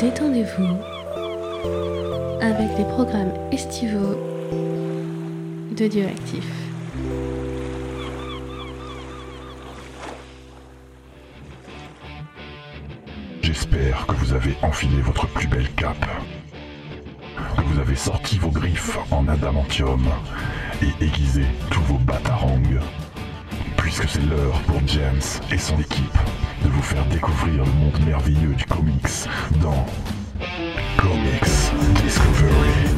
détendez-vous avec les programmes estivaux de Dioactif. J'espère que vous avez enfilé votre plus belle cape, que vous avez sorti vos griffes en adamantium et aiguisé tous vos batarangs, puisque c'est l'heure pour James et son équipe vous faire découvrir le monde merveilleux du comics dans Comics Discovery.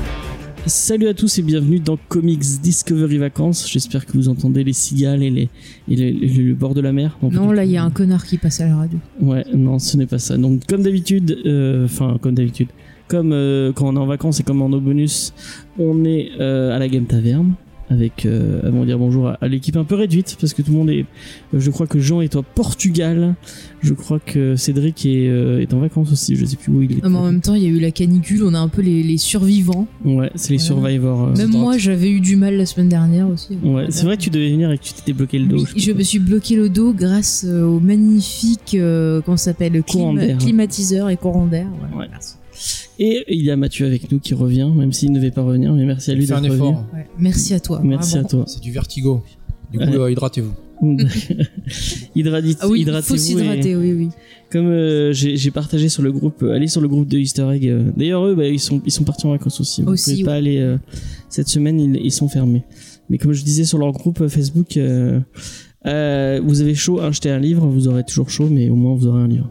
Salut à tous et bienvenue dans Comics Discovery Vacances. J'espère que vous entendez les cigales et, les, et le, le- le bord de la mer. Non, là, il y a un connard qui passe à la radio. Ouais, non, ce n'est pas ça. Donc, comme d'habitude, euh, enfin, comme d'habitude, comme euh, quand on est en vacances et comme en nos bonus, on est euh, à la Game Taverne avec, euh, avant de dire bonjour à, à l'équipe un peu réduite parce que tout le monde est, euh, je crois que Jean est au Portugal, je crois que Cédric est, euh, est en vacances aussi, je sais plus où il est. Non, mais en même temps, il y a eu la canicule, on a un peu les, les survivants. Ouais, c'est les survivors. euh, Même moi, j'avais eu du mal la semaine dernière aussi. Ouais, c'est vrai que tu devais venir et que tu t'étais bloqué le dos. Oui, je me suis bloqué le dos grâce euh, au magnifique, euh, comment ça s'appelle, clim- climatiseur et courant d'air. Ouais, Ouais. Et il y a Mathieu avec nous qui revient, même s'il ne devait pas revenir, mais merci à lui d'être effort. Ouais, Merci à toi. Merci à toi. C'est du vertigo. Du coup, euh, hydratez-vous. Hydrati- Ah oui, il faut hydratez-vous s'hydrater, oui, oui. Comme euh, j'ai partagé sur le groupe, euh, allez sur le groupe de Easter Egg. euh, D'ailleurs, eux, bah, ils sont ils sont partis en vacances aussi. Vous Aussi, pouvez pas aller euh, cette semaine, ils, ils sont fermés. Mais comme je disais sur leur groupe euh, Facebook, euh, euh, vous avez chaud, achetez un livre, vous aurez toujours chaud, mais au moins vous aurez un livre.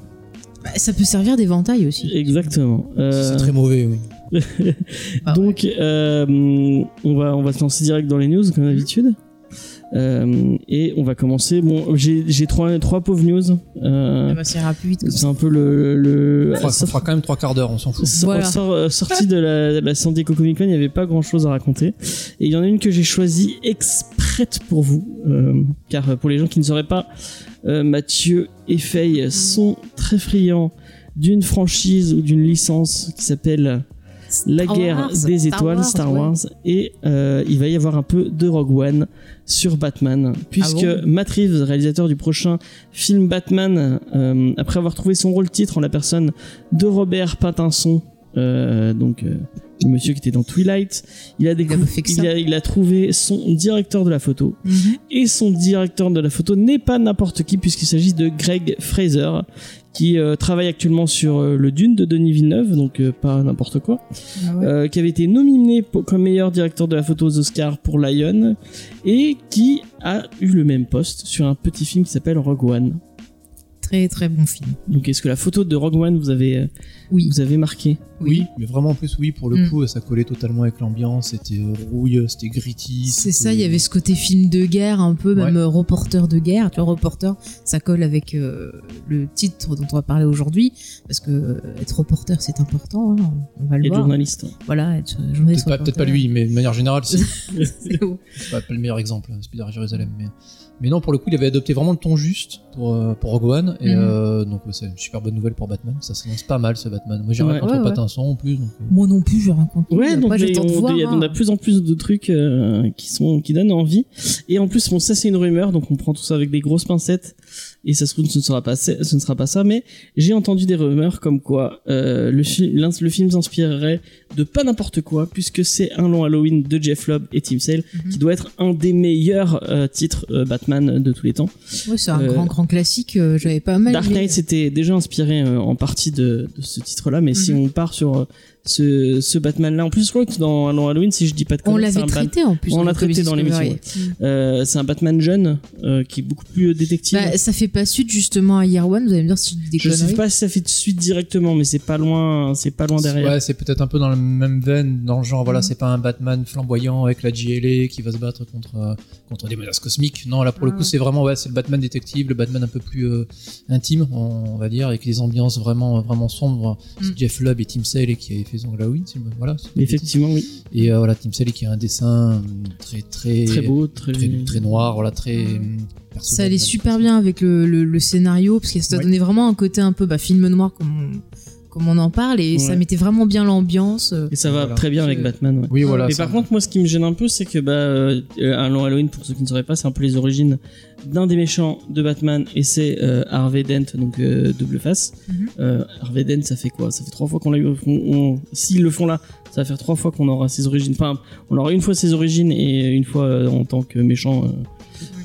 Bah, ça peut servir d'éventail aussi. Exactement. Euh, C'est très mauvais, oui. Ah ouais. Donc, euh, on va on va se lancer direct dans les news comme d'habitude. Euh, et on va commencer. Bon, j'ai j'ai trois trois pauvres news. Euh, Ah bah, ça ira plus vite. c'est ça. un peu le le. Ça fera, ça fera quand même trois quarts d'heure, on s'en fout. Voilà. sor- euh, sorti de la, la San Diego Comic Con, il n'y avait pas grand chose à raconter. Et il y en a une que j'ai choisie exprès pour vous, euh, car euh, pour les gens qui ne sauraient pas, euh, Mathieu et Faye sont très friands d'une franchise ou d'une licence qui s'appelle La guerre Wars, des Star étoiles, Wars, Star ouais. Wars, et euh, il va y avoir un peu de Rogue One sur Batman, puisque Ah bon Matt Reeves, réalisateur du prochain film Batman, euh, après avoir trouvé son rôle titre en la personne de Robert Pattinson, euh, donc euh, le monsieur qui était dans Twilight, il a, il il trouvé son directeur de la photo, Mhm. et son directeur de la photo n'est pas n'importe qui puisqu'il s'agit de Greg Fraser qui euh, travaille actuellement sur le Dune de Denis Villeneuve donc pas n'importe quoi Ah ouais. qui avait été nominé pour- comme meilleur directeur de la photo aux Oscars pour Lion et qui a eu le même poste sur un petit film qui s'appelle Rogue One Très très bon film. donc est-ce que la photo de Rogue One vous avez euh, Oui. vous avez marqué Oui, mais vraiment en plus, oui, pour le Mm. coup, ça collait totalement avec l'ambiance. C'était rouille, c'était gritty. C'est ça, il y avait ce côté film de guerre, un peu, même Ouais. euh, reporter de guerre. Tu vois, reporter, ça colle avec euh, le titre dont on va parler aujourd'hui, parce que euh, être reporter, c'est important, hein, on va le et voir. journaliste Voilà, être journaliste. Peut-être pas, lui, mais de manière générale, c'est pas, pas le meilleur exemple, hein, Spider Jérusalem. Mais, mais non, pour le coup, il avait adopté vraiment le ton juste pour, euh, pour Rogue One. Et Mhm. euh, donc, c'est une super bonne nouvelle pour Batman. Ça s'annonce pas mal, ce Batman. Moi, j'ai Ouais. rien contre Ouais, ouais. Pattinson en plus. Donc, euh, Moi non plus, je raconte. Ouais, donc Après, mais on, voir, y a- on a hein. de plus en plus de trucs euh, qui sont qui donnent envie. Et en plus, bon, ça c'est une rumeur, donc on prend tout ça avec des grosses pincettes. Et ça se trouve, ce ne sera pas, ça- ce ne sera pas ça. Mais j'ai entendu des rumeurs comme quoi euh, le, film, l'in- le film s'inspirerait de pas n'importe quoi, puisque c'est un long Halloween de Jeff Lobb et Tim Sale, Mhm. qui doit être un des meilleurs euh, titres euh, Batman de tous les temps. Ouais, c'est un Euh, grand, grand classique. J'avais pas mal. Dark. Knight s'était déjà inspiré en partie de, de ce titre-là, mais si Mhm. on part sur ce, ce Batman-là, en plus, je crois que dans Long Halloween, si je dis pas de On l'avait traité en plus. On dans l'a traité dans l'émission, Mm. Euh, c'est un Batman jeune euh, qui est beaucoup plus euh, détective. Bah, ça fait pas suite justement à Year One, vous allez me dire si je dis des je sais pas si ça fait de suite directement, mais c'est pas loin, c'est pas loin derrière. Ouais, c'est peut-être un peu dans la même veine, dans le genre, voilà, Mhm. c'est pas un Batman flamboyant avec la JLA qui va se battre contre, euh, contre des menaces cosmiques. Non, là, pour le coup, ouais. c'est vraiment, ouais, c'est le Batman détective, le Batman un peu plus euh, intime, on, on va dire, avec des ambiances vraiment, vraiment sombres. C'est Mhm. Jeff Lubb et Tim Sale qui avaient fait Zong Halloween, c'est le- voilà. Effectivement, oui. Et euh, voilà, Tim Sale qui a un dessin euh, très, très, Très beau, très, très, très noir, voilà, très. Hum, Ça allait super bien avec le, le, le scénario, parce que ça Ouais. donnait vraiment un côté un peu bah, film noir comme on, comme on en parle et ça mettait vraiment bien l'ambiance. euh. Et ça va Voilà. très bien avec C'est- Batman. Ouais. Oui, voilà. Mais par contre, moi, ce qui me gêne un peu, c'est que bah, euh, un long Halloween, pour ceux qui ne sauraient pas, c'est un peu les origines d'un des méchants de Batman, et c'est euh, Harvey Dent, donc euh, double face. Mhm. Euh, Harvey Dent, ça fait quoi? Ça fait trois fois qu'on l'a eu. on- on- S'ils le font là, ça va faire trois fois qu'on aura ses origines. Enfin, on aura une fois ses origines et une fois euh, en tant que méchant.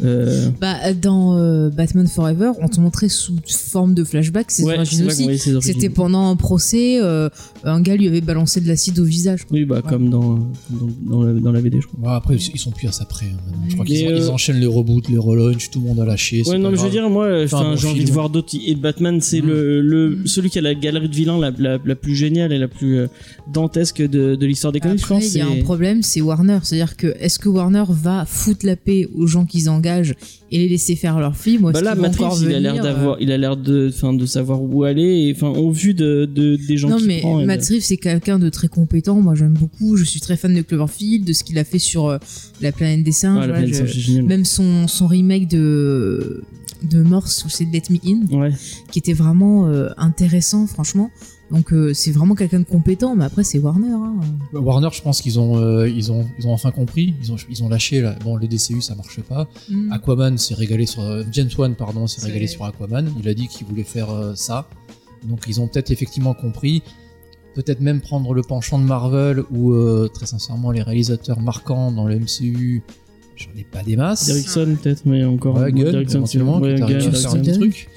Euh, Bah, dans euh, Batman Forever, on te montrait sous forme de flashback ses ouais, origines aussi. C'était pendant un procès, euh, un gars lui avait balancé de l'acide au visage. quoi. Oui, bah, comme dans, dans, dans, la, dans la BD, je crois. Après, ils sont plus à ça près. hein. Je crois qu'ils euh, enchaînent les reboots, les relaunchs, tout le monde a lâché. c'est Ouais, non, mais je veux grave. dire, moi, Fais un enfin, bon j'ai envie film. de voir d'autres. Et Batman, c'est Mhm. le, le, celui qui a la galerie de vilains la, la, la plus géniale et la plus dantesque de, de l'histoire des comics, je Après, pense. il y a un problème, c'est Warner. C'est-à-dire que est-ce que Warner va foutre la paix aux gens qu'ils engagent et les laisser faire leur film ou est-ce Bah là, Matrix, il a l'air euh, d'avoir, il a l'air de, enfin, de savoir où aller. Enfin, au vu de, de des gens Non qui mais prend Matt Reeves c'est quelqu'un de très compétent, moi j'aime beaucoup, je suis très fan de Cloverfield, de ce qu'il a fait sur euh, la planète des singes, Ouais, la voilà, planète je- même son, son remake de de Morse, c'est Let Me In, Ouais. qui était vraiment euh, intéressant franchement. Donc euh, c'est vraiment quelqu'un de compétent, mais après c'est Warner. Hein. Warner, je pense qu'ils ont, euh, ils ont, ils ont enfin compris. Ils ont, ils ont lâché. Là. Bon, le DCU, ça marche pas. Mm. Aquaman s'est régalé sur euh, James Wan, pardon, s'est régalé sur Aquaman. Il a dit qu'il voulait faire euh, ça. Donc ils ont peut-être effectivement compris. Peut-être même prendre le penchant de Marvel ou euh, très sincèrement les réalisateurs marquants dans le MCU. J'en ai pas des masses. Derrickson, peut-être, mais encore. Ouais, Derrickson, éventuellement, ouais, qui Derrickson. un truc.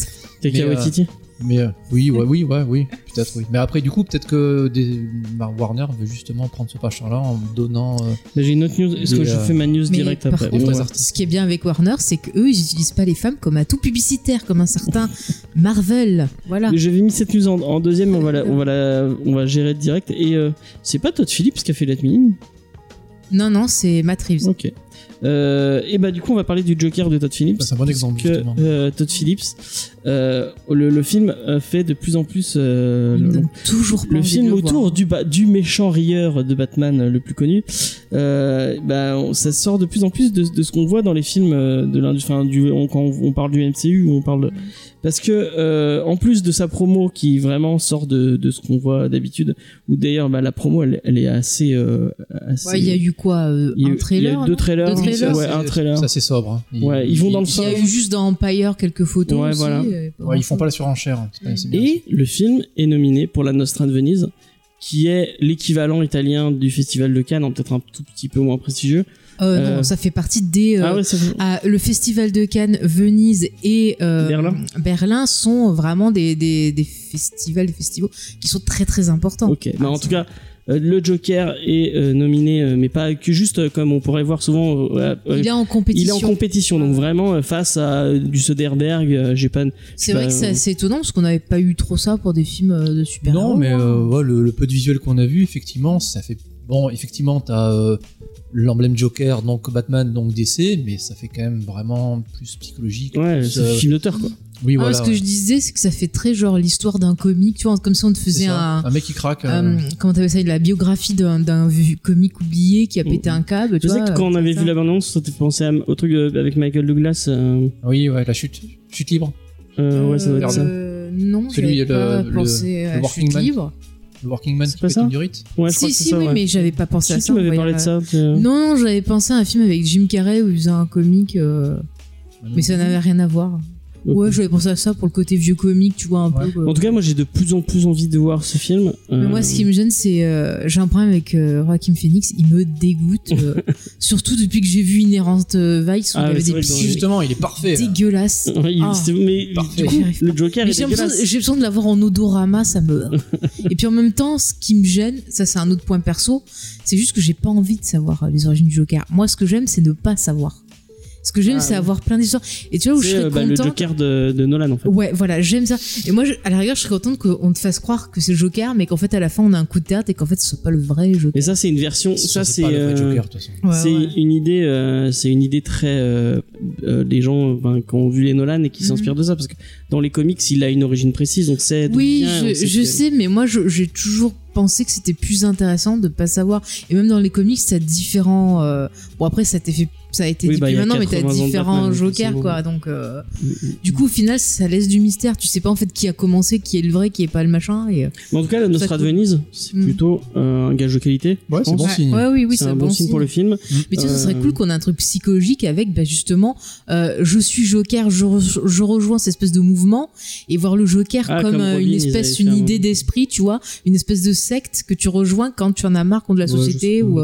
Taika Mais, euh, Waititi. Mais euh, oui, ouais, oui, ouais, oui, peut-être oui. Mais après, du coup, peut-être que des, Mar- Warner veut justement prendre ce penchant-là en donnant. euh, J'ai une autre news. Est-ce que je euh, fais ma news Mais direct par après contre, Ouais. ce qui est bien avec Warner, c'est qu'eux, ils utilisent pas les femmes comme atout publicitaire, comme un certain Marvel. Voilà. J'avais mis cette news en, en deuxième, on va, la, on, va la, on va gérer direct. Et euh, c'est pas Todd Phillips qui a fait Let Me In? Non, non, c'est Matt Reeves. Ok. Euh, et bah du coup on va parler du Joker de Todd Phillips. C'est un bon exemple, Que, justement. euh, Todd Phillips, euh, le, le film fait de plus en plus euh, le, donne toujours le film de le autour voir. du, méchant rieur de Batman le plus connu. Euh, bah, on- ça sort de plus en plus de, de ce qu'on voit dans les films de l'industrie. Enfin, du, on- quand on, on parle du MCU, on parle de- parce que euh, en plus de sa promo qui vraiment sort de, de ce qu'on voit d'habitude, ou d'ailleurs bah, la promo elle, elle est assez, euh, assez Ouais, il y a eu quoi euh, il y a Un trailer il y a eu deux trailers. Deux Oui, trailers ouais, un trailer. C'est assez sobre. hein. Ils, Ouais, ils vont dans le Il y a eu juste dans Empire quelques photos. Ouais, aussi, voilà. euh, Ouais, ils font pas la surenchère. hein. C'est pas- c'est bien. Et le film est nominé pour la Nostra de Venise, qui est l'équivalent italien du Festival de Cannes, en peut-être un tout petit peu moins prestigieux. Euh, Euh, Non, ça fait partie des. euh, ah ouais, ça fait- le festival de Cannes, Venise et euh, Berlin. Berlin sont vraiment des, des, des festivals, des festivals qui sont très très importants. Ok, bah, en tout cas, euh, le Joker est euh, nominé, euh, mais pas que juste euh, comme on pourrait voir souvent. euh, euh, Il est en compétition. il est en compétition, donc vraiment euh, face à euh, du Soderbergh, euh, j'ai pas. C'est vrai que c'est euh, assez étonnant parce qu'on n'avait pas eu trop ça pour des films euh, de super-héros. Non, mais euh, ouais, le, le peu de visuel qu'on a vu, effectivement, ça fait. Bon, effectivement, t'as euh, l'emblème Joker, donc Batman, donc DC, mais ça fait quand même vraiment plus psychologique. Ouais, plus, c'est euh, film d'auteur quoi. Oui, Ah, voilà. ce que ouais. je disais, c'est que ça fait très genre l'histoire d'un comique, tu vois, comme si on te faisait un. un mec qui craque. euh, euh, comment t'appelles ça La biographie d'un d'un comique oublié qui a pété un câble. Je tu sais vois, que quand on avait ça. vu la bande-annonce, ça te fait penser à- au truc euh, avec Michael Douglas. euh, Oui, ouais, la chute, chute libre. euh, ouais, ça doit être ça. Non, Celui, j'avais pas le- pensé le à Chute Man. libre. Working Man C'est qui pas pète ça. Ouais, je crois Si, que c'est si, ça, oui, ouais. mais j'avais pas pensé à ça. tu m'avais parlé de ça. tu- Non, non, j'avais pensé à un film avec Jim Carrey où il faisait un comique, euh, mais ça n'avait rien à voir. Ouais, j'avais pensé à ça pour le côté vieux comique, tu vois, un Ouais. peu. quoi. En tout cas, moi j'ai de plus en plus envie de voir ce film. Mais Euh, moi, ce qui me gêne, c'est euh, j'ai un problème avec euh, Joaquin Phoenix. Il me dégoûte, euh, surtout depuis que j'ai vu Inherent euh, Vice où Ah il avait des vrai Justement, il est parfait. là. dégueulasses. Ouais, il- Ah. c'est- mais Parfait. du coup, le Joker Mais est dégueulasse. j'ai besoin de l'avoir en odorama, ça me. Et puis en même temps, ce qui me gêne, ça c'est un autre point perso, c'est juste que j'ai pas envie de savoir les origines du Joker. Moi, ce que j'aime, c'est ne pas savoir. Ce que j'aime, Ah, c'est ouais. avoir plein d'histoires. Et tu vois où je C'est serais euh, bah, le. Joker de, de Nolan en fait. Ouais, voilà, j'aime ça. Et moi, je- à la rigueur, je serais contente qu'on te fasse croire que c'est le Joker, mais qu'en fait, à la fin, on a un coup de théâtre et qu'en fait, ce soit pas le vrai Joker. Et ça, c'est une version. Ça, c'est. vrai euh, Joker, de toute façon. Ouais, c'est ouais. une idée, euh, c'est une idée très euh, euh, des gens ben, qui ont vu les Nolan et qui Mhm. s'inspirent de ça parce que dans les comics, il a une origine précise, on sait. Oui, je, sait je que- sais, mais moi, j'ai toujours pensé que c'était plus intéressant de pas savoir. Et même dans les comics, t'as différents. euh, Bon, après, ça t'est fait ça a été Oui, dit bah, a maintenant, mais t'as 80 ans de différents Batman, jokers, quoi. Donc, euh, Mm, mm. du coup, au final, ça laisse du mystère. Tu sais pas en fait qui a commencé, qui est le vrai, qui est pas le machin. Et, euh, Mais en tout cas, la Nostra de. Venise, c'est Mm. plutôt euh, un gage de qualité. Ouais, c'est bon ouais, signe. ouais, oui, oui, c'est un bon signe pour le film. Mais tu sais, ça serait cool qu'on ait un truc psychologique avec, bah, justement, euh, je suis Joker, je, re- je rejoins cette espèce de mouvement et voir le Joker Ah, comme, comme Robin, une espèce, une un- idée d'esprit, tu vois, une espèce de secte que tu rejoins quand tu en as marre contre la société ou.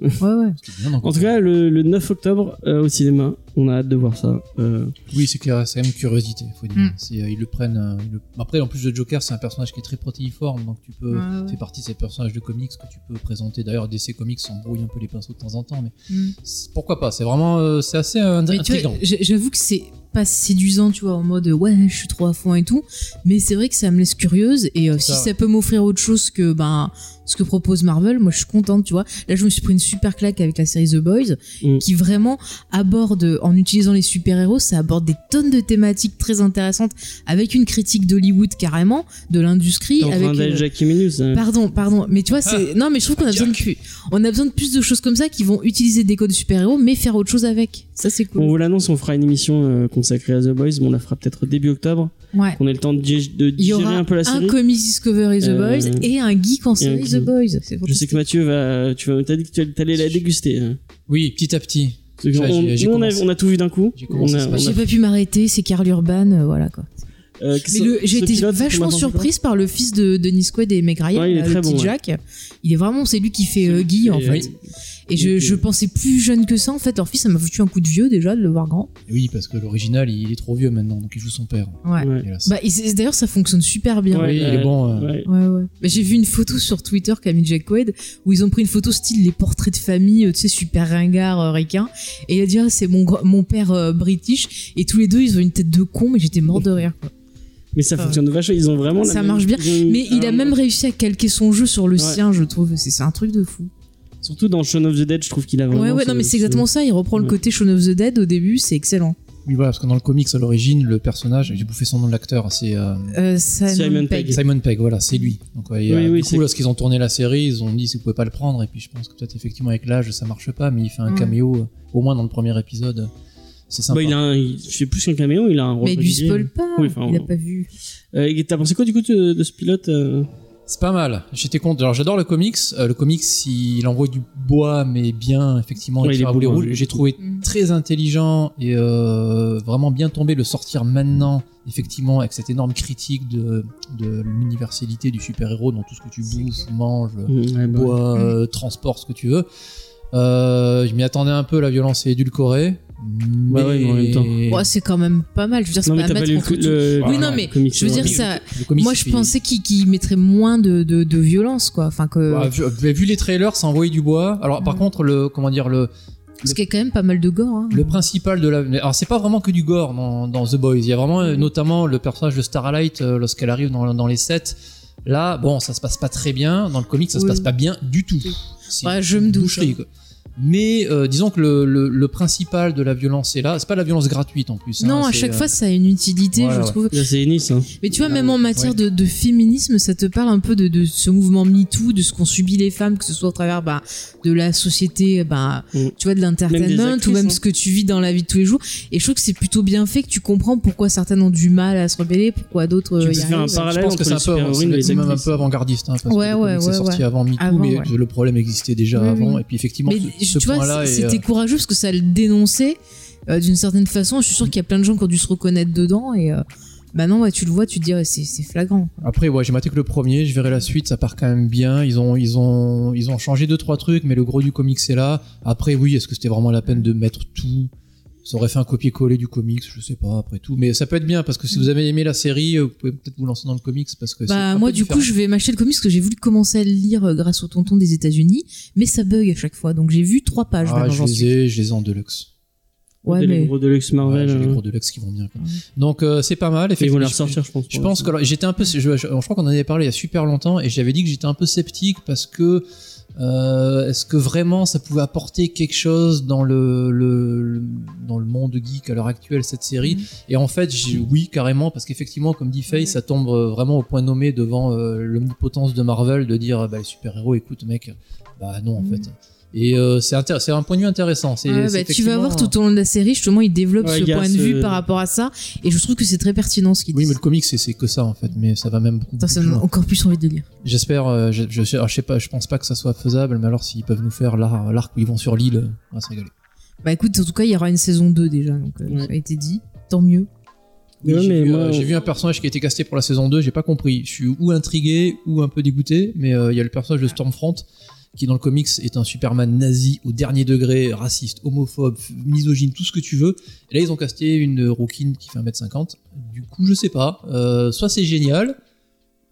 Ouais, ouais. Bien, En tout cas, le, le 9 octobre euh, au cinéma, on a hâte de voir ça. Euh, Oui, c'est clair, c'est quand même une curiosité, faut dire. Mm. C'est, euh, ils le prennent. euh, ils le- Après, en plus, le Joker, c'est un personnage qui est très protéiforme, donc tu peux. Ouais, ouais. fait partie de ces personnages de comics que tu peux présenter. D'ailleurs, DC Comics s'embrouille un peu les pinceaux de temps en temps, mais Mm. c'est- pourquoi pas C'est vraiment, euh, c'est assez euh, intriguant. j'avoue que c'est pas séduisant, tu vois, en mode ouais, je suis trop à fond et tout. Mais c'est vrai que ça me laisse curieuse et euh, si Ça, peut m'offrir autre chose que ben ce que propose Marvel, moi je suis contente, tu vois. Là, je me suis pris une super claque avec la série The Boys Mm. qui vraiment aborde, en utilisant les super-héros, ça aborde des tonnes de thématiques très intéressantes avec une critique d'Hollywood carrément, de l'industrie, avec. d'aller euh, Jackie Minus. hein. Pardon, pardon, mais tu vois, c'est non, mais je trouve qu'on a besoin de plus, on a besoin de plus de choses comme ça qui vont utiliser des codes de super-héros, mais faire autre chose avec. Ça, c'est cool. On vous l'annonce, on fera une émission euh, consacrée à The Boys, mais on la fera peut-être début octobre. Ouais. On ait le temps de, digérer un peu la série. Comics Discovery The Euh, Boys et un geek en série geek. The Boys. C'est Je sais que Mathieu va, tu vas, t'as dit que tu allais la déguster. hein. Oui, petit à petit. On, nous, on a, commencé. on a tout vu d'un coup. J'ai a- pas pu m'arrêter, c'est Carl Urban, euh, voilà quoi. euh, j'ai été pilote, vachement surprise par le fils de Denis Quaid et Meg Ryan, Ouais, il est là, le très petit bon, ouais. Jack. Il est vraiment, c'est lui qui fait euh, Guy en Et, fait. Euh, Et je, je pensais plus jeune que ça en fait. Leur fils, ça m'a foutu un coup de vieux déjà de le voir grand. Oui, parce que l'original, il est trop vieux maintenant, donc il joue son père. Ouais. Bah, d'ailleurs, ça fonctionne super bien. Ouais, Oui, il euh, est bon, euh, ouais. Ouais. Bah, j'ai vu une photo sur Twitter qu'a mis Jack Quaid où ils ont pris une photo style les portraits de famille, euh, tu sais, super ringard, euh, ricain. Et il a dit, ah, c'est mon, mon père euh, british. Et tous les deux, ils ont une tête de con, mais j'étais mort de rire. Quoi. Mais ça fonctionne vachement. Ils ont vraiment. la Ça même- marche bien. Mais il a même réussi à calquer son jeu sur le Ouais. sien, je trouve. C'est un truc de fou. Surtout dans Shaun of the Dead, je trouve qu'il a vraiment. Ouais, ouais, ce- non, mais c'est ce- exactement ça. Il reprend le Ouais. côté Shaun of the Dead au début, c'est excellent. Oui, voilà, parce que dans le comics, à l'origine, le personnage, j'ai bouffé son nom de l'acteur, c'est euh, Euh, Simon, Simon Pegg. Pegg. Simon Pegg, voilà, c'est lui. Donc, ouais, et, Oui, euh, oui, du coup, lorsqu'ils ont tourné la série, ils ont dit si vous pouvez pas le prendre, et puis je pense que peut-être effectivement avec l'âge, ça marche pas, mais il fait un Ouais. caméo, euh, au moins dans le premier épisode. C'est sympa. Bah, il a un, il fait plus qu'un caméo, il a un rôle. Mais du spoil pas. Oui, il a ouais. pas vu. Euh, et T'as pensé quoi du coup de, de ce pilote euh C'est pas mal. J'étais content. Alors j'adore le comics. Euh, le comics, il envoie du bois, mais bien effectivement, Ouais, il est rouge. J'ai trouvé Mm. très intelligent et euh, vraiment bien tombé le sortir maintenant, effectivement, avec cette énorme critique de, de l'universalité du super-héros dans tout ce que tu bouffes, manges, Mm, ouais, bah, bois, Mm. euh, transportes, ce que tu veux. Euh, je m'y attendais un peu, la violence est édulcorée. Bah ouais, mais en même temps. Ouais, c'est quand même pas mal. Je veux dire, c'est pas à mettre lu entre le, tout. le- Oui, non, mais comics, je veux dire, ça. Moi, je pensais qu'il qu'il mettrait moins de, de, de violence, quoi. Enfin, que. Bah, vu, vu les trailers, ça envoyait du bois. Alors, par Mm. contre, le, comment dire, le, Parce qu'il y a quand même pas mal de gore. Hein. Le principal de la. Alors, c'est pas vraiment que du gore dans, dans The Boys. Il y a vraiment, euh, notamment, le personnage de Starlight, euh, lorsqu'elle arrive dans, dans les sets. Là, bon, ça se passe pas très bien. Dans le comic, ça se passe pas bien du tout. C'est Ouais, je me une doute, boucherie, hein. Mais euh, disons que le, le, le principal de la violence est là. C'est pas la violence gratuite en plus. hein, Non, à c'est, chaque euh, fois, ça a une utilité, voilà, je ouais. trouve. C'est Ennis. Hein. Mais tu vois, même en matière ouais. de, de féminisme, ça te parle un peu de, de ce mouvement MeToo, de ce qu'ont subi les femmes, que ce soit au travers bah, de la société, bah, Mm. tu vois, de l'entertainment, ou même hein. ce que tu vis dans la vie de tous les jours. Et je trouve que c'est plutôt bien fait, que tu comprends pourquoi certaines ont du mal à se rebeller, pourquoi d'autres Tu euh, peux y faire un arrivent. Je parallèle pense que entre c'est un les peu, avant- super-héroïnes et les c'est même un peu avant-gardiste. Hein, parce Ouais, ouais, ouais, est sorti avant MeToo, mais le problème existait déjà avant. Et puis effectivement, ce, tu vois, c'était euh, courageux parce que ça le dénonçait euh, d'une certaine façon. Je suis sûr qu'il y a plein de gens qui ont dû se reconnaître dedans et euh, maintenant, ouais, tu le vois, tu te dis, ouais, c'est flagrant. Après, ouais, j'ai maté que le premier, je verrai la suite, ça part quand même bien. Ils ont, ils ont, ils ont changé deux trois trucs, mais le gros du comics c'est là. Après, oui, est-ce que c'était vraiment la peine de mettre tout Ça aurait fait un copier-coller du comics, je sais pas. Après tout, mais ça peut être bien parce que si vous avez aimé la série, euh, vous pouvez peut-être vous lancer dans le comics parce que. c'est Bah, moi, du différent. coup, je vais m'acheter le comics parce que j'ai voulu commencer à le lire euh, grâce au tonton des États-Unis, mais ça bug à chaque fois. Donc, j'ai vu trois pages. Ah, je les ai, je les ai en deluxe. Ouais, mais. gros Deluxe Ouais, Marvel. j'ai les euh, gros deluxe qui vont bien. quoi. Ouais. Donc euh, c'est pas mal. Ils vont les ressortir, je pense. Je pense que alors, j'étais un peu, je, je- je crois qu'on en avait parlé il y a super longtemps et j'avais dit que j'étais un peu sceptique parce que euh, est-ce que vraiment ça pouvait apporter quelque chose dans le, le- le- dans le monde geek à l'heure actuelle cette série Mhm. Et en fait, oui carrément parce qu'effectivement, comme dit Faye, ça tombe euh, vraiment au point nommé devant euh, l'omnipotence de Marvel de dire bah, les super héros, écoute mec, bah non en Mhm. fait. Et euh, c'est intér- c'est un point de vue intéressant. C'est, Ouais, c'est bah, tu vas voir tout au long de la série, justement, il développe Ouais, ce point de ce- vue par rapport à ça, et je trouve que c'est très pertinent ce qu'il Oui, dit. mais le comic, c'est, c'est que ça en fait, mais ça va même beaucoup. Ça loin. encore plus envie de le lire. J'espère, euh, je, je, je sais pas, je pense pas que ça soit faisable, mais alors s'ils peuvent nous faire l'ar- l'arc où ils vont sur l'île, on va se régaler. Bah écoute, en tout cas, il y aura une saison 2 déjà, donc euh, Ouais. ça a été dit. Tant mieux. Oui, Ouais, j'ai, mais vu, moi, euh, j'ai on- vu un personnage qui a été casté pour la saison 2, j'ai pas compris. Je suis ou intrigué ou un peu dégoûté, mais euh, il y a le personnage de Stormfront qui dans le comics est un Superman nazi au dernier degré, raciste, homophobe, misogyne, tout ce que tu veux. Et là ils ont casté une rouquine qui fait 1m50. Du coup je sais pas, euh, soit c'est génial,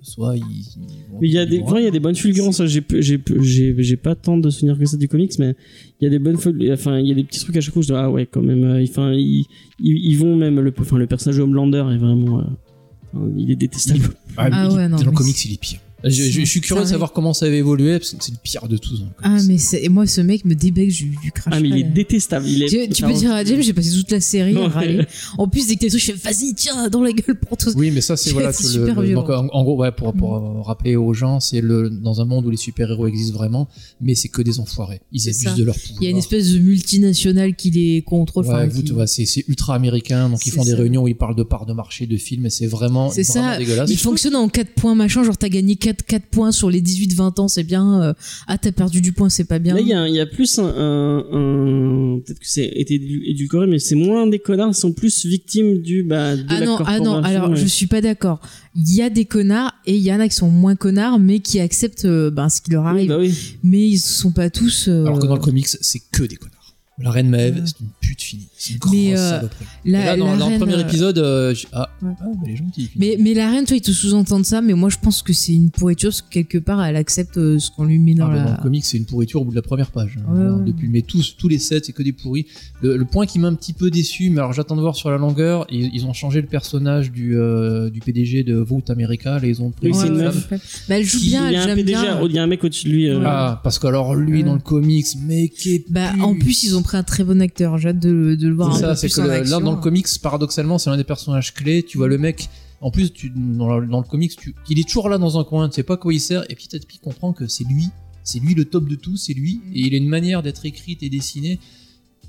soit ils... ils vont- Mais il y a des, il y a des bonnes fulgurances. J'ai, peu- j'ai, pas tant de souvenirs que ça du comics, mais il y a des bonnes, enfin, il y a des petits trucs à chaque fois. où Je dis ah ouais, quand même. euh, Enfin, ils, ils, ils vont même le, enfin, le personnage de Homelander est vraiment, euh, il est détestable. Ah, Ah il- ouais, non, dans le comics il est pire. Je, je- je suis curieux de savoir comment ça va évoluer, parce que c'est le pire de tous. le Ah, mais et moi, ce mec me débec du, du crash. Ah mais il est détestable. Il est. Tu, tu peux dire à James, j'ai passé toute la série à râler. En plus, dès que t'es je fais vas-y, tiens, dans la gueule pour tous. Oui, mais ça, c'est voilà. que le- super le- violent. donc, en, en gros, ouais, pour, pour euh, rappeler aux gens, c'est le dans un monde où les super-héros existent vraiment, mais c'est que des enfoirés. Ils abusent ça. de leur pouvoir. Il y a une espèce de multinationale qui les contrôle. Ouais, qui- c'est ultra américain, donc ils font des réunions où ils parlent de parts de marché, de films, et c'est vraiment, C'est vraiment ça. dégueulasse. Il fonctionne en 4 points machin, genre t'as gagné 4, 4 points sur les 18-20 ans, c'est bien. euh, ah, t'as perdu du point, c'est pas bien. Là, il y a, il y a plus un, un, un- peut-être que c'est été édu- édulcoré, mais c'est moins des connards, ils sont plus victimes du, bah, de Ah la non, ah non, alors ouais. je suis pas d'accord. Il y a des connards et il y en a qui sont moins connards, mais qui acceptent euh, ben, ce qui leur Oui, arrive. bah oui. Mais ils sont pas tous. euh, Alors que dans le comics, c'est que des connards. La reine Maeve, Ouais. c'est une pute finie. C'est une grosse Mais, euh, saloperie. la- Et là, dans, la dans le premier euh, épisode, euh, j- ah, Ouais. ah, bah, elle est gentille. Mais, mais la reine, toi, ils te sous-entendent ça, mais moi je pense que c'est une pourriture, parce que quelque part elle accepte euh, ce qu'on lui met dans Ah, bah, Dans la. le comics, c'est une pourriture au bout de la première page. Ouais, Alors, ouais. Depuis, mais tous, tous les sets, c'est que des pourris. Le, le point qui m'a un petit peu déçu, mais alors j'attends de voir sur la longueur, ils, ils ont changé le personnage du, euh, du PDG de Vote America, là, ils ont pris c'est une meuf. Bah, elle joue Qui- bien, il y a un j'aime PDG, bien. il y a un mec au-dessus de lui. euh. Ah, parce que alors lui, Ouais. dans le comics, mais qui Bah, en plus, ils ont un très bon acteur. J'ai hâte de, de le voir C'est un ça, peu plus que en là, dans le comics, paradoxalement, c'est l'un des personnages clés. Tu vois le mec. En plus, tu, dans, le, dans le comics, tu, il est toujours là dans un coin. Tu sais pas quoi il sert. Et petit à petit, tu comprends que c'est lui. C'est lui le top de tout. C'est lui. Et il a une manière d'être écrite et dessinée.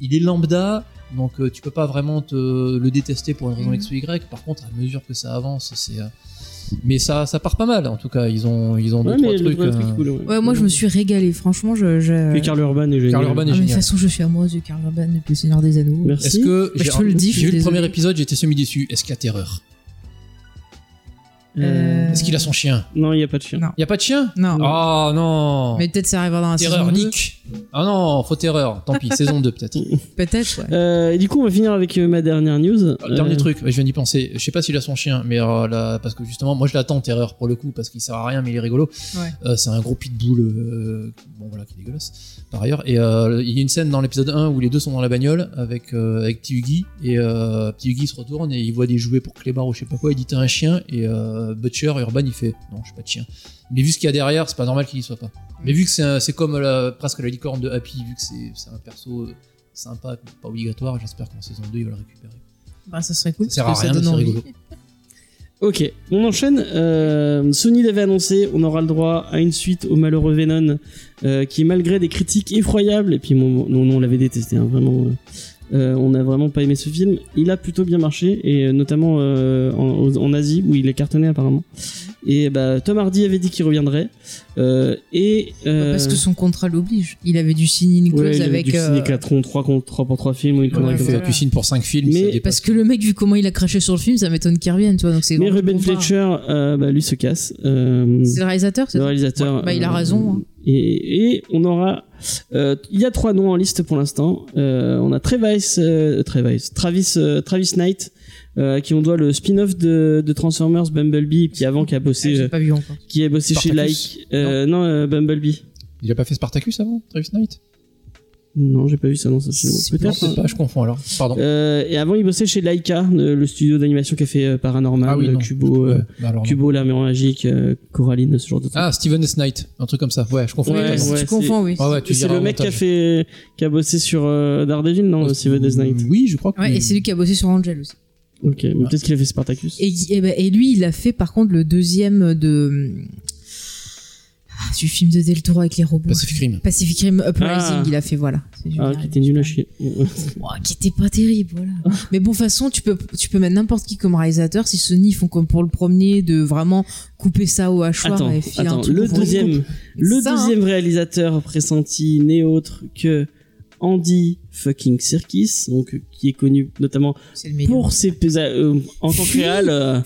Il est lambda. Donc, euh, tu peux pas vraiment te le détester pour une raison Mhm. X ou Y. Par contre, à mesure que ça avance, c'est. Mais ça, ça part pas mal. En tout cas, ils ont, ils ont Ouais, deux trois trucs. truc euh, cool, ouais. Ouais, moi je me suis régalé. Franchement, je. je... Karl Urban est génial. Karl Urban est Ah, mais de toute génial. façon, je suis amoureuse de Karl Urban depuis le Seigneur des Anneaux. Merci. Est-ce que Bah, j'ai je te le dis, j'ai vu le premier épisode, j'étais semi déçu. Est-ce qu'il y a terreur Euh, Est-ce qu'il a son chien Non, il n'y a pas de chien. Non. Il y a pas de chien Non. Oh non Mais peut-être ça arrivera dans la Terreur, saison 2. Nick Ah non, faut terreur. Tant pis, saison 2 peut-être. Peut-être, ouais. Euh, et du coup, on va finir avec euh, ma dernière news. Dernier Euh, truc, je viens d'y penser. Je sais pas s'il a son chien, mais euh, là, parce que justement, moi je l'attends terreur pour le coup, parce qu'il sert à rien, mais il est rigolo. Ouais. Euh, c'est un gros pitbull, euh, bon voilà, qui est dégueulasse par ailleurs. Et euh, il y a une scène dans l'épisode 1 où les deux sont dans la bagnole avec euh, avec et euh, se retourne et il voit des jouets pour Clébar ou je sais pas quoi. Il dit t'as un chien, et euh, Butcher Urban il fait non, je suis pas de chien. Mais vu ce qu'il y a derrière, c'est pas normal qu'il y soit pas. Mais vu que c'est comme la- presque la licorne de Happy, vu que c'est un perso euh, sympa, pas obligatoire, j'espère qu'en saison 2 il va le récupérer. Bah, ça serait cool. Ça sert à rien, c'est rigolo. Ok, on enchaîne. Euh, Sony l'avait annoncé, on aura le droit à une suite au malheureux Venom, euh, qui malgré des critiques effroyables, et puis mon, non, on l'avait détesté, hein, vraiment. euh, euh, on n'a vraiment pas aimé ce film. Il a plutôt bien marché, et notamment en, en Asie où il est cartonné apparemment. Et bah, Tom Hardy avait dit qu'il reviendrait. Euh, et euh, Parce que son contrat l'oblige. Il avait dû signer une ouais, clause il avait avec. dû signer euh, 4 3 contre 3 pour 3 films ou une Ouais, connerie comme ça. tu signes pour 5 films, Mais-. Parce que le mec, vu comment il a craché sur le film, ça m'étonne qu'il revienne, tu vois. Donc c'est Mais Ruben. Fletcher, euh, bah, lui se casse. Euh, C'est le réalisateur, c'est le réalisateur. Bah, il a euh, raison, hein. Et, et on aura, euh, il y a trois noms en liste pour l'instant. Euh, on a Travis, euh, Travis, Travis, euh, Travis Knight, euh, à qui on doit le spin-off de, de Transformers Bumblebee, qui avant qui a Ah, bossé, J'ai euh, pas vu encore. qui a bossé chez Like. Euh, non, euh, Bumblebee. Il a pas fait Spartacus avant, Travis Knight? Non, j'ai pas vu ça dans ce film. Peut-être. hein. pas, je confonds alors. Pardon. Euh, et avant, il bossait chez Laika, euh, le studio d'animation qui a fait euh, Paranormal, Ah oui, euh, euh, Ouais, bah alors non. Kubo, la mer magique, euh, Coraline, ce genre de trucs. Ah, Steven S. Knight, un truc comme ça. Ouais, je confonds. Ouais, ouais, tu confonds, oui. Tu c'est le mec qui a montage. fait, qui a bossé sur euh, Daredevil, non, Steven Death Knight. Oui, je crois que Ouais, oui. et c'est lui qui a bossé sur Angel aussi. Ok, mais peut-être qu'il a fait Spartacus. Et, et, et lui, il a fait par contre le deuxième de. du film de Del Toro avec les robots. Pacific Rim. Pacific Rim Uprising, Ah. il a fait, voilà. Ah, qui était nul à chier. Oh, qui était pas terrible, voilà. Mais bon, de toute façon, tu peux, tu peux mettre n'importe qui comme réalisateur. Si Sony font comme pour le premier, de vraiment couper ça au hachoir Attends, et filer un attends, truc le deuxième, le Ça, hein. deuxième réalisateur pressenti n'est autre que Andy fucking Serkis, donc euh, qui est connu notamment C'est le meilleur. pour ses pesa- euh, en tant que réal, euh,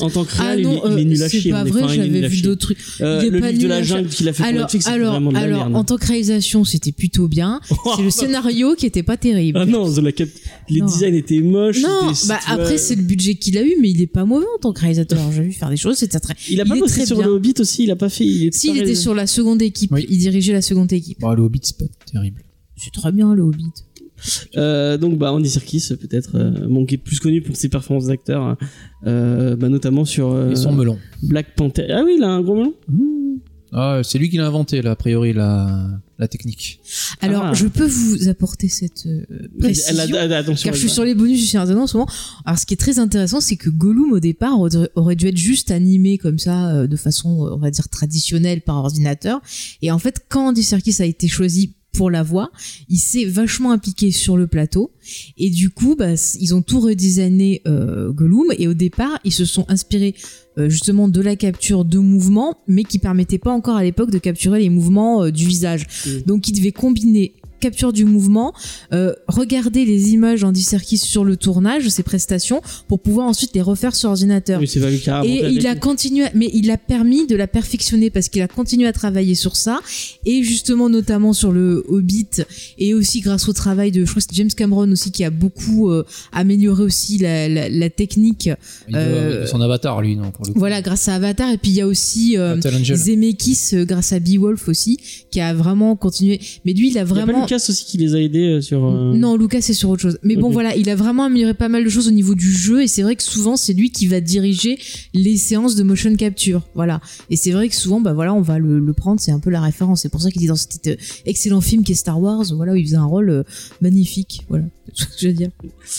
en tant que Ah réal, il, non, est- il est euh, nul à c'est chier. pas on est vrai, enfin, il est j'avais vu d'autres trucs. Euh, Il est le pas livre de la jungle qu'il a fait pour Alors, Netflix, c'est alors, vraiment de la alors merde. en tant que réalisation, c'était plutôt bien. C'est le scénario qui était pas terrible. Ah non, The La Cap- les Non. designs étaient moches. Non, c'était- bah après c'est le budget qu'il a eu, mais il est pas mauvais en tant que réalisateur. J'ai vu faire des choses, c'était très. Il a il pas est bossé sur le Hobbit aussi, il a pas fait. Il était Si, pas il était sur la seconde équipe. Il dirigeait la seconde équipe. Bon, le Hobbit, c'est pas terrible. C'est très bien le Hobbit. Euh, donc bah Andy Serkis peut-être, euh, bon, qui est plus connu pour ses performances d'acteur, hein. euh, bah, notamment sur euh, Et son melon. Black Panther. Ah oui, il a un gros melon. Ah, c'est lui qui l'a inventé, là, a priori, la, la technique. Alors, Ah. je peux vous apporter cette euh, précision. Elle a- elle a- attention, Car je suis sur les bonus du Seigneur des Anneaux en ce moment. Alors, ce qui est très intéressant, c'est que Gollum, au départ, aurait- aurait dû être juste animé comme ça, euh, de façon, on va dire, traditionnelle par ordinateur. Et en fait, quand Andy Serkis a été choisi pour la voix, il s'est vachement impliqué sur le plateau. Et du coup, bah, ils ont tout redesigné euh, Gollum. Et au départ, ils se sont inspirés euh, justement de la capture de mouvements, mais qui permettait pas encore à l'époque de capturer les mouvements euh, du visage. Donc, ils devaient combiner capture du mouvement, euh, regarder les images d'Andy Serkis sur le tournage, ses prestations, pour pouvoir ensuite les refaire sur ordinateur. Oui, c'est Et il a continué, mais il a permis de la perfectionner parce qu'il a continué à travailler sur ça et justement notamment sur le Hobbit et aussi grâce au travail de, je crois que c'est James Cameron aussi qui a beaucoup euh, amélioré aussi la, la, la technique. Il doit- Euh, son avatar, lui, non, pour le coup. Voilà, grâce à Avatar et puis il y a aussi euh. Zemeckis euh, grâce à Beowulf aussi qui a vraiment continué. Mais lui, il a vraiment Lucas aussi qui les a aidés euh, sur. euh, non, Lucas, c'est sur autre chose. Mais bon, voilà, il a vraiment amélioré pas mal de choses au niveau du jeu, et c'est vrai que souvent, c'est lui qui va diriger les séances de motion capture. Voilà. Et c'est vrai que souvent, bah voilà, on va le, le prendre, c'est un peu la référence. C'est pour ça qu'il est dans cet euh, excellent film qui est Star Wars, voilà, où il faisait un rôle magnifique. Voilà. C'est tout ce que je veux dire.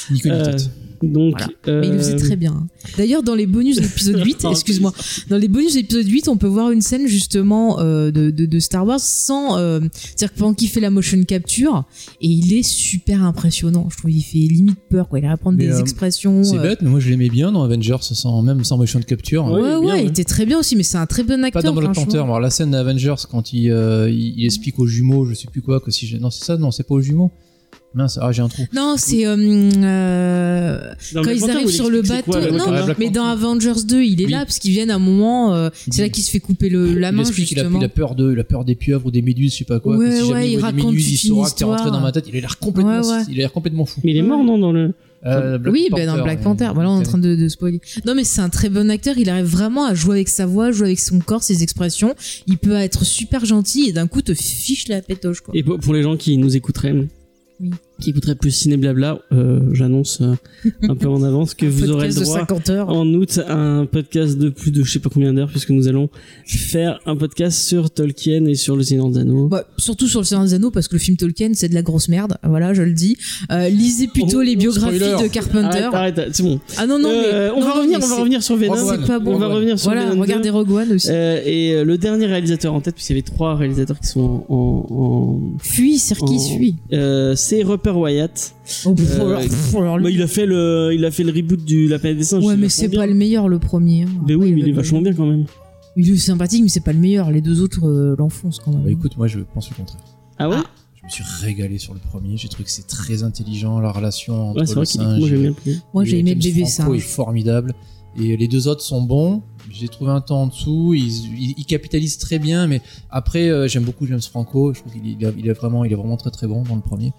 Ni queue ni euh, tête. Donc. Voilà. Mais il le faisait euh, très bien. hein. D'ailleurs, dans les bonus de l'épisode 8, En excuse-moi, dans les bonus de l'épisode 8, on peut voir une scène justement euh, de, de, de Star Wars sans. euh, C'est-à-dire que pendant qu'il fait la motion capture, et il est super impressionnant. Je trouve qu'il fait limite peur, quoi. Il va prendre Mais, des euh, expressions. C'est euh, bête, mais moi je l'aimais bien dans Avengers, sans, même sans motion capture. Ouais, Ouais, ouais, bien, il était très bien aussi, mais c'est un très bon Pas acteur. dans Black. Panther. Alors la scène d'Avengers quand il, euh, il, il explique aux jumeaux, je sais plus quoi, que si j'ai... non c'est ça, non c'est pas aux jumeaux. Mince, ah j'ai un trou. Non, c'est euh, euh, quand ils Panther, arrivent il sur le bateau. quoi, non, mais Panther. dans Avengers 2, il est Oui. là parce qu'ils viennent à un moment. euh, Il c'est là qu'il se fait couper le, la il main explique qu'il a, justement. il a peur de, il a peur des pieuvres ou des méduses, je sais pas quoi. Ouais, si ouais, jamais il il raconte méduses, il saura que t'es rentré dans ma tête. Il a l'air complètement, Ouais, ouais. il a l'air complètement fou. Mais il est mort, non, dans le. Euh, Black oui, ben dans Panther, Black Panther. Voilà, on est en train de, de spoiler. Non, mais c'est un très bon acteur. Il arrive vraiment à jouer avec sa voix, jouer avec son corps, ses expressions. Il peut être super gentil et d'un coup te fiche la pétoche, quoi. Et pour, pour les gens qui nous écouteraient, Oui. Qui écouteraient plus Ciné Blabla, euh, j'annonce euh, un peu en avance que vous aurez le droit 50 heures. en août à un podcast de plus de je sais pas combien d'heures puisque nous allons faire un podcast sur Tolkien et sur le Seigneur des Anneaux. Bah, surtout sur le Seigneur des Anneaux parce que le film Tolkien c'est de la grosse merde voilà je le dis euh, lisez plutôt Oh, les biographies spoiler. de Carpenter Arrête, arrête, c'est bon. ah non non Euh, mais on non, va non, revenir, mais on va revenir sur Venom. C'est pas bon On va revenir sur voilà Venom 2. regardez Rogue One aussi et le dernier réalisateur en tête, puisqu'il y avait trois réalisateurs qui sont en, en, fuis Serkis en- fuis c'est Rupert Wyatt. oh, pff, Euh, pff, Bah, il a fait le, il a fait le reboot du La planète des singes. ouais mais c'est bien. pas le meilleur le premier hein. Mais oui, mais il est vachement bien quand même. il est sympathique mais c'est pas le meilleur les deux autres euh, l'enfoncent quand même Bah écoute, moi je pense le contraire. Ah ouais? Je me suis régalé sur le premier. J'ai trouvé que c'est très intelligent la relation entre Ouais, le singe. moi et- bien le moi j'ai aimé le James bébé Franco est singe formidable. Et les deux autres sont bons. J'ai trouvé un temps en dessous. Ils, ils, ils capitalisent très bien, mais après euh, j'aime beaucoup James Franco. Je trouve qu'il il a- il est vraiment, il est vraiment très très bon dans le premier.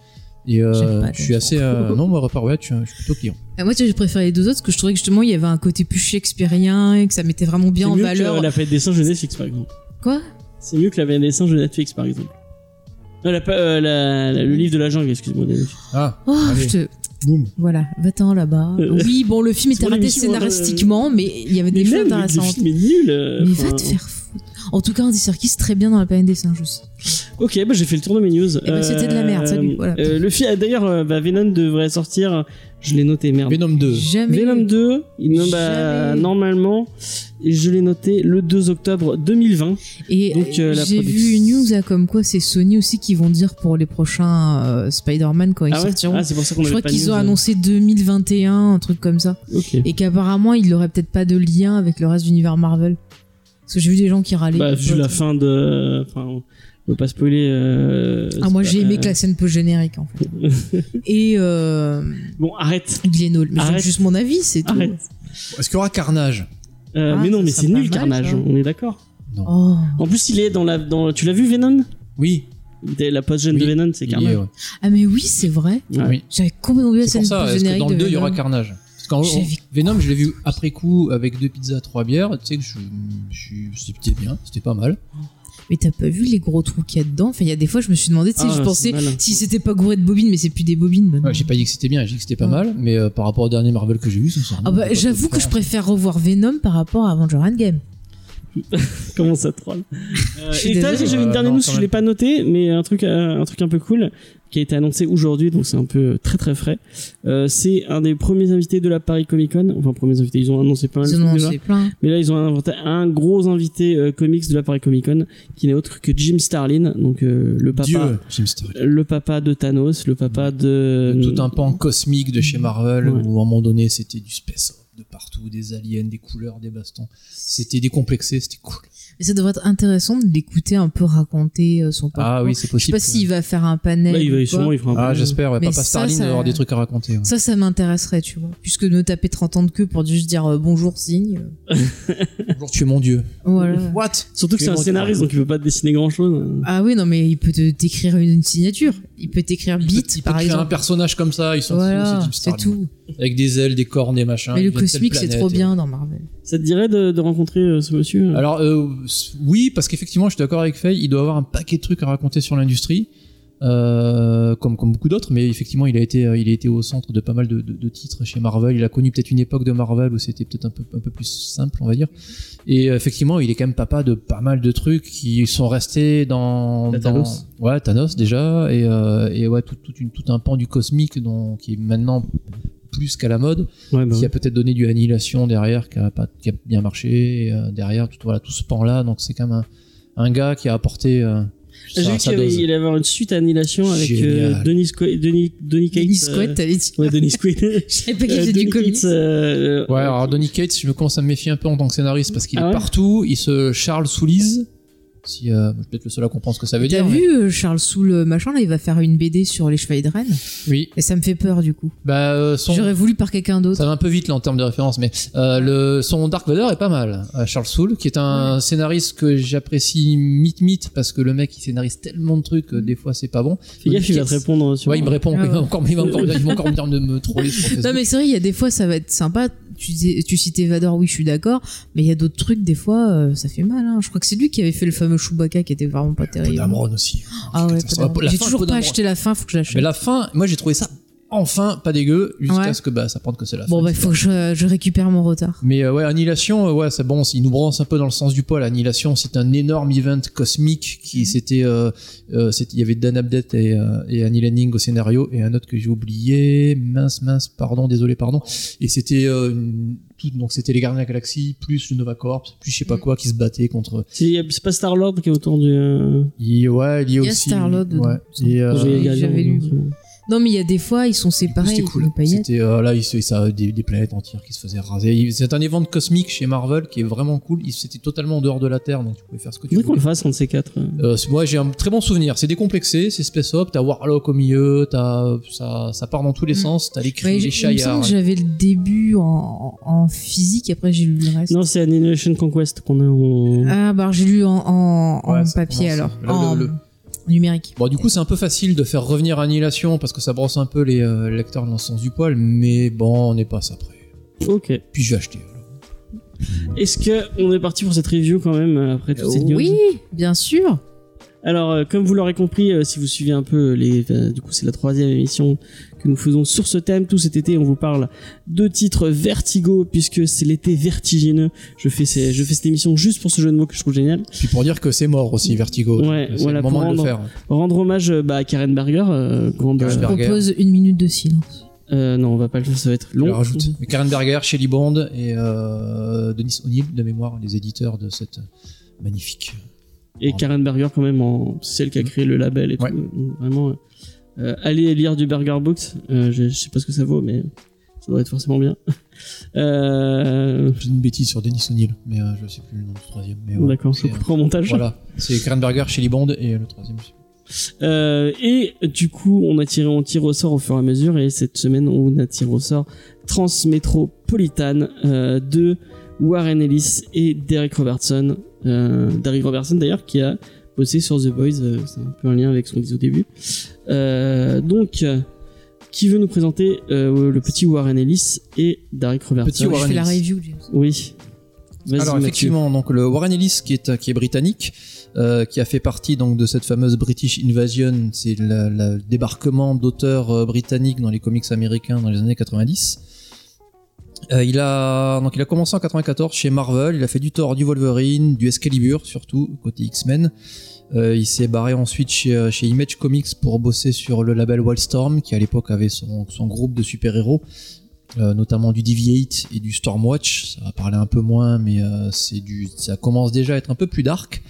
Et euh, je suis assez, euh, non moi repart ouais, je suis, je suis plutôt client. Moi tu vois, j'ai préféré les deux autres parce que je trouvais que justement il y avait un côté plus shakespearien et que ça mettait vraiment bien C'est en mieux valeur que La planète des singes de Netflix par exemple. quoi? C'est mieux que La planète des singes de Netflix par exemple. Non, la, euh, la- la- le livre de la jungle, excuse-moi. Ah, oh allez, je te boum. Voilà, va-t'en là-bas. Euh, Oui, bon, le film c'est était raté l'émission, scénaristiquement, mais il y avait des Mais choses même, le intéressantes. film est nul. euh, Mais enfin, va te faire foutre. En tout cas, Andy Serkis très bien dans la planète des singes aussi. Ok, bah j'ai fait le tour de mes news. Eh ben, c'était de la merde, salut, voilà. euh, le film, d'ailleurs, euh, bah, Venom devrait sortir. Je l'ai noté, merde. Venom 2. Jamais. Venom 2, il, non, bah, normalement, je l'ai noté le 2 octobre 2020. Et Donc, euh, j'ai production- vu une news là, comme quoi c'est Sony aussi qui vont dire pour les prochains euh, Spider-Man quand ils Ah ouais sortiront. Ah, c'est pour ça qu'on Je crois qu'ils ont annoncé 2021, un truc comme ça. Ok. Et qu'apparemment, il aurait peut-être pas de lien avec le reste de l'univers Marvel. Parce que j'ai vu des gens qui râlaient. Bah, vu la fin de. Enfin, on peut pas spoiler. euh, Ah, moi, j'ai aimé euh, que la scène post-générique, en fait. Et euh, Bon, arrête. Hall. Mais c'est Arrête. juste mon avis, c'est tout. Arrête. Est-ce qu'il y aura Carnage? Euh, Ah, mais non, mais c'est nul, mal, Carnage. On est d'accord. Oh. En plus, il est dans la. Dans... Tu l'as vu, Venom? Oui. La post-gen Oui, de Venom, c'est Carnage. ouais. Ah, mais oui, c'est vrai. Oui. J'avais complètement oublié la scène pour ça, est-ce que post-générique dans le de 2, il y aura. Carnage? Qu'en. Venom, je l'ai vu après coup avec deux pizzas, trois bières. Tu sais que je, je- c'était bien, c'était pas mal. Mais t'as pas vu les gros trous qu'il y a dedans? Enfin, il y a des fois, je me suis demandé, tu sais, Ah, je pensais si c'était pas gouré de bobines, mais c'est plus des bobines maintenant. Ouais, j'ai pas dit que c'était bien, j'ai dit que c'était pas Ouais. mal, mais euh, par rapport au dernier Marvel que j'ai vu, sincèrement. Ah bah, j'avoue que je préfère revoir Venom par rapport à Avenger Endgame. Comment ça troll euh, Et t'as- j'ai vu une Euh, dernière news, je l'ai pas noté, mais un truc, euh, un truc un peu cool qui a été annoncé aujourd'hui, donc c'est un peu très très frais. Euh, c'est un des premiers invités de la Paris Comic Con. Enfin, premiers invités, ils ont annoncé de Ils ont annoncé plein. Mais là, ils ont inventé un gros invité euh, comics de la Paris Comic Con, qui n'est autre que Jim Starlin, donc euh, le papa, Dieu, Jim Starlin. le papa de Thanos, le papa de Tout un pan cosmique de chez Marvel Ouais. où à un moment donné c'était du space de partout, des aliens, des couleurs, des bastons. C'était décomplexé, c'était cool. Mais ça devrait être intéressant de l'écouter un peu raconter euh, son parcours. Ah oui, c'est Je sais possible. pas s'il va faire un panel. Bah, il va ou sûrement, il fera un Ah, peu- j'espère, ouais. Mais Papa ça, Starling ça- avoir des trucs à raconter. ouais. Ça, ça m'intéresserait, tu vois. Puisque de taper 30 ans de queue pour juste dire euh, bonjour, signe. Bonjour, tu es mon dieu. Voilà. What? Surtout que c'est es un scénariste, donc il peut pas te dessiner grand chose. Ah oui, non, mais il peut te t'écrire une, signature. Il peut t'écrire Beat, il peut par créer un exemple. personnage comme ça, ils sont Voilà, c'est tout. Avec des ailes, des cornes, des machins. Mais le cosmique, c'est trop et- bien dans Marvel. Ça te dirait de, de rencontrer euh, ce monsieur Alors euh, oui, parce qu'effectivement, je suis d'accord avec Faye, il doit avoir un paquet de trucs à raconter sur l'industrie, euh, comme comme beaucoup d'autres, mais effectivement, il a été euh, il a été au centre de pas mal de, de- de titres chez Marvel. Il a connu peut-être une époque de Marvel où c'était peut-être un peu un peu plus simple, on va dire. Et euh, effectivement, il est quand même papa de pas mal de trucs qui sont restés dans, dans- Thanos. ouais Thanos déjà et euh, et ouais tout, tout, une, tout un pan du cosmique dont qui est maintenant plus qu'à la mode Ouais, bah qui a peut-être donné du annihilation derrière qui a pas qui a bien marché euh, derrière tout voilà tout ce pan là donc c'est quand même un, un gars qui a apporté euh, J'ai vu qu'il allait y avoir une suite à Annihilation avec euh. Denis, Qu- Denis, Denis. Denis euh, Quaid, t'avais dit. Ouais, Denis Quaid. Je savais pas qu'il Euh, faisait du Denis comics. Euh, ouais alors Donny Cates je me commence à me méfier un peu en tant que scénariste parce qu'il Ah est ouais partout il se Charles Soulise si euh, je suis peut-être le seul à comprendre ce que ça veut T'as dire mais- vu euh, Charles Soule euh, machin là, il va faire une BD sur les chevaliers de Rennes. oui Et ça me fait peur du coup. bah euh, son J'aurais voulu par quelqu'un d'autre. ça va un peu vite là en termes de référence, mais euh, le, son Dark Vader est pas mal. Euh, Charles Soule, qui est un scénariste que j'apprécie mythe mythe parce que le mec il scénarise tellement de trucs que des fois c'est pas bon. Fais gaffe, il va te répondre sur. Ouais, il me répond, Ah il va ouais. encore, il va encore, il va encore me dire de me troller sur. Non mais c'est vrai, il y a des fois ça va être sympa. Tu, dis- tu citais Vador, oui je suis d'accord. Mais il y a d'autres trucs, des fois euh, ça fait mal. Hein. Je crois que c'est lui qui avait fait le fameux Chewbacca qui était vraiment pas terrible. Podamron aussi. Ah ouais, J'ai toujours pas acheté la fin, faut que je Mais l'achète. la fin, moi j'ai trouvé ça enfin pas dégueu jusqu'à Ouais. ce que bah ça prenne que c'est la Bon fin. bah il faut que je, je récupère mon retard. Mais euh, ouais, Annihilation, euh, ouais, c'est bon, il nous branche un peu dans le sens du poil. Annihilation, c'est un énorme event cosmique Mhm. qui c'était, euh, euh, c'était- il y avait Dan Abnett et, euh, et Annie Lenning au scénario et un autre que j'ai oublié, mince, mince, pardon, désolé, pardon. Et c'était euh, donc c'était les Gardiens de la Galaxie plus le Nova Corps, plus je sais pas Mhm. quoi qui se battait contre. C'est pas Star Lord qui est autour du. euh, Il, ouais, il y a Il y a aussi. Star-Lord dedans, ouais. il euh, j'avais lu. Non mais il y a des fois ils sont séparés. C'était cool. C'était euh, là, il se- ça des, des planètes entières qui se faisaient raser. C'est un event cosmique chez Marvel qui est vraiment cool. C'était totalement en dehors de la Terre, donc tu pouvais faire ce que tu qu'on voulais. le fasse entre ces quatre. euh. C'est- moi, j'ai un très bon souvenir. C'est décomplexé, c'est space op. T'as Warlock au milieu, t'as ça, ça part dans tous les Mm. sens. T'as les cris, Ouais, les chaillards. que j'avais le début en, en physique, après j'ai lu le reste. Non, c'est Annihilation Conquest qu'on a en. Ah bah j'ai lu en, en, en Ouais, papier commence. alors, le- le- numérique. Bon, du coup, c'est un peu facile de faire revenir Annihilation parce que ça brosse un peu les euh, lecteurs dans le sens du poil, mais bon, on n'est pas ça près. Ok. Puis j'ai acheté. alors. Est-ce que on est parti pour cette review quand même euh, après toutes ces news Oui, bien sûr. Alors, euh, comme vous l'aurez compris, euh, si vous suivez un peu les, euh, du coup, c'est la troisième émission que nous faisons sur ce thème. Tout cet été, on vous parle de titres Vertigo, puisque c'est l'été vertigineux. Je fais, ces- je fais cette émission juste pour ce jeu de mots que je trouve génial. Puis pour dire que c'est mort aussi, Vertigo. Ouais, c'est voilà, le moment pour de le rendre- faire. Rendre hommage euh, bah, à Karen Berger, euh, grande. Karen Je Berger. propose une minute de silence. euh, non, on va pas le faire, ça va être Je long. le rajoute. Mais Karen Berger, Shelly Bond et euh, Denis O'Neill, de mémoire, les éditeurs de cette magnifique. Et Karen Berger, quand même, en... c'est celle qui a créé le label et Ouais. tout. Donc, vraiment, euh, euh, allez lire du Berger Books. Euh, je, je sais pas ce que ça vaut, mais ça doit être forcément bien. euh... J'ai une bêtise sur Denis O'Neill, mais euh, je sais plus le nom du troisième. Mais ouais, D'accord, je c'est, couperai au montage. Voilà, c'est Karen Berger, Shelly Bond et le troisième. Euh, et du coup, on a tiré, on tire au sort au fur et à mesure. Et cette semaine, on a tiré au sort Transmétropolitan euh, de Warren Ellis et Derek Robertson. Euh, Derek Robertson d'ailleurs qui a bossé sur The Boys. euh, c'est un peu un lien avec ce qu'on disait au début. Euh, donc, euh, qui veut nous présenter euh, le petit Warren Ellis et Derek Robertson Petit Je Warren fais la Ellis. review. Oui. Alors effectivement, donc le Warren Ellis qui est qui est britannique, euh, qui a fait partie donc de cette fameuse British Invasion, c'est le, le débarquement d'auteurs euh, britanniques dans les comics américains dans les années 90. Euh, il a donc il a commencé en 94 chez Marvel, il a fait du Thor, du Wolverine, du Excalibur surtout côté X-Men. Euh, il s'est barré ensuite chez, euh, chez Image Comics pour bosser sur le label Wildstorm qui à l'époque avait son, son groupe de super-héros euh, notamment du DV8 et du Stormwatch. Ça va parler un peu moins, mais euh, du, ça commence déjà à être un peu plus dark.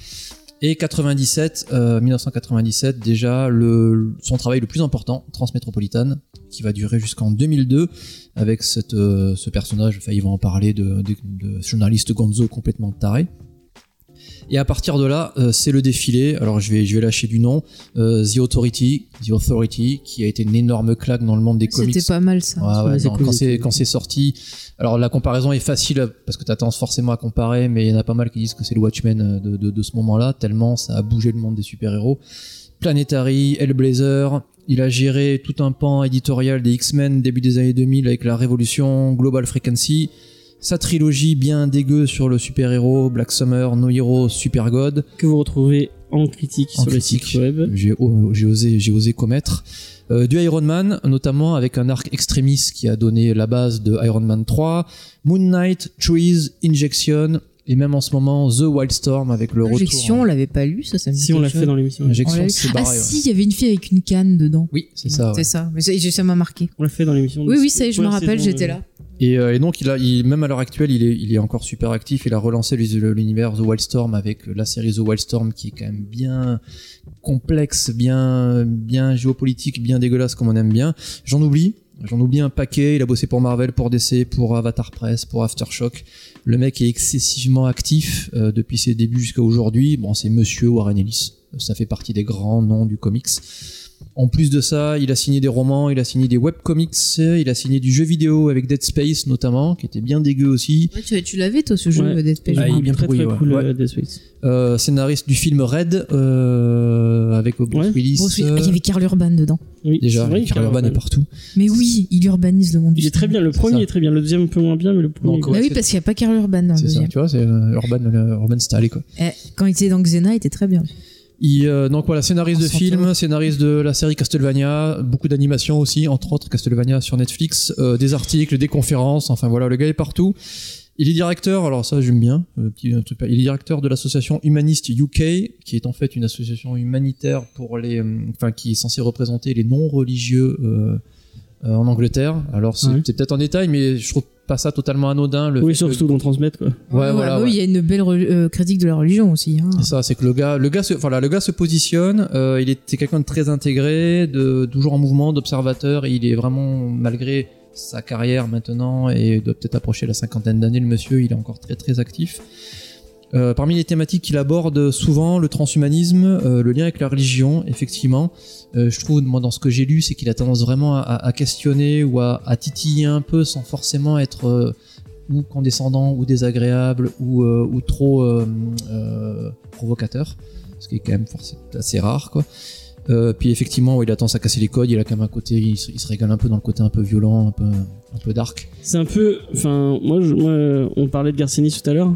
Et 97, euh, 1997, déjà le, son travail le plus important, Transmétropolitan, qui va durer jusqu'en 2002, avec cette, ce personnage, enfin, ils vont en parler de, de, de journaliste Gonzo complètement taré. Et à partir de là, euh, c'est le défilé. Alors je vais, je vais lâcher du nom. Euh, The Authority, The Authority, qui a été une énorme claque dans le monde des comics. C'était pas mal ça. Ouais, non, quand c'est quand c'est sorti. Alors la comparaison est facile parce que tu as tendance forcément à comparer, mais il y en a pas mal qui disent que c'est le Watchmen euh, de, de, de ce moment-là, tellement ça a bougé le monde des super-héros. Planetary, Hellblazer, il a géré tout un pan éditorial des X-Men début des années 2000 avec la Révolution, Global Frequency, sa trilogie bien dégueu sur le super-héros, Black Summer, No Hero, Super God. que vous retrouvez en critique En sur critique. le site web. J'ai osé, j'ai osé commettre. Euh, du Iron Man, notamment avec un arc Extremis qui a donné la base de Iron Man 3, Moon Knight, Trees, Injection, et même en ce moment The Wildstorm avec le Injection, on retour. l'avait pas lu, ça, ça me dit Si on l'a fait dans l'émission. On Injection, c'est Ah barré. ouais. si, il y avait une fille avec une canne dedans. Oui, c'est ça. ouais. C'est ça. Mais ça, ça m'a marqué. On l'a fait dans l'émission. Oui, oui, ça y est, je me rappelle, j'étais là. Et, euh, et donc, il a, il- même à l'heure actuelle, il est, il est encore super actif. Il a relancé l'univers The Wildstorm avec la série The Wildstorm qui est quand même bien complexe, bien, bien géopolitique, bien dégueulasse comme on aime bien. J'en oublie. J'en oublie un paquet. Il a bossé pour Marvel, pour DC, pour Avatar Press, pour Aftershock. Le mec est excessivement actif euh, depuis ses débuts jusqu'à aujourd'hui. Bon, c'est Monsieur Warren Ellis. Ça fait partie des grands noms du comics. En plus de ça, il a signé des romans, il a signé des webcomics, il a signé du jeu vidéo avec Dead Space notamment, qui était bien dégueu aussi. Ouais, tu, tu l'avais, toi, ce jeu Ouais. Dead Space, Ah, il est bien très pourri, très ouais. cool Ouais. euh, Death Space. Euh, scénariste du film Red euh, avec Bruce Ouais. Willis. Euh, il y avait Karl Urban dedans. Oui, déjà, c'est vrai, Karl Urban Urban. est partout. Mais oui, il urbanise le monde du Il est très bien. Le premier est très bien. Le deuxième un peu moins bien, mais le premier. Donc, Bah oui, parce qu'il n'y a pas Karl Urban dans le C'est ça, deuxième. tu vois, c'est euh, Urban, Urban c'était allé, quoi. Eh, quand il était dans Xena, il était très bien. Il, euh, donc voilà, scénariste de films, scénariste de la série Castlevania, beaucoup d'animations aussi, entre autres Castlevania sur Netflix, euh, des articles, des conférences, enfin voilà, le gars est partout. Il est directeur, alors ça j'aime bien, euh, petit un truc, il est directeur de l'association Humanist UK, qui est en fait une association humanitaire pour les, euh, enfin qui est censée représenter les non religieux euh, en Angleterre. Alors c'est Ouais. c'est peut-être en détail, mais je trouve pas ça totalement anodin. Le Oui, fait que- surtout dans Transmettre, quoi. Ouais, voilà, bah oui, ouais. il y a une belle re- euh, critique de la religion aussi. Hein. C'est ça, c'est que le gars, le gars, se, voilà, le gars se positionne. euh, il est, c'est quelqu'un de très intégré, de toujours en mouvement, d'observateur. Il est vraiment, malgré sa carrière maintenant et doit peut-être approcher la cinquantaine d'années, le monsieur, il est encore très très actif. Euh, parmi les thématiques qu'il aborde souvent, le transhumanisme, euh, le lien avec la religion, effectivement. Euh, je trouve, moi, dans ce que j'ai lu, c'est qu'il a tendance vraiment à, questionner ou à, titiller un peu sans forcément être ou condescendant ou désagréable ou, trop provocateur, ce qui est quand même assez rare, quoi. Puis effectivement, il a tendance à casser les codes. Il a quand même un côté, il se, régale un peu dans le côté un peu violent, un peu, un peu dark. C'est un peu. Enfin, moi, moi, on parlait de Garcinis tout à l'heure.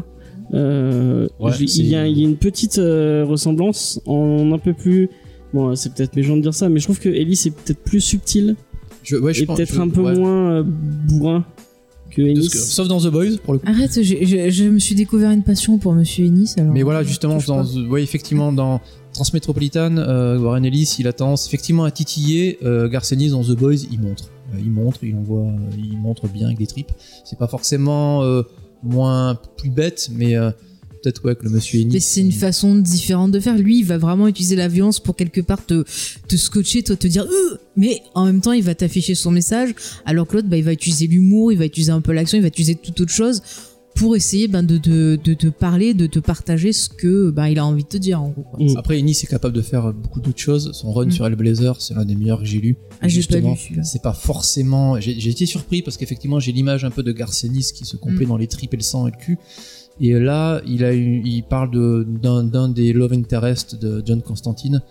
Euh, Ouais, il, y a, c'est- il y a une petite euh, ressemblance en un peu plus. Bon, c'est peut-être méchant de dire ça, mais je trouve que Ellie c'est peut-être plus subtil Je, ouais, je et peut-être je- un peu ouais. moins euh, bourrin que Ennis. que- sauf dans The Boys pour le coup. Arrête, je, je me suis découvert une passion pour Monsieur Ennis. Alors Mais voilà, justement, dans, ouais, effectivement, dans Transmétropolitane, euh, Warren Ellis, il a tendance effectivement à titiller. Euh, Garcenis dans The Boys, il montre. Euh, il montre, il envoie, il montre bien avec des tripes. C'est pas forcément euh, moins plus bête, mais euh, peut-être ouais, que le monsieur Ennis. Mais c'est une façon différente de faire. Lui, il va vraiment utiliser la violence pour quelque part te, te scotcher, toi te dire Euh mais en même temps, il va t'afficher son message, alors que l'autre, bah, il va utiliser l'humour, il va utiliser un peu l'action, il va utiliser toute autre chose pour essayer ben, de, de, de te parler, de te partager ce que ben, il a envie de te dire en gros. quoi. Mm. Après, Ennis est capable de faire beaucoup d'autres choses. Son run Mm. sur Hellblazer, c'est l'un des meilleurs que j'ai lu. Ah, j'ai pas Justement, lu celui-là. c'est pas forcément. J'ai été surpris parce qu'effectivement, j'ai l'image un peu de Garcenis qui se complaît Mm. dans les tripes et le sang et le cul. Et là, il a eu, il parle d'un des love interest de John Constantine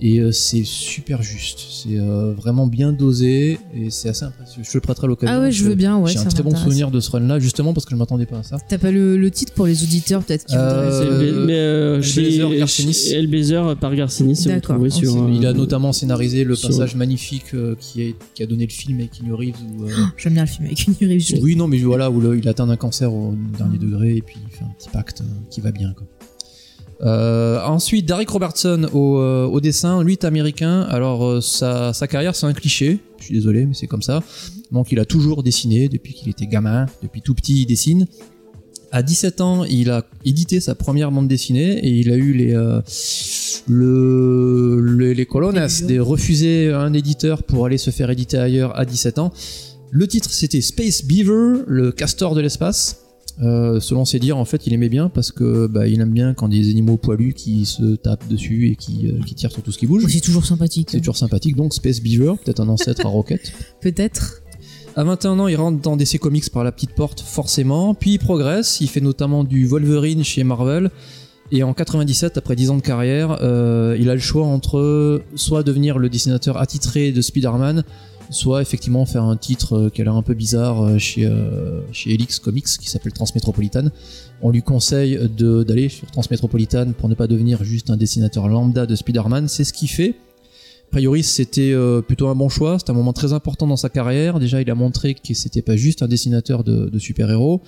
et euh, c'est super juste. C'est euh, vraiment bien dosé et c'est assez impressionnant. Je te le prêterai l'occasion. Ah ouais, je veux bien, ouais. J'ai un très bon souvenir de ce run-là, justement parce que je m'attendais pas à ça. T'as pas le, le titre pour les auditeurs, peut-être qui Euh, voudraient- euh, Hellblazer par Garcinis, le D'accord, euh, Il a notamment scénarisé le sur- passage magnifique euh, qui, est, qui a donné le film avec Keanu Reeves où, euh, J'aime bien le film avec une Reeves. Oui, non, mais voilà, où le- il atteint un cancer au dernier degré et puis il fait un petit pacte euh, qui va bien. Quoi. Euh, ensuite, Derek Robertson au, euh, au dessin, lui est américain. Alors, euh, sa, sa carrière, c'est un cliché. Je suis désolé, mais c'est comme ça. Donc, il a toujours dessiné depuis qu'il était gamin. Depuis tout petit, il dessine. À 17 ans, il a édité sa première bande dessinée et il a eu les, le, le- les colonnes Les de refuser un éditeur pour aller se faire éditer ailleurs à 17 ans. Le titre c'était Space Beaver, le castor de l'espace. Euh, selon ses dires, en fait, il aimait bien parce que bah, il aime bien quand des animaux poilus qui se tapent dessus et qui, euh, qui tirent sur tout ce qui bouge. C'est toujours sympathique. C'est toujours sympathique. Donc Space Beaver, peut-être un ancêtre à Rocket. Peut-être. À 21 ans, il rentre dans DC Comics par la petite porte, forcément. Puis il progresse. Il fait notamment du Wolverine chez Marvel. Et en 97, après 10 ans de carrière, euh, il a le choix entre soit devenir le dessinateur attitré de Spider-Man, soit effectivement faire un titre euh, qui a l'air un peu bizarre euh, chez, euh, chez Helix Comics qui s'appelle Transmétropolitan. On lui conseille d'aller sur Transmétropolitan pour ne pas devenir juste un dessinateur lambda de Spider-Man. C'est ce qu'il fait. A priori, c'était plutôt un bon choix. C'était un moment très important dans sa carrière. Déjà, il a montré que c'était pas juste un dessinateur de, de super-héros.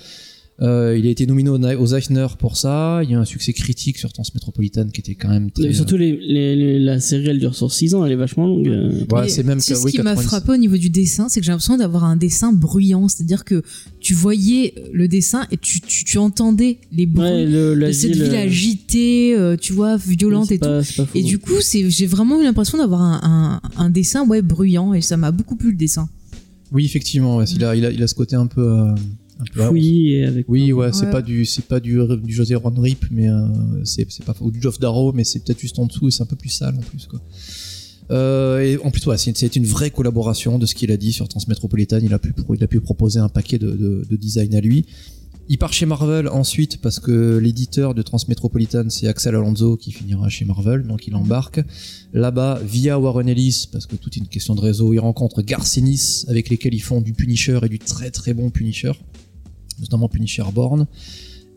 Euh, il a été nominé aux, Eisner pour ça. Il y a un succès critique sur Transmétropolitan qui était quand même très. Et surtout, les, les- les- la série elle dure sur 6 ans, elle est vachement longue. Ouais, c'est même que- ce oui, qui m'a 90. frappé au niveau du dessin, c'est que j'ai l'impression d'avoir un dessin bruyant. C'est-à-dire que tu voyais le dessin et tu, tu, tu entendais les bruits Ouais, le, la de cette ville, euh, agitée, euh, tu vois, violente et tout. pas- Et du coup, j'ai vraiment eu l'impression d'avoir un, un, un dessin ouais, bruyant et ça m'a beaucoup plu le dessin. Oui, effectivement. ouais, il, a, il, a, il a ce côté un peu. euh, un peu fouillis et avec. Oui, ouais, c'est pas du, c'est pas du, du José Ron Rip, mais euh, c'est, pas ou du Geoff Darrow, mais c'est peut-être juste en dessous et c'est un peu plus sale en plus, quoi. Euh, et en plus, ouais, c'est, une vraie collaboration de ce qu'il a dit sur Transmétropolitan. Il a pu, il a pu proposer un paquet de, de, de design à lui. Il part chez Marvel ensuite parce que l'éditeur de Transmétropolitan c'est Axel Alonso qui finira chez Marvel, donc il embarque là-bas via Warren Ellis parce que toute une question de réseau. Il rencontre Garcenis avec lesquels ils font du Punisher et du très très bon Punisher, notamment Punisher Born.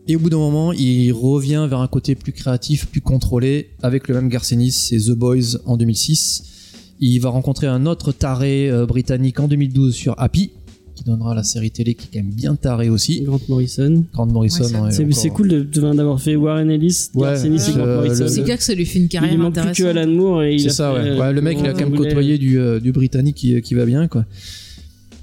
Et au bout d'un moment, il revient vers un côté plus créatif, plus contrôlé, avec le même Garcenis, c'est The Boys en 2006. Il va rencontrer un autre taré euh, britannique en 2012 sur Happy, qui donnera la série télé qui est quand même bien tarée aussi. Grant Morrison. Grant Morrison. Ouais, ça- ouais, C'est encore- c'est cool de- de- d'avoir fait Warren Ellis, Ouais, Garcenis et euh, Grant Morrison. le- c'est clair que ça lui fait une carrière il manque plus intéressante. que Alan Moore et il C'est a ça, fait, ouais. euh, Ouais, le mec, il a quand même côtoyé du, euh, du britannique qui, qui va bien, quoi.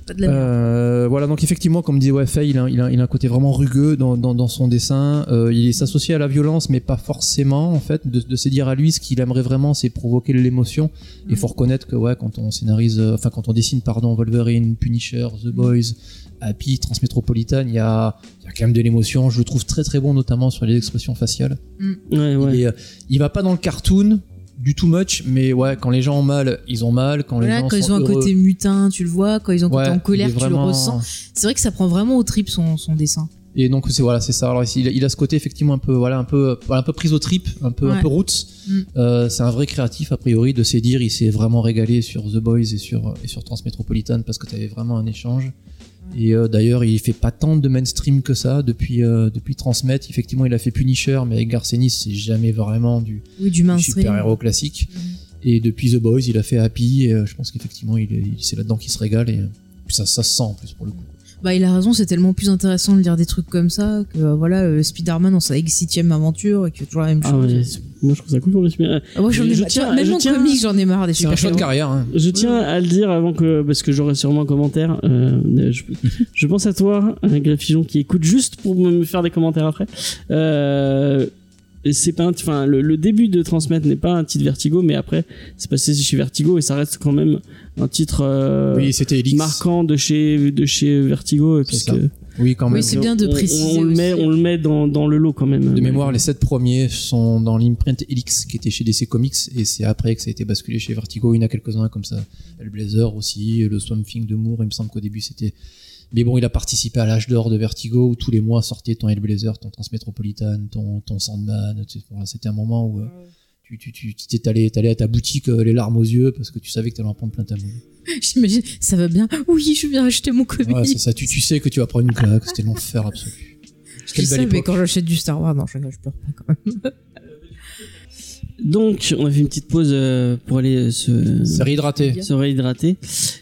Pas de la merde. Euh, voilà, donc effectivement, comme disait Wafay, il a, il, a, il a un côté vraiment rugueux dans, dans, dans son dessin. Euh, il s'associe à la violence, mais pas forcément, en fait. De, de se dire à lui, ce qu'il aimerait vraiment, c'est provoquer de l'émotion. Il faut reconnaître que, ouais, quand on scénarise, euh, enfin, quand on dessine, pardon, Wolverine, Punisher, The Boys, Happy, Transmétropolitan, il y a, il y a quand même de l'émotion. Je le trouve très très bon, notamment sur les expressions faciales. Ouais, ouais. Il, est, il va pas dans le cartoon du too much, mais ouais, quand les gens ont mal, ils ont mal. Quand les gens quand sont ils ont un côté mutin, tu le vois. Quand ils ont un côté en colère, tu le ressens. C'est vrai que ça prend vraiment au trip son, son dessin. Et donc c'est voilà, c'est ça. Alors il a, il a ce côté effectivement un peu voilà un peu voilà, un peu prise au trip, un peu un peu roots. Mm. Euh, c'est un vrai créatif a priori de ses dires. Il s'est vraiment régalé sur The Boys et sur et sur Transmétropolitan parce que tu avais vraiment un échange. Et euh, d'ailleurs, il fait pas tant de mainstream que ça depuis euh, depuis Transmet. Effectivement, il a fait Punisher, mais avec Garcenis, c'est jamais vraiment du, Oui, du du mainstream. super-héros classique. Et depuis The Boys, il a fait Happy. Et, euh, je pense qu'effectivement, il, est- il- c'est là-dedans qu'il se régale. Et ça, ça se sent en plus pour le coup. Bah, il a raison, c'est tellement plus intéressant de lire des trucs comme ça que euh, voilà, euh, Spider-Man dans sa X-7ème aventure et que toujours la même Ah chose. ouais, moi je trouve ça cool pour les super- Ah, moi j'en ai Je marre. tiens- Même je en tiens- comics, j'en ai marre des C'est un super choix de carrière. hein. Je tiens à le dire avant que parce que j'aurai sûrement un commentaire. euh, je, je pense à toi, un graffijon qui écoute juste pour me faire des commentaires après. Euh, c'est pas, un- enfin le, le début de transmettre n'est pas un titre Vertigo, mais après c'est passé chez Vertigo et ça reste quand même un titre euh, Oui, marquant de chez de chez Vertigo C'est puisque ça. Oui, quand même. Oui, c'est bien de on- préciser On, le met, on le met dans, dans le lot quand même. De mémoire, les sept premiers sont dans l'imprint Elix qui était chez DC Comics et c'est après que ça a été basculé chez Vertigo. Il y en a quelques-uns comme ça. Hellblazer aussi, le Swamp Thing de Moore, il me semble qu'au début c'était. Mais bon, il a participé à l'âge d'or de Vertigo où tous les mois sortait ton Hellblazer, ton Transmetropolitan, ton, ton Sandman. C'était un moment où euh, tu tu tu tu t'es allé, à ta boutique euh, les larmes aux yeux parce que tu savais que t'allais en prendre plein ta moule. J'imagine, ça va bien. Oui, je viens acheter mon comic. Ouais, c'est ça. Tu, tu sais que tu vas prendre une claque. C'était l'enfer absolu. je Quelle dis belle ça, mais quand j'achète du Star Wars, non, je, je pleure pas quand même. Donc on a fait une petite pause euh, pour aller se, réhydraté. se réhydrater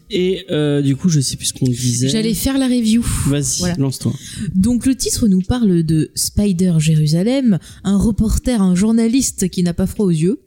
et euh, du coup je sais plus ce qu'on disait. J'allais faire la review. Vas-y, Voilà. lance-toi. Donc le titre nous parle de Spider Jérusalem, un reporter, un journaliste qui n'a pas froid aux yeux.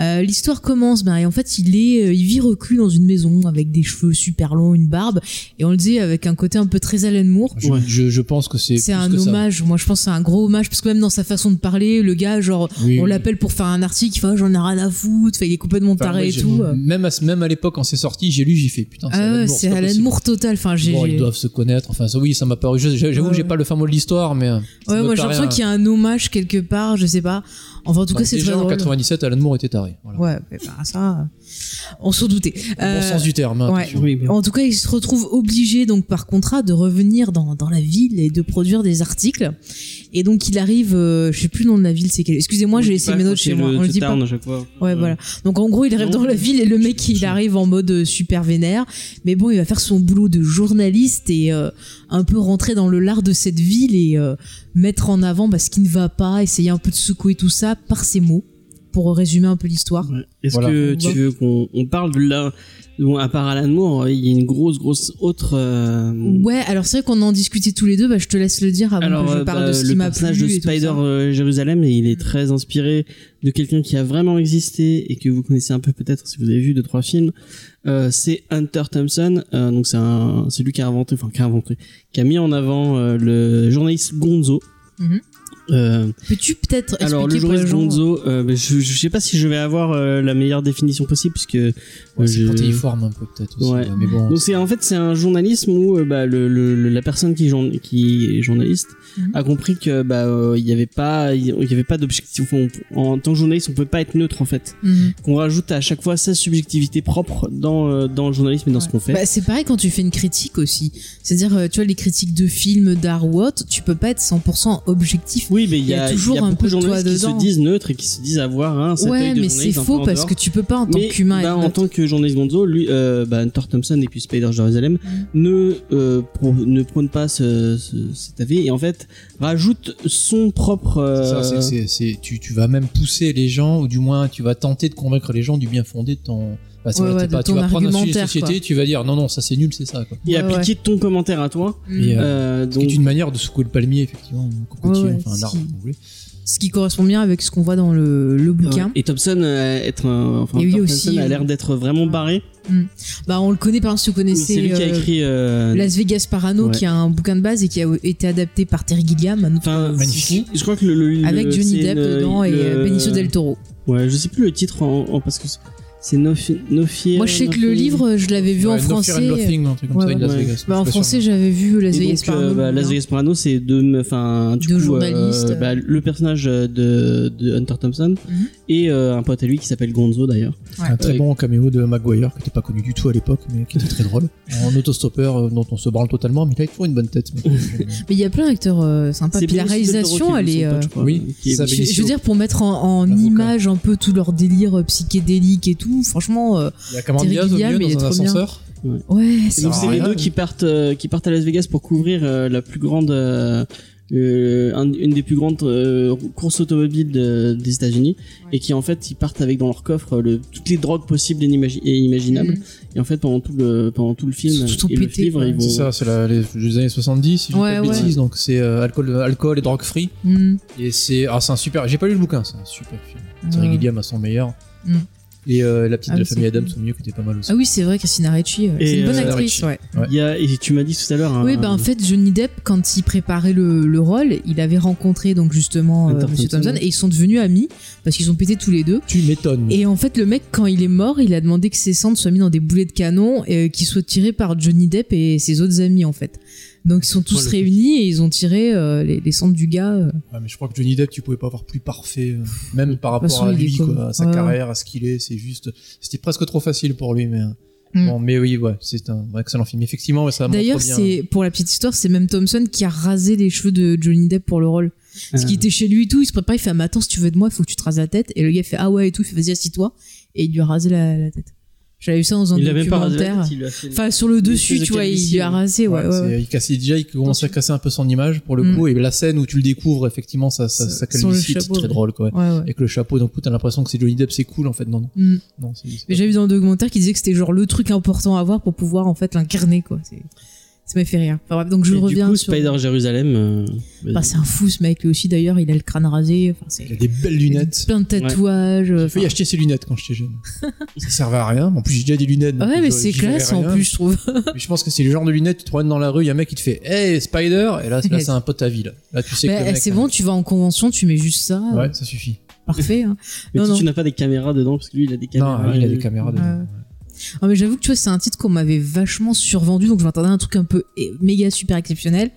Euh, L'histoire commence, ben, et en fait il est, euh, il vit reclus dans une maison avec des cheveux super longs, une barbe, et on le dit avec un côté un peu très Alan Moore. Je, Ouais. je, je pense que c'est. C'est un que ça. hommage, moi je pense que c'est un gros hommage, parce que même dans sa façon de parler, le gars, genre, Oui, on oui. l'appelle pour faire un article, il fait, oh, j'en ai rien à foutre, Enfin, il est complètement Enfin, taré moi, et tout. Même à, même à l'époque, quand c'est sorti, j'ai lu, j'ai fait putain, c'est Ah Alan Moore, c'est pas Alan possible. Moore total, enfin. Bon, ils doivent se connaître. Enfin, ça, oui, ça m'a paru juste. J'avoue que j'ai pas le fameux de l'histoire, mais. euh, Ouais, moi j'ai l'impression qu'il y a un hommage quelque part, je sais pas. Enfin en tout cas Enfin, c'est très déjà en drôle. 97, Alan Moore était taré. Ouais, bah, ça, on s'en doutait. Euh, bon sens du terme. hein, ouais. Oui. En tout cas, il se retrouve obligé, donc par contrat, de revenir dans, dans la ville et de produire des articles. Et donc il arrive, euh, je sais plus le nom de la ville, c'est quel. Excusez-moi, j'ai laissé mes notes chez moi. On le dit pas. à chaque fois. Ouais, voilà. Donc en gros, il arrive Non, dans la ville et le mec, il arrive en mode euh, super vénère. Mais bon, il va faire son boulot de journaliste et euh, un peu rentrer dans le lard de cette ville et euh, mettre en avant bah, ce qui ne va pas, essayer un peu de secouer tout ça par ses mots, pour résumer un peu l'histoire. Ouais. Est-ce Voilà. que tu veux qu'on on parle de là bon, à part Alan Moore, il y a une grosse grosse autre euh, Ouais, alors c'est vrai qu'on en discutait tous les deux, bah, je te laisse le dire avant Alors, que je euh, parle bah, de ce le qui m'a personnage plu de et tout Spider euh, Jérusalem, et il est très inspiré de quelqu'un qui a vraiment existé et que vous connaissez un peu peut-être si vous avez vu deux trois films. Euh, c'est Hunter Thompson. Euh, donc c'est un, c'est lui qui a inventé, enfin qui a inventé, qui a mis en avant euh, le journaliste Gonzo. Mhm. Euh, Peux-tu peut-être alors le gens Gonzo, euh, bah, je, je sais pas si je vais avoir euh, la meilleure définition possible puisque euh, Ouais, je- protéiforme un peu peut-être aussi. Ouais. Mais bon. donc c'est en fait c'est un journalisme où euh, bah, le, le- le- la personne qui est journaliste A compris que bah euh, il y avait pas il y avait pas d'objectif en tant que journaliste on peut pas être neutre en fait Mhm. qu'on rajoute à chaque fois sa subjectivité propre dans euh, dans le journalisme et dans ce qu'on fait Bah, c'est pareil quand tu fais une critique aussi. C'est-à-dire, euh, tu vois, les critiques de films, d'art ou autre, tu peux pas être 100% objectif. oui mais il y a, toujours il y a un peu de toi qui se disent neutres et qui se disent avoir un cet œil ouais, de mais c'est faux parce dehors. que tu peux pas en tant qu'humain bah, en tant que journaliste Gonzo, lui, euh, bah, Hunter Thompson et puis Spider Jerusalem ne euh, pro- ne prônent pas ce, ce- cet avis et en fait rajoute son propre. C'est ça, euh, c'est- c'est- c'est- tu, tu vas même pousser les gens, ou du moins tu vas tenter de convaincre les gens du bien fondé de ton. Bah, c'est Ouais, vrai, ouais, t'es de pas- tu vas prendre un sujet de société, quoi. tu vas dire non, non, ça c'est nul, c'est ça. Quoi. et Ouais, appliquer ton commentaire à toi. Et, euh, Euh, Ce qui est donc, une manière de secouer le palmier, effectivement, un cocotier, Ouais, ouais, enfin un arbre, si. si vous voulez. Ce qui correspond bien avec ce qu'on voit dans le, le bouquin. Et Thompson, euh, être un, enfin, Et lui Hunter aussi, Thompson a euh, l'air d'être vraiment barré. Bah, on le connaît par exemple si vous Oui, connaissez C'est lui qui a euh, écrit. euh, Las Vegas Parano, Ouais. qui a un bouquin de base et qui a été adapté par Terry Gilliam. Enfin, Magnifique. Je crois que le, le- avec Johnny Depp une- dedans et le- euh, Benicio del Toro. Ouais, je sais plus le titre en, en- parce que c'est No, no Fear. Moi, je sais No que le Fear. livre, je l'avais vu Ouais, en No Fear and français. Un truc comme Ouais, ça, Las. Vegas. Bah, en français, j'avais vu Las Vegas donc, euh, Parano. bah, Las. Vegas Parano, c'est deux, enfin, du Deux coup, euh, journalistes. bah, le personnage de, de Hunter Thompson Mhm. et euh, un pote à lui qui s'appelle Gonzo d'ailleurs. Un très bon caméo de Maguire qui n'était pas connu du tout à l'époque, mais qui était très drôle. En autostoppeur euh, dont on se branle totalement, mais il a toujours une bonne tête. mais- il y a plein d'acteurs euh, sympas. Puis la réalisation, elle est. euh, oui, je, veux dire, pour mettre en, image un peu tout leur délire euh, psychédélique et tout, franchement, euh, Il y a Cameron Diaz au milieu dans un bien. ascenseur. Ouais, c'est donc Ça c'est les deux qui partent euh, qui partent à Las Vegas pour couvrir euh, la plus grande euh, euh, un- une des plus grandes euh, courses automobiles de- des États-Unis et qui en fait ils partent avec dans leur coffre le, toutes les drogues possibles et, imaginables Mhm. et en fait pendant tout le pendant tout le film Tout- tout et le pété, livre quoi. ils vont C'est ça, c'est la- les, les années 70, si je dis Ouais, pas de ouais. bêtises. Donc c'est euh, alcool, alcool et drogue free. Mm. Et c'est ah, c'est un super. J'ai pas lu le bouquin, c'est un super film. Terry. Gilliam à son meilleur. Mm. Et euh, la petite Ah de oui, la famille c'est Adams au milieu qui était pas mal aussi. Ah oui, c'est vrai, Christina Ricci, ouais. Et, c'est une bonne euh, actrice, Ricci. ouais. Ouais. il y a et tu m'as dit tout à l'heure un- Oui, bah en fait, Johnny Depp, quand il préparait le, le rôle, il avait rencontré donc justement euh, Monsieur Thompson. Thompson et ils sont devenus amis parce qu'ils ont pété tous les deux. Tu m'étonnes. Et en fait, le mec, quand il est mort, il a demandé que ses cendres soient mis dans des boulets de canon et euh, qu'ils soient tirés par Johnny Depp et ses autres amis en fait. Donc ils sont tous réunis et ils ont tiré euh, les, les cendres du gars. euh. Ouais, mais je crois que Johnny Depp, tu pouvais pas avoir plus parfait, euh, même par façon, rapport à lui, quoi, à sa ouais. carrière, à ce qu'il est. C'est juste, c'était presque trop facile pour lui, mais Mm. bon, mais oui, ouais, c'est un excellent film. Effectivement, ouais, ça D'ailleurs, c'est pour la petite histoire, c'est même Thompson qui a rasé les cheveux de Johnny Depp pour le rôle. Parce Ah. qu'il était chez lui et tout, il se prépare, il fait ah, mais attends, si tu veux de moi, il faut que tu te rases la tête. Et le gars fait ah ouais et tout, il fait vas-y assis-toi. Et il lui a rasé la, la tête. J'avais vu ça dans un il pas documentaire. il fait- Enfin sur le dessus, tu vois, il lui a rasé, ouais, il cassait déjà, il commence à casser un peu son image pour le Mm. coup. Et la scène où tu le découvres, effectivement, ça, ça, ça calvitie, c'est très ouais. drôle, quoi. Ouais, ouais. Avec le chapeau, donc t'as l'impression que c'est Johnny Depp, c'est cool, en fait. Non, non, Mm. non, c'est- c'est Mais j'ai vu dans le documentaire qui disait que c'était genre le truc important à voir pour pouvoir en fait l'incarner quoi. C'est- Ça m'a fait rire. Enfin, bref, donc je Et reviens du coup sur. Spider Jérusalem euh, Bah, c'est un fou ce mec lui aussi d'ailleurs. Il a le crâne rasé. Enfin, c'est Il a des belles lunettes. plein de tatouages. J'ai enfin. failli acheter ses lunettes quand j'étais jeune. ça servait à rien. En plus, j'ai déjà des lunettes. Ouais, mais c'est classe en plus, je trouve. Mais je pense que c'est le genre de lunettes, tu te promènes dans la rue, il y a un mec qui te fait Hey Spider, et là, là c'est un pote à vie. Là, Là, tu sais que. Bah, le mec, c'est hein, bon, tu vas en convention, tu mets juste ça. Ouais, ça suffit. Parfait. hein. mais non, non. tu n'as pas des caméras dedans parce que lui il a des Non, caméras il a des caméras dedans. Ah, mais j'avoue que tu vois, c'est un titre qu'on m'avait vachement survendu, donc je m'attendais à un truc un peu méga super exceptionnel.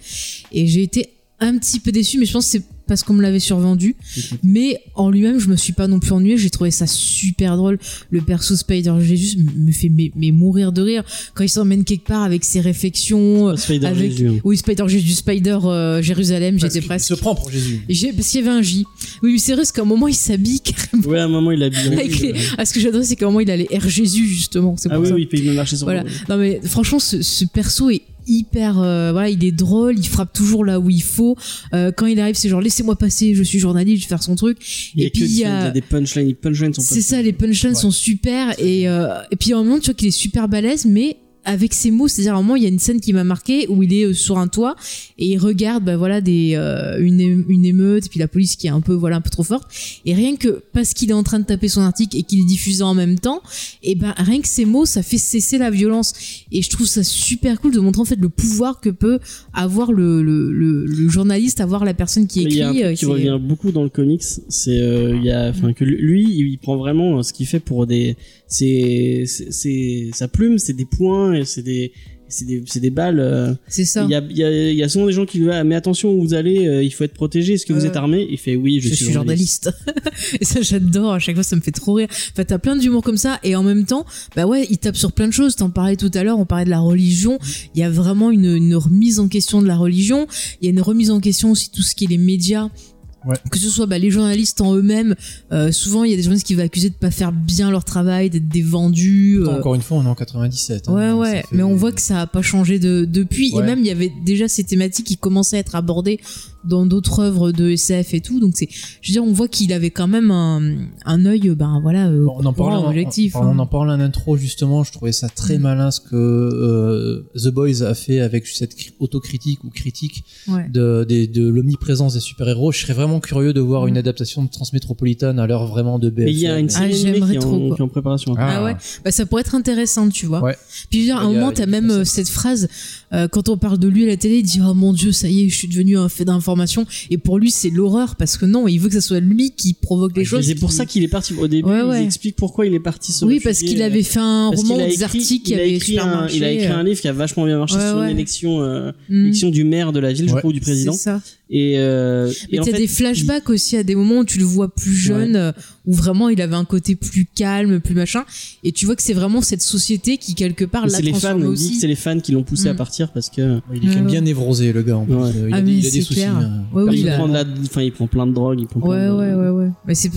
Et j'ai été un petit peu déçu, mais je pense que c'est parce qu'on me l'avait survendu. Mais en lui-même, je me suis pas non plus ennuyé. J'ai trouvé ça super drôle. Le perso Spider Jésus me fait mais, mais mourir de rire quand il s'emmène quelque part avec ses réflexions. euh, Spider avec Jésus, hein. oui Spider Jésus, Spider euh, Jérusalem. J'étais presque. se prend pour Jésus. Parce qu'il y avait un J. Oui, mais c'est vrai, parce qu'à un moment, il s'habille carrément. Ouais, à un moment il bien. avec les- Ah, ce que j'adore, c'est qu'à un moment, il a les R Jésus, justement. Ah oui, ça. oui, il peut même marcher sur Voilà. le- Non mais franchement, ce, ce perso est hyper, euh, voilà, il est drôle, il frappe toujours là où il faut. Euh, quand il arrive, c'est genre laissez-moi passer, je suis journaliste, je vais faire son truc. Il y a et puis que il y a, des punchlines, les punchlines sont pas c'est ça, les punchlines Ouais. sont super et euh, et puis en même temps, tu vois qu'il est super balèze, mais avec ses mots, c'est-à-dire à un moment, il y a une scène qui m'a marqué où il est euh, sur un toit et il regarde, bah voilà, des euh, une, une émeute et puis la police qui est un peu voilà un peu trop forte et rien que parce qu'il est en train de taper son article et qu'il est diffusé en même temps, et ben rien que ces mots, ça fait cesser la violence et je trouve ça super cool de montrer en fait le pouvoir que peut avoir le le, le, le journaliste, avoir la personne qui écrit. Il y a un truc euh, qui revient beaucoup dans le comics, c'est euh, il y a enfin que lui il prend vraiment ce qu'il fait pour des c'est c'est- sa plume, c'est des points c'est des c'est des c'est des balles euh, C'est ça. il y a il y a il y a souvent des gens qui lui disent ah, mais attention où vous allez euh, il faut être protégé est-ce que vous êtes armé? Il fait oui je, je, suis journaliste. et ça, j'adore. À chaque fois, ça me fait trop rire. Enfin, t'as plein d'humour comme ça. Et en même temps, bah ouais, il tape sur plein de choses. T'en parlais tout à l'heure. On parlait de la religion. Il y a vraiment une, une remise en question de la religion. Il y a une remise en question aussi de tout ce qui est les médias. Ouais. Que ce soit bah, les journalistes en eux-mêmes, euh, souvent il y a des journalistes qui vont accuser de pas faire bien leur travail, d'être des vendus. euh, Encore une fois, on est en 97. hein, Ouais, ouais, mais on voit que ça a pas changé de, depuis. Ouais. Et même, il y avait déjà ces thématiques qui commençaient à être abordées dans d'autres œuvres de SF et tout. Donc, c'est, je veux dire, on voit qu'il avait quand même un, un œil, ben voilà, euh, Bon, on en en- objectif. en, on hein. en parlait en intro justement, je trouvais ça très Mm. malin ce que euh, The Boys a fait avec cette cri- autocritique ou critique Ouais. de, de l'omniprésence des super-héros. Je serais vraiment curieux de voir Mm. une adaptation de Transmétropolitane à l'heure vraiment de BFM. mais il y a une Ah, série j'aimerais qui, est trop, en, quoi. qui est en préparation Ah ouais Bah, ça pourrait être intéressant, tu vois. Ouais. Puis, je veux dire, à un moment, t'as même euh, cette phrase, euh, quand on parle de lui à la télé, il dit, oh mon dieu, ça y est, je suis devenu un fait Et pour lui, c'est l'horreur parce que non, il veut que ça soit lui qui provoque les Et choses. c'est pour qui- ça qu'il est parti au début Ouais, ils ouais. expliquent pourquoi il est parti se Oui, parce qu'il euh, avait fait un parce roman des articles qui il a avait écrit super un, marché. il a écrit euh. un livre qui a vachement bien marché Ouais, sur ouais. l'élection euh, Mm. du maire de la ville je Ouais. crois ou du président C'est ça. Et, euh, Mais et en t'as fait, des flashbacks aussi à des moments où tu le vois plus jeune, euh, où vraiment il avait un côté plus calme, plus machin. Et tu vois que c'est vraiment cette société qui, quelque part, l'a c'est les fans, transformé que aussi. c'est les fans qui l'ont poussé à Mm. partir parce que Il est quand même bien névrosé, le gars, en plus. Ouais. Euh, Il, Ah, a, des, mais il a des c'est soucis. hein. Ouais, oui, il, il a- prend de la, enfin, il prend plein de drogue, il prend plein Ouais, de- ouais, ouais, ouais. Mais c'est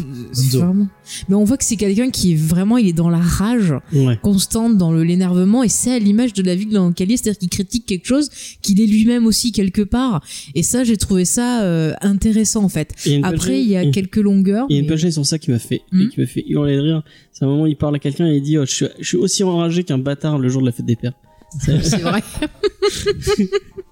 vraiment. Mais on voit que c'est quelqu'un qui est vraiment, il est dans la rage Ouais. constante, dans l'énervement, et c'est à l'image de la vie dans laquelle il est, c'est-à-dire qu'il critique quelque chose qu'il est lui-même aussi quelque part. Et ça, j'ai trouvé ça euh, intéressant en fait. Une Après, il y a quelques longueurs. Il y a une mais- punchline sur ça qui m'a fait, Hmm. qui m'a fait hurler de rire. C'est un moment où il parle à quelqu'un et il dit oh, je, suis, je suis aussi enragé qu'un bâtard le jour de la fête des pères. C'est vrai.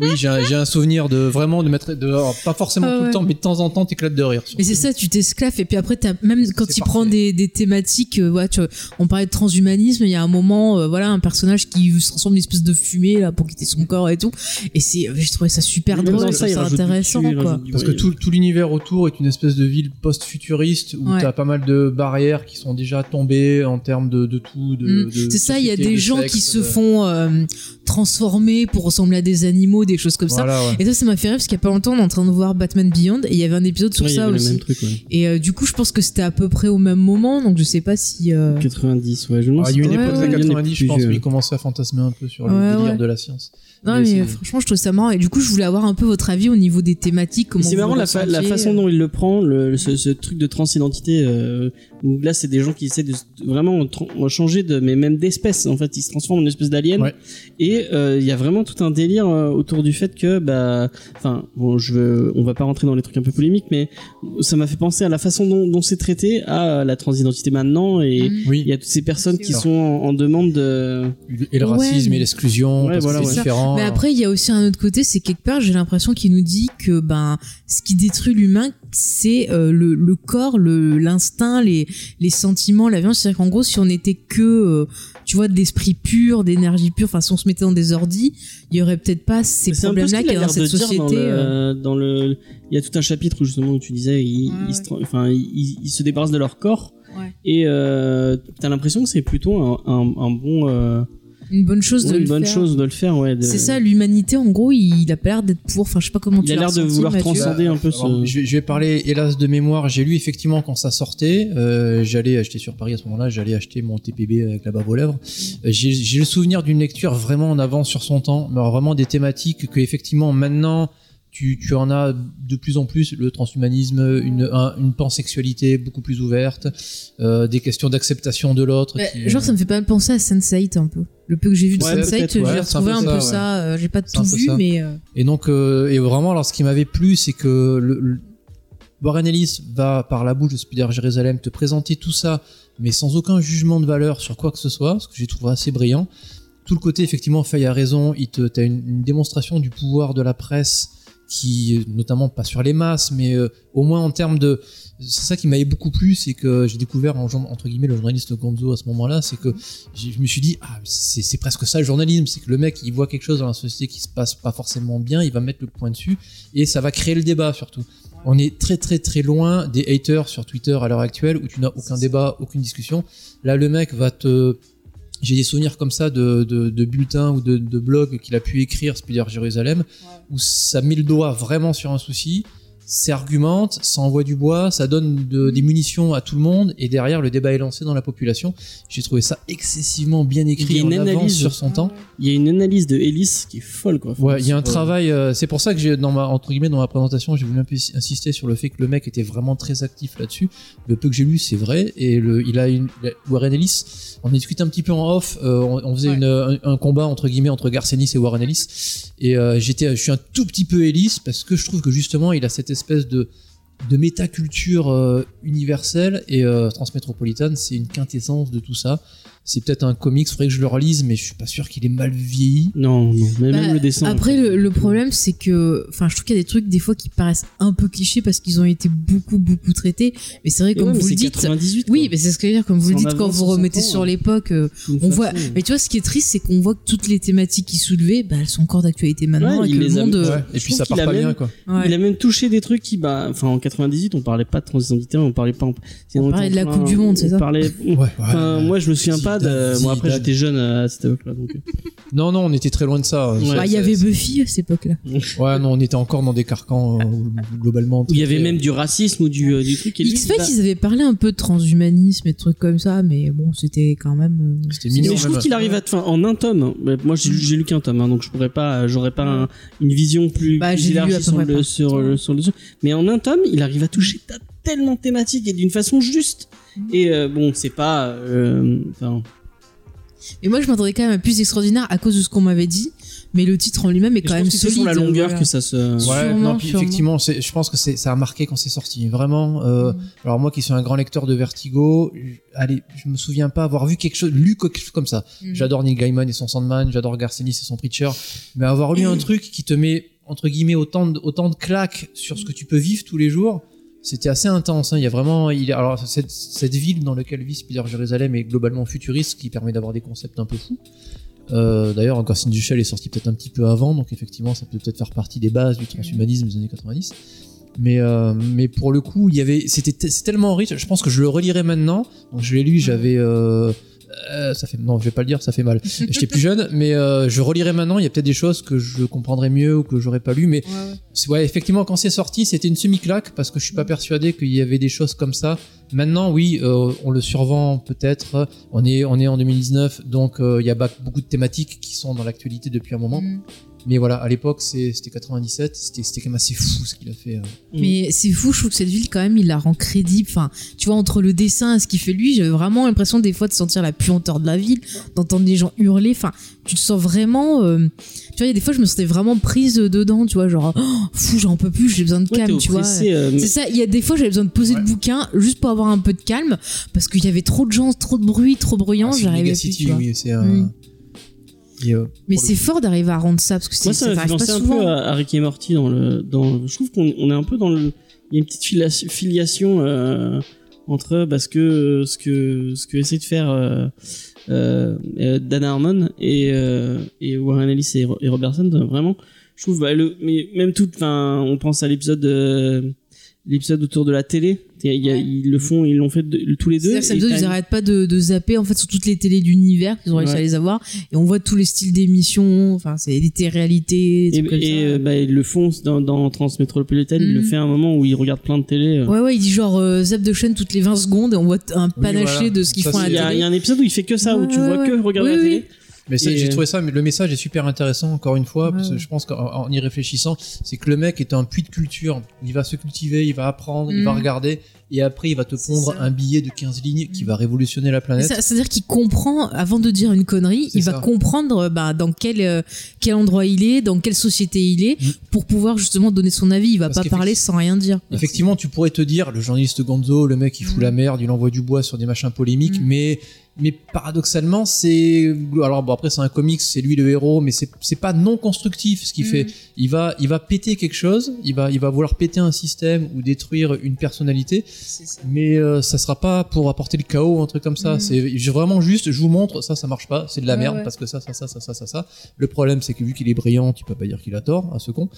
Oui, j'ai un, souvenir de vraiment de mettre. De, alors, pas forcément Ah tout le temps, mais de temps en temps, t'éclates de rire. surtout. Mais c'est ça, tu t'esclaves et puis après même quand C'est il prend parfait. des, des thématiques, euh, ouais, tu vois, on parlait de transhumanisme, il y a un moment, euh, voilà, un personnage qui se transforme en une espèce de fumée là pour quitter son corps et tout, et c'est, j'ai trouvé ça super drôle, ça du intéressant quoi. Parce que tout, tout l'univers autour est une espèce de ville post-futuriste où Ouais. t'as pas mal de barrières qui sont déjà tombées en termes de, de tout. De, Mm. de C'est ça, il y a des de gens sexe, qui se font euh, transformer pour ressembler à des animaux, des choses comme ça. Ouais. Et ça, ça m'a fait rire parce qu'il y a pas longtemps, on est en train de voir Batman Beyond et il y avait un épisode sur Ouais, il y ça aussi. même truc, ouais. Et euh, du coup, je pense que c'était à peu près au même moment, donc je sais pas si. euh, 90, ouais. Je me Ah, il y a eu une époque ouais. des Batman est 90, je pense, où vieux. il commençait à fantasmer un peu sur le délire ouais. de la science. Non, Mais mais euh, franchement, je trouve ça marrant. Et du coup, je voulais avoir un peu votre avis au niveau des thématiques. Mais Comment c'est marrant la, fa- la ressentiez. façon dont il le prend, le, ce, ce truc de transidentité, euh, où là c'est des gens qui essaient de vraiment changer de, mais même d'espèce. En fait, ils se transforment en une espèce d'alien. Ouais. Et euh, il y a vraiment tout un délire euh, autour du fait que, bah, enfin, bon, je veux, on va pas rentrer dans les trucs un peu polémiques, mais ça m'a fait penser à la façon dont, dont c'est traité à la transidentité maintenant. Et Mhm. Oui, il y a toutes ces personnes qui sont en, en demande de. et le racisme et l'exclusion, Ouais, parce voilà, c'est différent. Mais après, il y a aussi un autre côté, c'est quelque part, j'ai l'impression qu'il nous dit que ben, ce qui détruit l'humain, c'est euh, le, le corps, le l'instinct, les les sentiments, la violence. C'est-à-dire qu'en gros, si on était que, euh, tu vois, de l'esprit pur, d'énergie pure, enfin, si on se mettait dans des ordis, il y aurait peut-être pas ces problèmes-là qu'il y a dans cette société. dans euh. dans le, il y a tout un chapitre où justement où tu disais, ils, Ouais, ils se, ils, ils- débarrassent de leur corps. Ouais. Et euh, t'as l'impression que c'est plutôt un, un, un bon, Une bonne chose de une le bonne faire. chose de le faire, ouais. de- C'est ça, l'humanité, en gros, il a pas l'air d'être pour. Enfin, je sais pas comment tu Il a l'air de vouloir Mathieu. transcender un peu Alors, ce. je, vais- je vais parler hélas de mémoire. J'ai lu effectivement quand ça sortait. Euh, j'allais, j'étais sur Paris à ce moment-là. J'allais acheter mon TPB avec la bave aux lèvres. Euh, J'ai j'ai le souvenir d'une lecture vraiment en avance sur son temps, mais vraiment des thématiques que effectivement maintenant tu, tu en as de plus en plus le transhumanisme, une, un- une pansexualité beaucoup plus ouverte, euh, des questions d'acceptation de l'autre. Bah, genre, ça me fait pas mal penser à Sense8 un peu. Le peu que j'ai vu de Ouais, Sense8, peut-être, j'ai ouais, retrouvé un peu un peu ça, ça. euh, j'ai pas tout vu, ça. mais. euh, Et donc, euh, et vraiment, alors ce qui m'avait plu, c'est que le, le- Warren Ellis va par la bouche de Spider Jérusalem te présenter tout ça, mais sans aucun jugement de valeur sur quoi que ce soit, ce que j'ai trouvé assez brillant. Tout le côté, effectivement, Faye a raison, il te, t'as une, une démonstration du pouvoir de la presse qui, notamment pas sur les masses, mais euh, au moins en termes de, c'est ça qui m'avait beaucoup plu, c'est que j'ai découvert en, entre guillemets le journaliste Gonzo à ce moment-là, c'est que je me suis dit ah c'est c'est presque ça le journalisme, c'est que le mec il voit quelque chose dans la société qui se passe pas forcément bien, il va mettre le point dessus et ça va créer le débat surtout. On est très très très loin des haters sur Twitter à l'heure actuelle où tu n'as aucun débat, aucune discussion. Là le mec va te j'ai des souvenirs comme ça de, de, de bulletins ou de, de blogs qu'il a pu écrire, Spider Jérusalem, où ça met le doigt vraiment sur un souci, ça argumente, ça envoie du bois, ça donne de- des munitions à tout le monde, et derrière le débat est lancé dans la population. J'ai trouvé ça excessivement bien Il y écrit, a en avance sur son temps. Il y a une analyse de Ellis qui est folle, quoi. Ouais, il y a un Sur, euh, travail. euh, c'est pour ça que j'ai dans ma entre guillemets dans ma présentation, j'ai voulu un peu insister sur le fait que le mec était vraiment très actif là-dessus. Le peu que j'ai lu, c'est vrai. Et le, il a une Warren Ellis. On a discuté un petit peu en off. euh, on, on faisait Ouais. une, un, un combat entre guillemets entre Garcenis et Warren Ellis. Et euh, j'étais, je suis un tout petit peu Ellis parce que je trouve que justement, il a cette espèce de métaculture euh, universelle et euh, c'est une quintessence de tout ça. C'est peut-être un comics, faudrait que je le relise, mais je suis pas sûr qu'il est mal vieilli. Non, non, mais Bah, même le dessin. Après, le, le problème, c'est que, enfin, je trouve qu'il y a des trucs des fois qui paraissent un peu clichés parce qu'ils ont été beaucoup, beaucoup traités. Mais c'est vrai, comme ouais, vous le dites. 98. Oui, mais c'est ce que je veux dire, comme vous le dites, quand vous remettez sur ouais. l'époque, euh, on voit. Mais tu vois, ce qui est triste, c'est qu'on voit que toutes les thématiques qui soulevaient, bah, elles sont encore d'actualité maintenant Ouais, et que le a- monde. Ouais, Et puis ça part pas même- bien, quoi. Il a même touché des trucs qui, bah, enfin, en 98, on parlait pas de transidentité, on parlait pas. On parlait de la Coupe du Monde, c'est ça moi, je me souviens pas Zidane. euh, Bon après j'étais jeune à cette époque-là donc. euh. Non, non, on était très loin de ça. Ouais. Bah, il y avait Buffy à cette époque-là. Ouais, non, on était encore dans des carcans euh, globalement. Il y avait même du racisme ou du, euh, du truc. X-Files, ils avaient parlé un peu de transhumanisme et de trucs comme ça, mais bon, c'était quand même. euh, C'était Mais mignon. je trouve qu'il arrive à enfin, en un tome. moi, j'ai lu qu'un tome, hein, donc je pourrais pas, j'aurais pas un- une vision plus, Bah, plus élargie sur le, sur, le, sur le. Mais en un tome, il arrive à toucher tellement de thématiques et d'une façon juste. Et euh, bon, c'est pas, euh, Et moi, je m'attendais quand même à plus extraordinaire à cause de ce qu'on m'avait dit, mais le titre en lui-même est je quand pense même que c'est solide. sur la longueur voilà. que ça se. Ouais, Sûrement, non, puis effectivement, je pense que c'est- ça a marqué quand c'est sorti. Vraiment. euh, Mm. Alors moi, qui suis un grand lecteur de Vertigo, je- allez, je me souviens pas avoir vu quelque chose, lu quelque chose comme ça. Mhm. J'adore Neil Gaiman et son Sandman, j'adore Garcinis et son Preacher, mais avoir lu un truc qui te met entre guillemets autant de, autant de claques sur ce que tu peux vivre tous les jours, c'était assez intense. hein. Il y a vraiment, il, alors cette, cette ville dans laquelle vit Spider Jérusalem est globalement futuriste, ce qui permet d'avoir des concepts un peu fous. Euh, D'ailleurs, Ghost in est sorti peut-être un petit peu avant, donc effectivement, ça peut peut-être faire partie des bases du transhumanisme des années 90. Mais euh, mais pour le coup, il y avait, c'était tellement riche. Je pense que je le relirai maintenant. Je l'ai lu, j'avais euh, euh, ça fait non, je vais pas le dire, ça fait mal. J'étais plus jeune, mais euh, je relirai maintenant. Il y a peut-être des choses que je comprendrais mieux ou que j'aurais pas lu, mais Ouais, ouais. effectivement, quand c'est sorti, c'était une semi-claque parce que je suis pas persuadé qu'il y avait des choses comme ça. Maintenant, oui, euh, on le survend peut-être. On est, on est en 2019, donc euh, il y a beaucoup de thématiques qui sont dans l'actualité depuis un moment. Mm. Mais voilà, à l'époque, c'était 97, c'était c'était quand même assez fou ce qu'il a fait. euh. Mais c'est fou, je trouve que cette ville, quand même, il la rend crédible. Enfin, tu vois, entre le dessin et ce qu'il fait lui, j'avais vraiment l'impression des fois de sentir la puanteur de la ville, d'entendre des gens hurler. Enfin, tu te sens vraiment. euh, tu vois, il y a des fois, je me sentais vraiment prise dedans, tu vois, genre, oh, fou, j'en peux plus, j'ai besoin de calme, tu vois. euh, mais- C'est ça, il y a des fois j'avais besoin de poser Ouais. le bouquin juste pour avoir un peu de calme parce qu'il y avait trop de gens, trop de bruit, trop bruyant, Ah, c'est j'arrivais plus. Megacity, tu vois. oui, c'est un. Mm. Euh, Mais c'est fort d'arriver à rendre ça parce que c'est Moi, ça fait arrive pas penser un souvent. peu à, à Rick et Morty dans le, dans, je trouve qu'on on est un peu dans le, il y a une petite filiation, filiation euh, entre bah, ce que, ce que, ce que essaie de faire euh, euh, euh, Dan Harmon et, euh, et Warren Ellis et, et Robertson. euh, Vraiment, je trouve, bah, le, mais même tout, enfin, on pense à l'épisode, euh, l'épisode autour de la télé. Il y a- Ouais. Ils le font, ils l'ont fait de- tous les deux. C'est-à-dire que ça et veut dire t'as qu'ils une- arrêtent pas de, de zapper en fait sur toutes les télés d'univers qu'ils ont réussi Ouais. à les avoir et on voit tous les styles d'émissions enfin c'est des téléréalités des Et, trucs comme et, ça. euh, bah, ils le font dans, dans Transmétropolitan, il le Mhm. fait à un moment où il regarde plein de télé. euh. ouais ouais il dit genre euh, zap de chaîne toutes les 20 secondes et on voit un panaché voilà. de ce qu'ils font à la a, il y télé a un épisode où il fait que ça, où tu Ouais, vois ouais. que regarder Oui, la oui. Mais ça, j'ai euh, trouvé ça, mais le message est super intéressant, encore une fois, parce que je pense qu'en en y réfléchissant, c'est que le mec est un puits de culture. Il va se cultiver, il va apprendre, il va Mm. regarder, et après, il va te pondre un billet de 15 lignes qui Mm. va révolutionner la planète. C'est-à-dire qu'il comprend, avant de dire une connerie, il va comprendre euh, bah, dans quel, euh, quel endroit il est, dans quelle société il est, Mm. pour pouvoir justement donner son avis. Il va Parce pas parler sans rien dire. Effectivement, tu pourrais te dire, le journaliste Gonzo, le mec, il fout la merde, il envoie du bois sur des machins polémiques, mais, mais paradoxalement, c'est, alors bon, après, c'est un comics, c'est lui le héros, mais c'est, c'est pas non constructif ce qu'il Mm. fait. Il va, il va péter quelque chose, il va, il va vouloir péter un système ou détruire une personnalité, mais euh, ça sera pas pour apporter le chaos, un truc comme ça. Mm. C'est vraiment juste, je vous montre, ça, ça marche pas, c'est de la Ouais, merde ouais. parce que ça, ça, ça, ça, ça, ça, ça. Le problème, c'est que vu qu'il est brillant, tu peux pas dire qu'il a tort à ce con.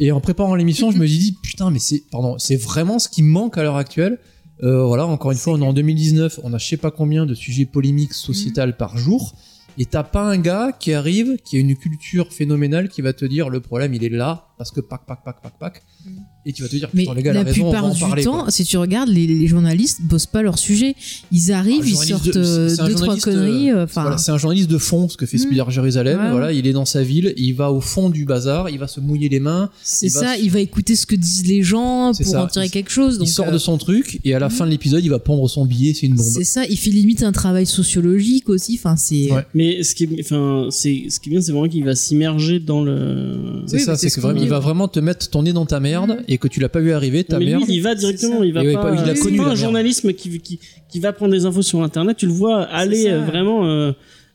Et en préparant l'émission, je me suis dit, putain, mais c'est, pardon, c'est vraiment ce qui manque à l'heure actuelle. Euh, voilà, encore une fois, on est en 2019, on a je sais pas combien de sujets polémiques sociétales par jour. Et t'as pas un gars qui arrive, qui a une culture phénoménale, qui va te dire le problème il est là, parce que pac, pac, pac, pac, pac. Mm. Et tu vas te dire, Mais putain, les gars, la la raison, on va plupart en du parler. temps, quoi. si tu regardes, les, les journalistes bossent pas leur sujet. Ils arrivent, Un ils sortent de- euh, deux trois journaliste, conneries. euh, euh, Voilà, c'est un journaliste de fond, ce que fait Mm. Spider Jérusalem. Ouais. Voilà, il est dans sa ville, il va au fond du bazar, il va se mouiller les mains, c'est ça. Il va écouter ce que disent les gens pour ça. en tirer Il- quelque chose. Donc, il sort euh, de son truc, et à la Mm. fin de l'épisode, il va pendre son billet, c'est une bombe. C'est ça. Il fait limite un travail sociologique aussi. Enfin, c'est. Ouais. Mais ce qui est, enfin, c'est, ce qui est bien, c'est vraiment qu'il va s'immerger dans le. C'est ça, c'est que vraiment, il va vraiment te mettre ton nez dans ta merde et que tu l'as pas vu arriver, ta mais merde. lui, il va directement, il va Et pas. pas- il a connu pas un journalisme qui, qui, qui va prendre des infos sur Internet. Tu le vois aller euh, vraiment. euh,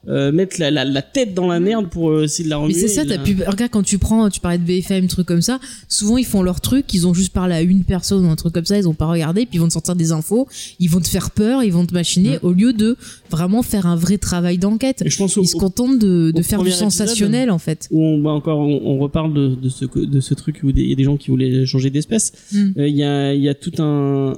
euh, mettre la, la, la tête dans la merde pour euh, essayer de la Mais remuer. c'est ça, t'as pu, regarde quand tu prends, tu parlais de BFM, trucs comme ça, souvent ils font leur truc, ils ont juste parlé à une personne ou un truc comme ça, ils ont pas regardé, puis ils vont te sortir des infos, ils vont te faire peur, ils vont te machiner, au lieu de vraiment faire un vrai travail d'enquête. Et je pense au, Ils se contentent de, faire du épisode, sensationnel en fait. où on, bah encore on, on reparle de, de ce de ce truc où des- il y a des gens qui voulaient changer d'espèce. Mm. Euh, Il y a il y a tout un,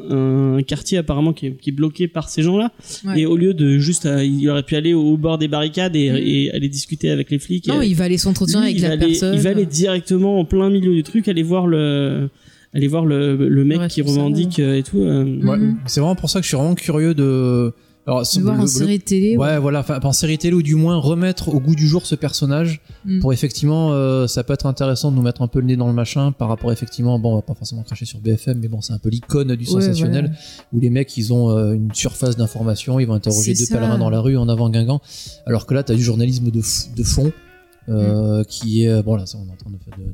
un quartier apparemment qui est, qui est bloqué par ces gens-là. Ouais. Et au lieu de juste, euh, il aurait pu aller au bord des barricades et, Mm. et aller discuter avec les flics. Non, et- il va aller s'entretenir avec il la aller- personne. Il va aller directement en plein milieu du truc, aller voir le aller voir le, le mec qui revendique euh, et tout. euh, Ouais. Mhm. C'est vraiment pour ça que je suis vraiment curieux de. Alors, de voir le- en le- série télé. Ouais, voilà, enfin, en série télé ou du moins remettre au goût du jour ce personnage Mm. pour effectivement, euh, ça peut être intéressant de nous mettre un peu le nez dans le machin par rapport effectivement, bon, on va pas forcément cracher sur BFM, mais bon, c'est un peu l'icône du Ouais, sensationnel voilà. où les mecs ils ont euh, une surface d'information, ils vont interroger deux ça. pèlerins dans la rue en avant Guingamp, alors que là t'as du journalisme de, fond euh, qui est, bon là, ça, on est en train de, faire- de, de,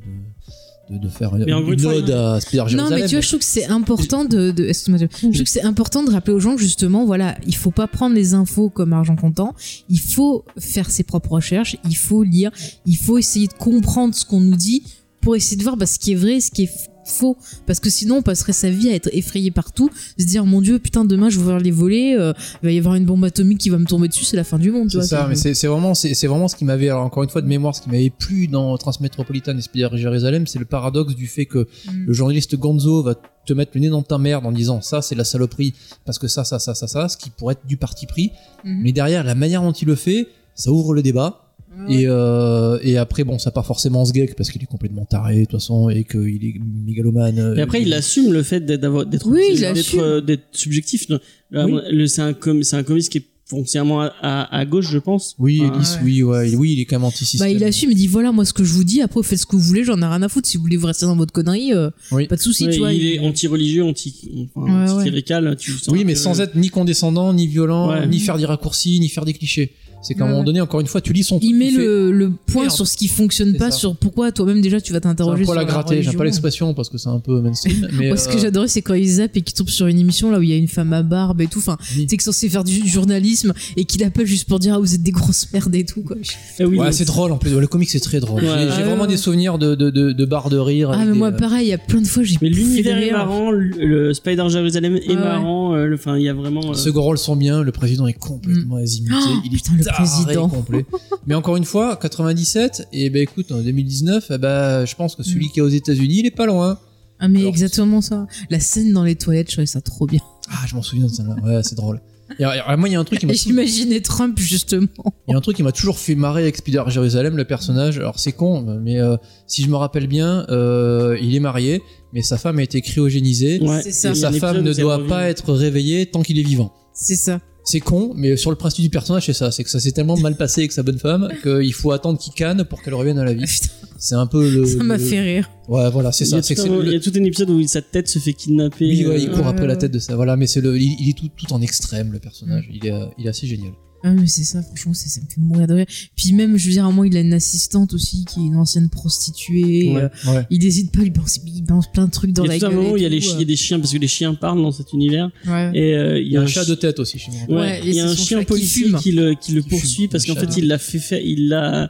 de, de faire une, Mais une ode à Spider Non, mais tu vois, je trouve que c'est important de, de je trouve que c'est important de rappeler aux gens que justement, voilà, il faut pas prendre les infos comme argent comptant. Il faut faire ses propres recherches. Il faut lire. Il faut essayer de comprendre ce qu'on nous dit pour essayer de voir bah, ce qui est vrai, ce qui est f- faux. Parce que sinon, on passerait sa vie à être effrayé partout, se dire, mon Dieu, putain, demain, je vais ouvrir les volets, euh, il va y avoir une bombe atomique qui va me tomber dessus, c'est la fin du monde. tu C'est vois, ça, mais c'est vraiment, c'est vraiment ce qui m'avait, alors encore une fois de mémoire, ce qui m'avait plu dans Transmétropolitane et Spider Jérusalem, c'est le paradoxe du fait que Mm. le journaliste Gonzo va te mettre le nez dans ta merde en disant ça c'est la saloperie parce que ça, ça, ça, ça, ça, ce qui pourrait être du parti pris. Mhm. Mais derrière, la manière dont il le fait, ça ouvre le débat. Et, euh, et après, bon, ça part forcément ce geek parce qu'il est complètement taré, de toute façon, et qu'il est mégalomane. euh, Et après, il assume le fait d'être Oui, il d'être l'assume. d'être subjectif. Oui. C'est un com c'est un comics qui est foncièrement à, à, à gauche, je pense. Oui, Enfin, ouais. oui, ouais, il- oui, il est quand même anti-système. Bah, il assume, il dit voilà, moi, ce que je vous dis, après, faites ce que vous voulez, j'en ai rien à foutre. Si vous voulez vous rester dans votre connerie, euh, Oui. pas de souci, ouais, tu vois. il est anti-religieux, anti, enfin, Ouais, ouais. anti-clérical. Tu sens Oui, mais que- sans être ni condescendant, ni violent, Ouais. ni faire des raccourcis, ni faire des clichés. C'est qu'à un moment donné, encore une fois, tu lis son truc. il met le, le point Merde. sur ce qui fonctionne C'est pas, ça. sur pourquoi toi-même déjà tu vas C'est t'interroger à la gratter, j'aime pas l'expression parce que c'est un peu mainstream. mais Moi, ce que euh, j'adorais, c'est quand il zappe et qu'il tombe sur une émission là où il y a une femme à barbe et tout. Enfin, Oui. tu sais que censé faire du journalisme et qu'il appelle juste pour dire ah, vous êtes des grosses merdes et tout quoi. Ah oui, Ouais, c'est drôle en plus. Le comic c'est très drôle. Ouais, J'ai- ouais, vraiment des souvenirs de, de, de, de barres de rire. Ah mais des, moi euh, pareil, il y a plein de fois j'ai Mais l'univers est marrant, le, Spider Jérusalem est marrant. euh, le- Enfin, il y a vraiment. Ce rôles sont bien, le président est complètement azimuté, Oh, il est président. complet. Mais encore une fois, 97, et ben écoute, en 2019, eh ben, je pense que celui qui est aux États-Unis, il est pas loin. Ah mais Alors, exactement ça. La scène dans les toilettes, je trouvais ça trop bien. Ah, je m'en souviens de ça là. Ouais, c'est drôle. Et alors, alors, moi, il y a un truc qui m'a j'imaginais Trump justement. Il y a un truc qui m'a toujours fait marrer avec Spider Jérusalem, le personnage. Alors c'est con, mais euh, si je me rappelle bien, euh, il est marié, mais sa femme a été cryogénisée. ouais. C'est ça. Et Il y a sa femme ne ça doit pas être réveillée tant qu'il est vivant. C'est ça. C'est con, mais sur le principe du personnage, c'est ça. C'est que ça s'est tellement mal passé avec sa bonne femme qu'il faut attendre qu'il canne pour qu'elle revienne à la vie. Putain, C'est un peu le. ça m'a le- fait rire. Ouais, voilà, c'est Il y, ça. il y a tout un épisode où sa tête se fait kidnapper. Oui, ouais, il euh, court après la ouais. tête de ça. Voilà, mais c'est le, il, il est tout, tout en extrême le personnage. Il est, euh, il est assez génial. Ah mais c'est ça, franchement, c'est- ça me fait mourir de rire. Puis même, je veux dire, à un moment, il a une assistante aussi qui est une ancienne prostituée. Ouais. euh, Ouais. il n'hésite pas, il balance, il balance plein de trucs dans Il y la a tout un gueule. moment où et il y a, les y euh. des chiens, parce que les chiens parlent dans cet univers. Ouais. Et euh, il y a un chat de tête aussi chez moi. Ouais, Ouais, il y a un chien qui policier qui, le, qui le Qui poursuit fume, parce qu'en fait il l'a fait faire, il l'a,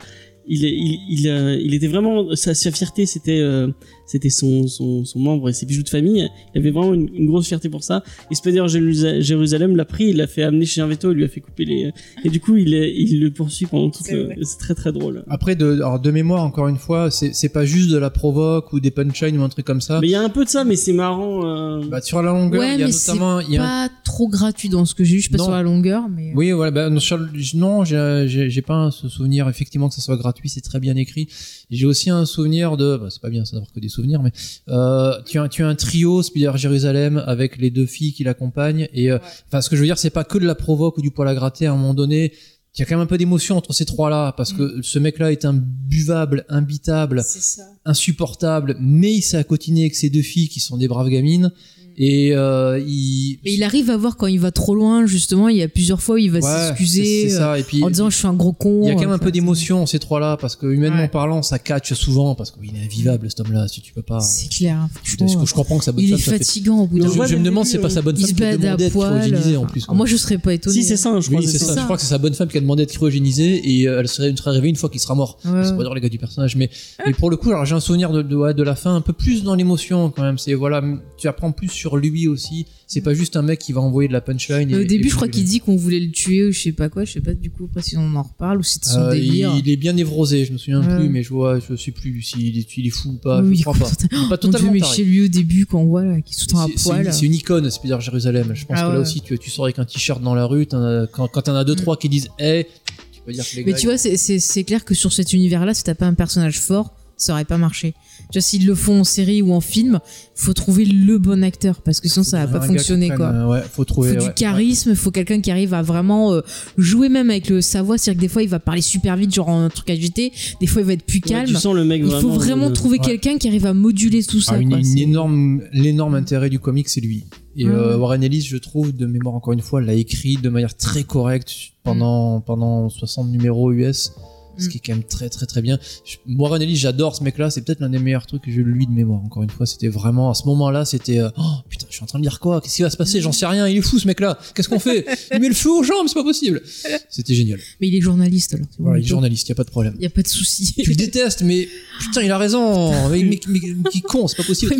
il, il, il, euh, il était vraiment sa, sa fierté c'était euh, c'était son, son, son membre et ses bijoux de famille. Il avait vraiment une, une grosse fierté pour ça. Et Spider Jérusa- Jérusalem l'a pris, il l'a fait amener chez un veto, il lui a fait couper les et du coup il, est- il le poursuit pendant C'est le, vrai. c'est très très drôle. Après, de, alors de mémoire, encore une fois, c'est c'est pas juste de la provoque ou des punchlines ou un truc comme ça. Mais il y a un peu de ça, mais c'est marrant. euh, Bah, sur la longueur, Ouais, il y a mais c'est notamment. il y a un- Pas trop gratuit dans ce que j'ai lu, je suis pas sur la longueur, mais. Oui, voilà. Bah, non, non, j'ai pas un ce souvenir effectivement que ça soit gratuit. C'est très bien écrit. J'ai aussi un souvenir de. Bah, c'est pas bien ça d'avoir que des souvenirs, mais euh, tu as tu as un trio Spider Jérusalem avec les deux filles qui l'accompagnent et euh, enfin ce que je veux dire c'est pas que de la provoque ou du poil à gratter. À un moment donné, il y a quand même un peu d'émotion entre ces trois là parce que ce mec là est imbuvable, imbitable. Insupportable, mais il s'est accotiner avec ces deux filles qui sont des braves gamines. Et euh, il. Mais il arrive à voir quand il va trop loin, justement. Il y a plusieurs fois où il va Ouais, s'excuser euh, en disant je suis un gros con. il y a quand même un euh, peu d'émotion ces trois-là parce que humainement Ouais. parlant, ça catch souvent parce qu'il est invivable cet homme-là. Si tu peux pas. C'est clair. hein, Je, comprends que sa bonne Il est femme. ça fait- fatigant au bout Je, d'un voit je me demande, début, c'est pas sa bonne Il femme qui a demandé à d'être cryogénisée en plus. ah, moi, je serais pas étonné. Si, c'est ça, je crois. Oui, c'est ça. Je crois que c'est sa bonne femme qui a demandé d'être cryogénisée et elle serait, arrivée une fois qu'il sera mort. C'est pas dire les gars du personnage, mais, pour le coup, alors j'ai un souvenir de, la fin un peu plus dans l'émotion quand même. C'est voilà, tu apprends plus sur lui aussi. C'est pas juste un mec qui va envoyer de la punchline. Et- au et début, je crois qu'il dit qu'on voulait le tuer ou je sais pas quoi. Je sais pas du coup après si on en reparle ou si c'est son euh, délire. il, il est bien névrosé, je me souviens Ouais. plus, mais je vois, je sais plus s'il est, il est fou ou pas. Oui, je crois pas. est pas totalement mais chez lui au début quand on voit qu'il se tend à poil. une- C'est une icône, c'est dire Jérusalem. Je pense Ah que là ouais. aussi, tu, tu sors avec un t-shirt dans la rue, as- quand, quand t'en as deux, Mm. trois qui disent Hey, tu peux dire que les Mais gars, tu vois, c'est clair que sur cet univers-là, si t'as pas un personnage fort, ça aurait pas marché. Tu vois, s'ils le font en série ou en film, faut trouver le bon acteur parce que sinon ça va pas fonctionner prenne, quoi. euh, ouais, faut trouver. faut ouais, du charisme, faut quelqu'un qui arrive à vraiment euh, jouer même avec le sa voix. C'est-à-dire que des fois il va parler super vite, genre un truc agité. Des fois il va être plus Ouais, calme. tu sens le mec il faut vraiment euh, trouver ouais. quelqu'un qui arrive à moduler tout ça. Ah, une, quoi. une C'est- énorme, l'énorme intérêt du comic, c'est lui. Et Ouais. euh, Warren Ellis, je trouve, de mémoire encore une fois, l'a écrit de manière très correcte pendant pendant 60 numéros US, ce Mm. qui est quand même très très très bien. Je- Warren Ellis, j'adore ce mec-là. C'est peut-être l'un des meilleurs trucs que j'ai lu de mémoire. Encore une fois, c'était vraiment à ce moment-là, c'était euh, oh putain, je suis en train de lire quoi? Qu'est-ce qui va se passer? J'en sais rien. Il est fou ce mec-là. Qu'est-ce qu'on fait? Il met le feu aux jambes, c'est pas possible. C'était génial. Mais il est journaliste alors. Voilà, il est journaliste, y a pas de problème. Il y a pas de souci. Tu le détestes, mais putain, il a raison. Mais, mais, mais, mais qui con, c'est pas possible. Ouais,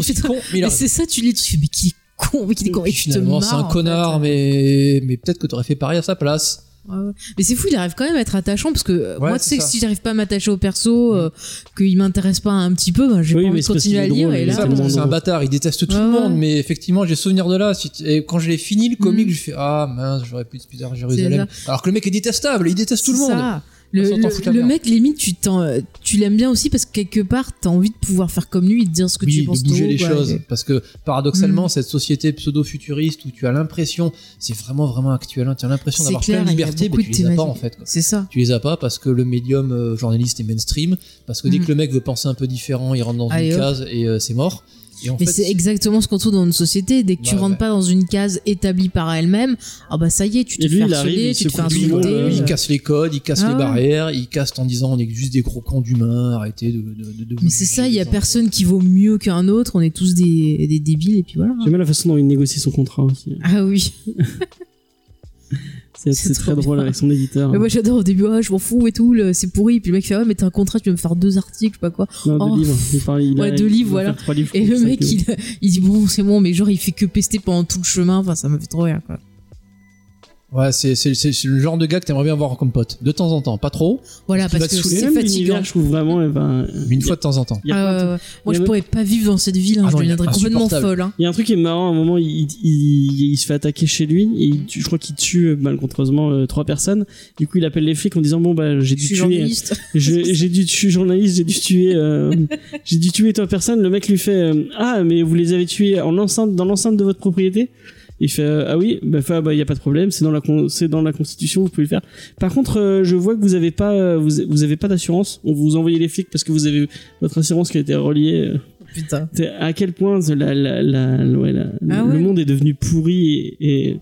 mais con, c'est ça, tu lis, tu fais mais qui est con, mais qui est con. Et Finalement, c'est un en connard, fait. mais, mais peut-être que t'aurais fait pareil à sa place. Ouais. Mais c'est fou, il arrive quand même à être attachant parce que euh, Ouais, moi, tu sais que si j'arrive pas à m'attacher au perso, euh, qu'il m'intéresse pas un petit peu, ben, j'ai Oui, pas mais envie de continuer à lire. Et là, c'est un bâtard, il déteste tout Ouais, le monde, ouais. mais effectivement, j'ai souvenir de là. Si et quand je l'ai fini, le comic, Mm. je fais Ah mince, j'aurais pu te dire Jérusalem. Alors que le mec est détestable, il déteste tout le monde. ça. Le, mec, limite, tu tu l'aimes bien aussi parce que quelque part, t'as envie de pouvoir faire comme lui et de dire ce que oui, tu de penses bouger tout, les quoi. choses. Parce que paradoxalement, Mm. cette société pseudo-futuriste où tu as l'impression, c'est vraiment vraiment actuel, hein, tu as l'impression d'avoir plein de libertés, mais tu de les as pas en fait. C'est ça. Tu les as pas parce que le médium euh, journaliste est mainstream, parce que dès Mm. que le mec veut penser un peu différent, il rentre dans une hop. case et euh, c'est mort. Et en Mais c'est exactement ce qu'on trouve dans une société. Dès que tu Ouais, rentres ouais. pas dans une case établie par elle-même, ah bah ça y est, tu te lui, fais harceler, tu te fais insulter. euh, Lui, il euh. casse les codes, il casse Ah les ouais. barrières, il casse en disant on est juste des gros cons d'humains, arrêtez de, de, de, de vous Mais c'est ça, il y a personne qui vaut mieux qu'un autre, on est tous des, des débiles et puis voilà. J'aime bien la façon dont il négocie son contrat aussi. Ah oui. C'est très drôle bien. avec son éditeur. Mais moi j'adore au début, ah, je m'en fous et tout, c'est pourri. Puis le mec fait, ouais, mais t'as un contrat, tu vas me faire deux articles, je sais pas quoi. Non, deux Oh. livres. Il parle, il a- Ouais, deux livres, voilà. livres Et le mec, il, il dit, bon, c'est bon, mais genre, il fait que pester pendant tout le chemin. Enfin, ça m'a fait trop rire, quoi. Ouais, c'est c'est- c'est- c'est le genre de gars que t'aimerais bien voir comme pote. De temps en temps, pas trop, Voilà, parce que c'est Même fatigant. je trouve vraiment. eh ben, mais une fois de temps en temps. ouais. Moi, je a- pourrais pas vivre dans cette ville, hein, Ah je non, il y a deviendrais complètement folle. Hein. Il y a un truc qui est marrant, à un moment, il, il, il- il se fait attaquer chez lui, et il tue- je crois qu'il tue euh, malencontreusement euh, trois personnes. Du coup, il appelle les flics en disant Bon, bah, j'ai Je dû suis tuer. journaliste. je- J'ai dû tuer journaliste, j'ai dû tuer, euh, j'ai dû tuer trois personnes. Le mec lui fait euh, Ah, mais vous les avez tués en enceinte, dans l'enceinte de votre propriété? Il fait euh, ah oui bah il bah, y a pas de problème c'est dans la c'est dans la constitution vous pouvez le faire par contre euh, je vois que vous avez pas euh, vous, vous avez pas d'assurance on vous envoyez les flics parce que vous avez votre assurance qui a été reliée euh, Putain. À quel point la, la, la, ouais, la- Ah le ouais. monde est devenu pourri et, et,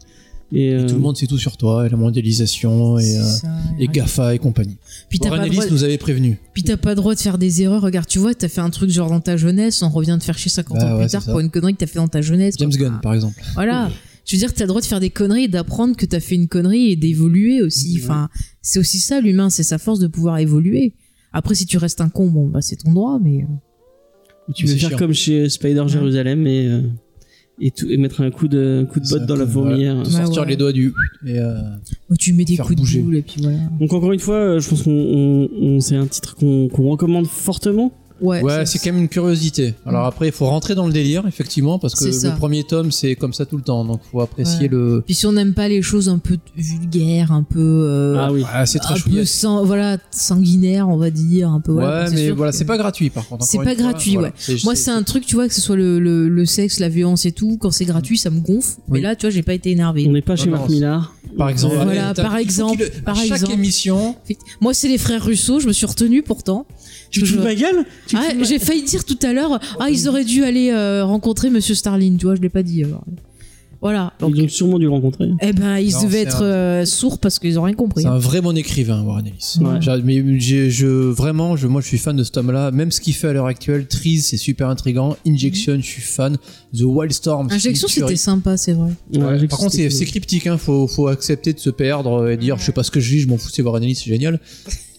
et, euh, Tout le monde sait tout sur toi, et la mondialisation, et, euh, ça, et ouais. GAFA et compagnie. Puis t'as Warren pas, le Ellis droit- nous avait prévenu. puis t'as pas le droit de faire des erreurs. Regarde, tu vois, t'as fait un truc genre dans ta jeunesse, on revient te faire chier 50 Bah ans ouais, plus tard pour une connerie que t'as fait dans ta jeunesse. James quoi. Gunn, par exemple. Voilà. Je veux dire, t'as le droit de faire des conneries et d'apprendre que t'as fait une connerie et d'évoluer aussi. Ouais. Enfin, c'est aussi ça, l'humain, c'est sa force de pouvoir évoluer. Après, si tu restes un con, bon, bah, c'est ton droit, mais. euh, tu veux faire chiant. comme chez Spider Ouais. Jérusalem et euh, et, tout, et mettre un coup de coup de botte dans la fourmilière voilà, Ouais, sortir ouais. les doigts du. Et, euh, oh, tu mets des coups bouger. de boule et puis voilà. donc encore une fois euh, je pense qu'on on, on- c'est un titre qu'on qu'on recommande fortement Ouais, Ouais, c'est quand même une curiosité. Alors après, il faut rentrer dans le délire, effectivement, parce que le premier tome, c'est comme ça tout le temps. Donc, faut apprécier Ouais. le. Puis si on n'aime pas les choses un peu vulgaires, un peu. euh, ah oui Ah, c'est très un peu sang- voilà, sanguinaire, on va dire, un peu. voilà, ouais, c'est mais voilà, que- c'est pas gratuit par contre. C'est pas fois, gratuit, voilà. ouais. Moi, c'est un truc, tu vois, que ce soit le, le, le sexe, la violence et tout, quand c'est gratuit, ça me gonfle. Mais là, tu vois, j'ai pas été énervé. on n'est pas chez Marc Millard Par exemple, Voilà, par exemple, par à chaque exemple. émission, Moi, c'est les frères Russo, je me suis retenue pourtant. Tu ma gueule Ah, ma- j'ai failli dire tout à l'heure, ah, ils auraient dû aller euh, rencontrer Monsieur Starling, tu vois, je l'ai pas dit. alors. Voilà. Donc, Ils ont sûrement dû le rencontrer. eh ben, ils Non, devaient être un- euh, sourds parce qu'ils ont rien compris. C'est un vrai bon écrivain, Warren Ellis. Ouais. Mais j'ai- je, vraiment, je, moi, je suis fan de cet homme-là. Même ce qu'il fait à l'heure actuelle, Trees, c'est super intrigant. Injection, je suis fan. The Wildstorm, c'est Injection, c'était sympa, c'est vrai. Ouais, Ouais, j'ai par contre, c'est cryptique, hein. faut, faut accepter de se perdre et dire je sais pas ce que je lis, je m'en fous, c'est Warren Ellis, c'est génial.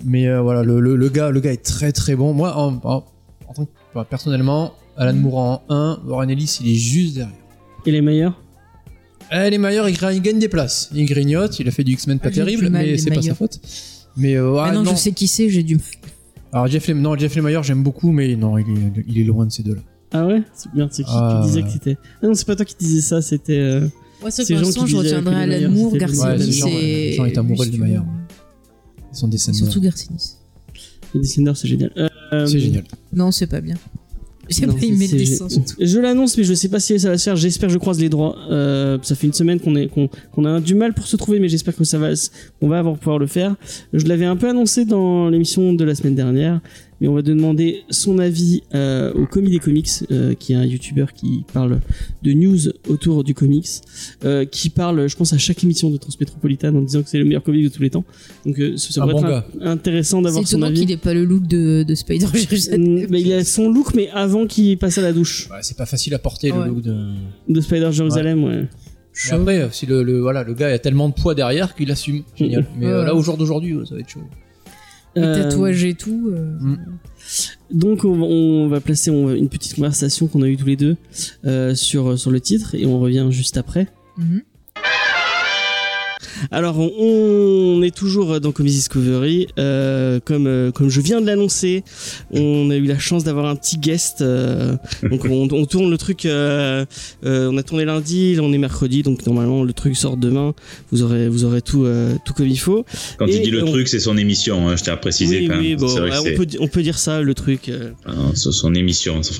Mais euh, voilà, le, le, le gars, le gars est très très bon. Moi, en, en, en tant que, enfin, personnellement, Alan Moore en 1, Warren Ellis, il est juste derrière. Et les meilleurs Eh, les Mayer, il, gra- il gagne des places. Il grignote, il a fait du X-Men pas Ah, j'ai terrible, du mal, mais les c'est pas sa faute. Mais euh, ah, Ah non, non. je sais qui c'est, j'ai du mal. Alors Jeff, Lem- non, Jeff Lemire, j'aime beaucoup, mais non, il est, il est loin de ces deux-là. Ah ouais? C'est bien, c'est qui Ah. qui disait que c'était. Ah non, c'est pas toi qui disais ça, c'était. euh, Moi, pour Jean l'instant, qui je retiendrai que Alan Moore, c'était Ouais, Garcinis et. Est amoureux de Mayer. Son Et dessin Surtout Garcinis. Les Descenders, c'est génial. Euh, C'est génial. Non, c'est pas bien. J'ai Non, pas aimé c'est- le dessin, c'est- surtout. Je l'annonce, mais je sais pas si ça va se faire. J'espère que je croise les droits. Euh, ça fait une semaine qu'on est, qu'on, qu'on a du mal pour se trouver, mais j'espère que ça va, on va avoir pouvoir le faire. Je l'avais un peu annoncé dans l'émission de la semaine dernière, mais on va demander son avis euh, au Commis des Comics, euh, qui est un YouTuber qui parle de news autour du comics, euh, qui parle, je pense, à chaque émission de Transmétropolitane en disant que c'est le meilleur comic de tous les temps. Donc, euh, bon être un- intéressant d'avoir son étonnant avis. qu'il ait pas le look de, de Spider. Mm, mais il a son look, mais avant qu'il passe à la douche Ouais, c'est pas facile à porter Ouais. le look de. de Spider Jérusalem, ouais. Mais après, si le, le- voilà, le gars a tellement de poids derrière qu'il assume. Génial. Mais euh, Ouais. là, au jour d'aujourd'hui, ça va être chaud. Les Euh, tatouages et tout. euh, Donc on, on va placer on- une petite conversation qu'on a eue tous les deux euh, sur, sur le titre et on revient juste après. mhm. Alors on, est toujours dans Comics Discovery. Euh, comme, euh, comme je viens de l'annoncer, on a eu la chance d'avoir un petit guest. euh, donc on, on tourne le truc. euh, euh, on a tourné lundi, là on est mercredi, donc normalement le truc sort demain. Vous aurez, vous aurez tout, euh, tout comme il faut. Quand Et il dit le on- truc, c'est son émission, hein, je tiens à préciser oui, quand oui, même. bon, vrai on, peut, on peut dire ça, le truc. euh. ah c'est son émission, c'est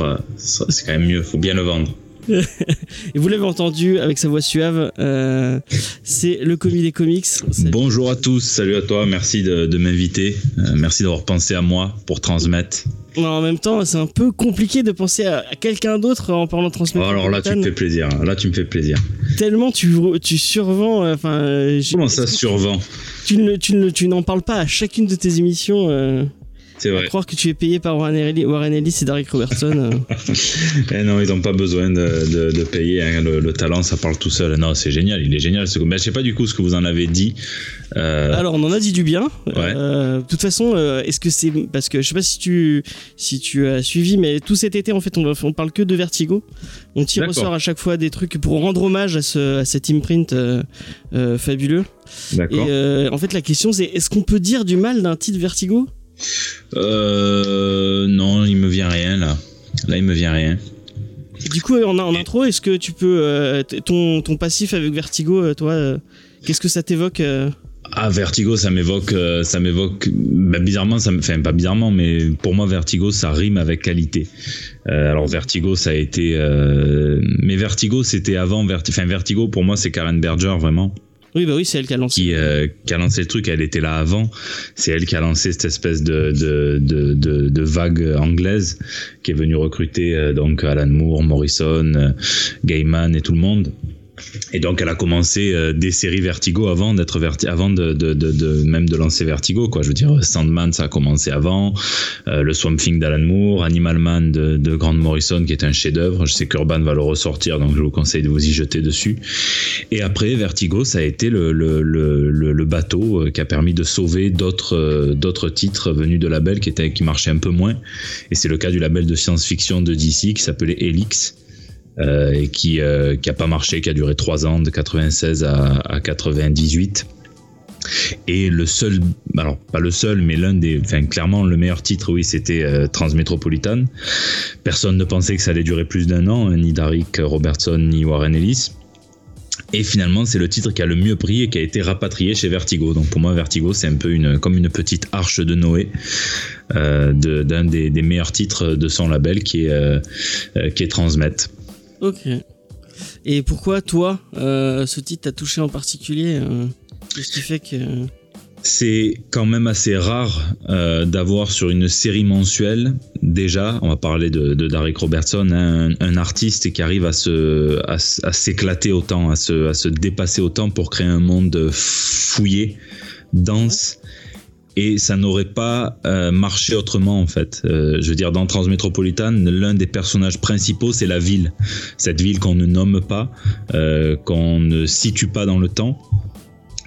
quand même mieux, faut bien le vendre. Et vous l'avez entendu avec sa voix suave, euh, c'est le commis des comics. Bonjour à tous, salut à toi, merci de, de m'inviter, euh, merci d'avoir pensé à moi pour transmettre. Mais en même temps, c'est un peu compliqué de penser à, à quelqu'un d'autre en parlant de Oh, transmettre. alors là, tu me fais plaisir, là tu me fais plaisir. Tellement tu, tu survends. euh, Enfin, euh, Comment ça survend tu ne, tu ne, tu n'en parles pas à chacune de tes émissions. C'est à vrai. croire que tu es payé par Warren Ellis, Warren Ellis et Derek Robertson. euh. Eh non, ils n'ont pas besoin de, de- de payer. hein, Le, le talent, ça parle tout seul. Non, c'est génial, il est génial. ce- Mais je sais pas du coup ce que vous en avez dit. Euh, Alors, on en a dit du bien. Ouais. Euh, de toute façon, euh, est-ce que c'est parce que je sais pas si tu si tu as suivi, mais tout cet été, en fait, on, on parle que de Vertigo. On tire au D'accord. sort à chaque fois des trucs pour rendre hommage à, ce, à cet imprint fabuleux. Et en fait, la question, c'est est-ce qu'on peut dire du mal d'un titre Vertigo? Euh, non, il me vient rien là. Là, il me vient rien. Du coup, en, en intro, est-ce que tu peux euh, ton ton passif avec Vertigo, euh, toi, euh, qu'est-ce que ça t'évoque Ah, Vertigo, ça m'évoque, ça m'évoque. bah, bizarrement, ça me, enfin pas bizarrement, mais pour moi, Vertigo, ça rime avec qualité. Euh, alors Vertigo, ça a été, euh, mais Vertigo, c'était avant. Verti... Enfin, Vertigo, pour moi, c'est Karen Berger vraiment. Oui, bah oui, c'est elle qui a lancé. qui, euh, qui a lancé le truc, elle était là avant. C'est elle qui a lancé cette espèce de, de, de, de, vague anglaise qui est venue recruter euh, donc Alan Moore, Morrison, euh, Gaiman et tout le monde. Et donc elle a commencé euh, des séries Vertigo avant d'être verti avant de, même de lancer Vertigo quoi. Je veux dire Sandman ça a commencé avant, euh, le Swamp Thing d'Alan Moore, Animal Man de, de Grant Morrison qui est un chef-d'œuvre. Je sais qu'Urban va le ressortir donc je vous conseille de vous y jeter dessus. Et après, Vertigo, ça a été le, bateau euh, qui a permis de sauver d'autres d'autres titres venus de labels qui, étaient, qui marchaient un peu moins. Et c'est le cas du label de science-fiction de DC qui s'appelait Helix. Euh, et qui euh, qui pas marché, qui a duré trois ans de 96 à, à 98. Et le seul, alors pas le seul, mais l'un des, enfin clairement le meilleur titre, oui, c'était euh. Personne ne pensait que ça allait durer plus d'un an, hein, ni Derek Robertson ni Warren Ellis. Et finalement, c'est le titre qui a le mieux pris et qui a été rapatrié chez Vertigo. Donc pour moi, Vertigo, c'est un peu une, comme une petite arche de Noé euh, d'un des, meilleurs titres de son label qui est, euh, qui est Transmet. Ok. Et pourquoi toi, euh, ce titre t'a touché en particulier euh, Qu'est-ce qui fait que c'est quand même assez rare euh, d'avoir sur une série mensuelle, déjà, on va parler de, de Derek Robertson, hein, un, un artiste qui arrive à se à s'éclater autant, à se, à se dépasser autant pour créer un monde fouillé, dense. Et ça n'aurait pas euh, marché autrement en fait. Euh, je veux dire, dans Transmétropolitane, l'un des personnages principaux, c'est la ville. Cette ville qu'on ne nomme pas, euh, qu'on ne situe pas dans le temps.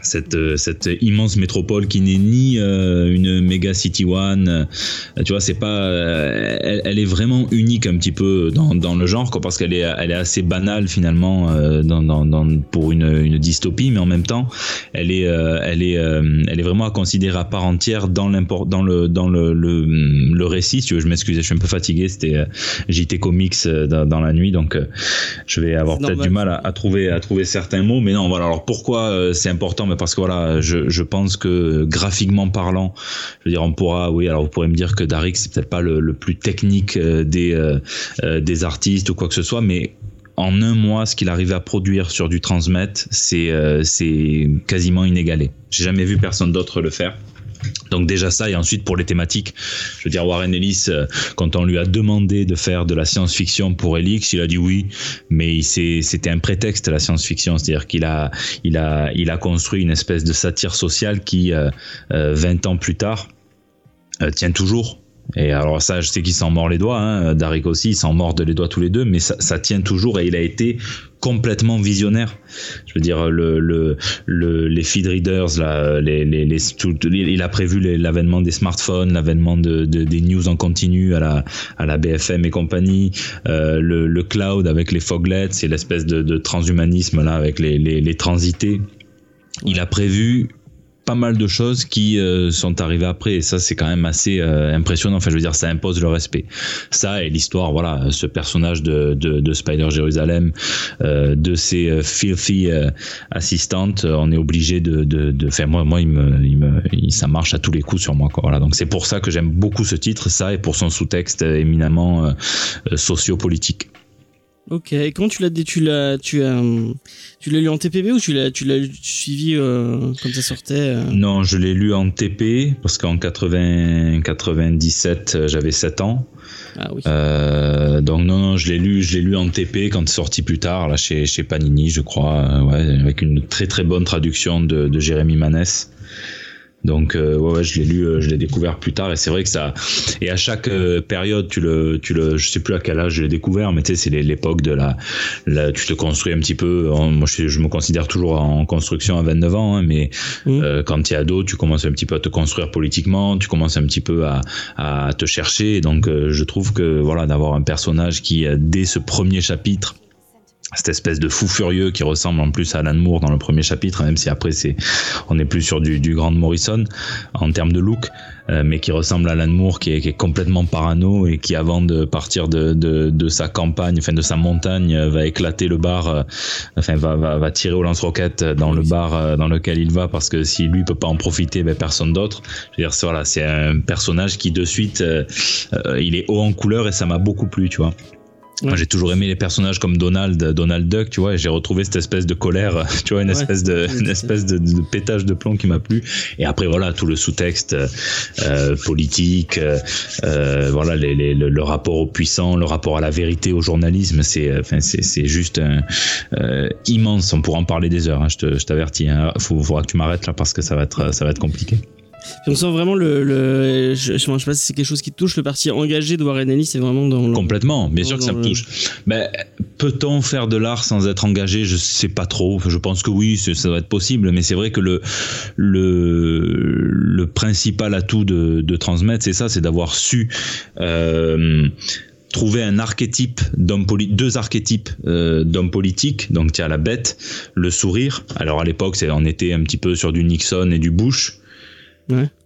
Cette, euh, cette immense métropole qui n'est ni euh, une méga city one, euh, tu vois, c'est pas, elle, elle est vraiment unique un petit peu dans, dans le genre, quoi, parce qu'elle est, elle est assez banale finalement dans, dans, dans- pour une, une dystopie, mais en même temps, elle est, elle est, elle est vraiment à considérer à part entière dans l'import, dans le, dans le, le, le récit. Si tu veux, je m'excuse, je suis un peu fatigué. C'était JT Comics dans, dans la nuit, donc je vais avoir peut-être du mal à, à trouver, à trouver certains mots. Mais non, voilà. Alors pourquoi c'est important? Parce que voilà, je, pense que graphiquement parlant, je veux dire, on pourra, oui. Alors vous pourrez me dire que Darik c'est peut-être pas le, plus technique euh, des euh, euh, des artistes ou quoi que ce soit, mais en un mois, ce qu'il arrivait à produire sur du transmet, c'est c'est quasiment inégalé. J'ai jamais vu personne d'autre le faire. Donc déjà ça, et ensuite pour les thématiques, je veux dire Warren Ellis, euh, quand on lui a demandé de faire de la science-fiction pour Elix, il a dit oui, mais c'était un prétexte la science-fiction, c'est-à-dire qu'il a, il a, construit une espèce de satire sociale qui, euh, euh, 20 ans plus tard, euh, tient toujours. Et alors ça, je sais qu'il s'en mord les doigts, hein, aussi, il s'en mord les doigts tous les deux, mais ça tient toujours et il a été complètement visionnaire. Je veux dire, le, le, le, les feed readers, là, les, les, les, tout- il a prévu l'avènement des smartphones, l'avènement de, de- des news en continu à la, à la BFM et compagnie, euh, le, le cloud avec les foglets, c'est l'espèce de, de transhumanisme là avec les, les, les transités. Il a prévu pas mal de choses qui euh, sont arrivées après. Et ça c'est quand même assez euh, impressionnant. Enfin je veux dire ça impose le respect. Ça et l'histoire voilà ce personnage de, de, de Spider Jérusalem euh, de ses euh, filthy euh, assistantes euh, on est obligé de de, de faire moi moi il me, il me il- ça marche à tous les coups sur moi quoi. Voilà. Donc c'est pour ça que j'aime beaucoup ce titre ça et pour son sous-texte éminemment socio-politique Ok, et quand tu l'as tu l'as tu as tu l'as lu en TPB ou tu l'as tu l'as suivi euh, comme ça sortait euh? Non, je l'ai lu en TP parce qu'en 80, 97, euh, j'avais 7 ans. Ah oui. Euh, donc non, non, je l'ai lu, je l'ai lu en TP quand c'est sorti plus tard, là chez, chez Panini, je crois, euh, ouais, avec une très très bonne traduction de, de Jérémy Manès. Donc euh, ouais, ouais, je l'ai lu, euh, je l'ai découvert plus tard et c'est vrai que ça. Et à chaque euh, période, tu le, tu le, je sais plus à quel âge je l'ai découvert, mais tu sais, c'est l'é- l'époque de la, la, tu te construis un petit peu. en- moi, je, je me considère toujours en construction à 29 ans, hein, mais Mhm. euh, quand tu es ado, tu commences un petit peu à te construire politiquement, tu commences un petit peu à, à te chercher. Donc, euh, je trouve que voilà, d'avoir un personnage qui, dès ce premier chapitre, cette espèce de fou furieux qui ressemble en plus à Alan Moore dans le premier chapitre, même si après c'est, on est plus sur du, du Grand Morrison en termes de look, euh, mais qui ressemble à Alan Moore, qui est, qui est complètement parano et qui avant de partir de, de, de sa campagne, enfin de sa montagne, euh, va éclater le bar, euh, enfin va, va, va tirer au lance-roquette dans le bar euh, dans lequel il va parce que si lui peut pas en profiter, ben personne d'autre. Je veux dire, voilà, c'est un personnage qui de suite, euh, euh, il est haut en couleur et ça m'a beaucoup plu, tu vois. Moi, Ouais. j'ai toujours aimé les personnages comme Donald, Donald Duck, tu vois, et j'ai retrouvé cette espèce de colère, tu vois, une Ouais. espèce de, une espèce de, de pétage de plomb qui m'a plu. Et après, voilà, tout le sous-texte euh, politique, euh, euh, voilà, les, les- le, le rapport au puissant, le rapport à la vérité, au journalisme, c'est, euh, enfin, c'est, c'est juste un, euh, immense. On pourra en parler des heures. hein, je, te, je t'avertis. Hein. Faut, faudra que tu m'arrêtes là parce que ça va être, ça va être compliqué. Puis on sent vraiment le, le je, je sais pas si c'est quelque chose qui te touche le parti engagé de Warren Ellis c'est vraiment dans le Complètement, bien sûr que ça me touche. Mais peut-on faire de l'art sans être engagé? Je sais pas trop. Je pense que oui, ça doit être possible. Mais c'est vrai que le le le principal atout de, de transmettre, c'est ça, c'est d'avoir su. Euh, trouver un archétype d'homme deux archétypes euh, d'homme politique donc tu as la bête le sourire alors à l'époque on était un petit peu sur du Nixon et du Bush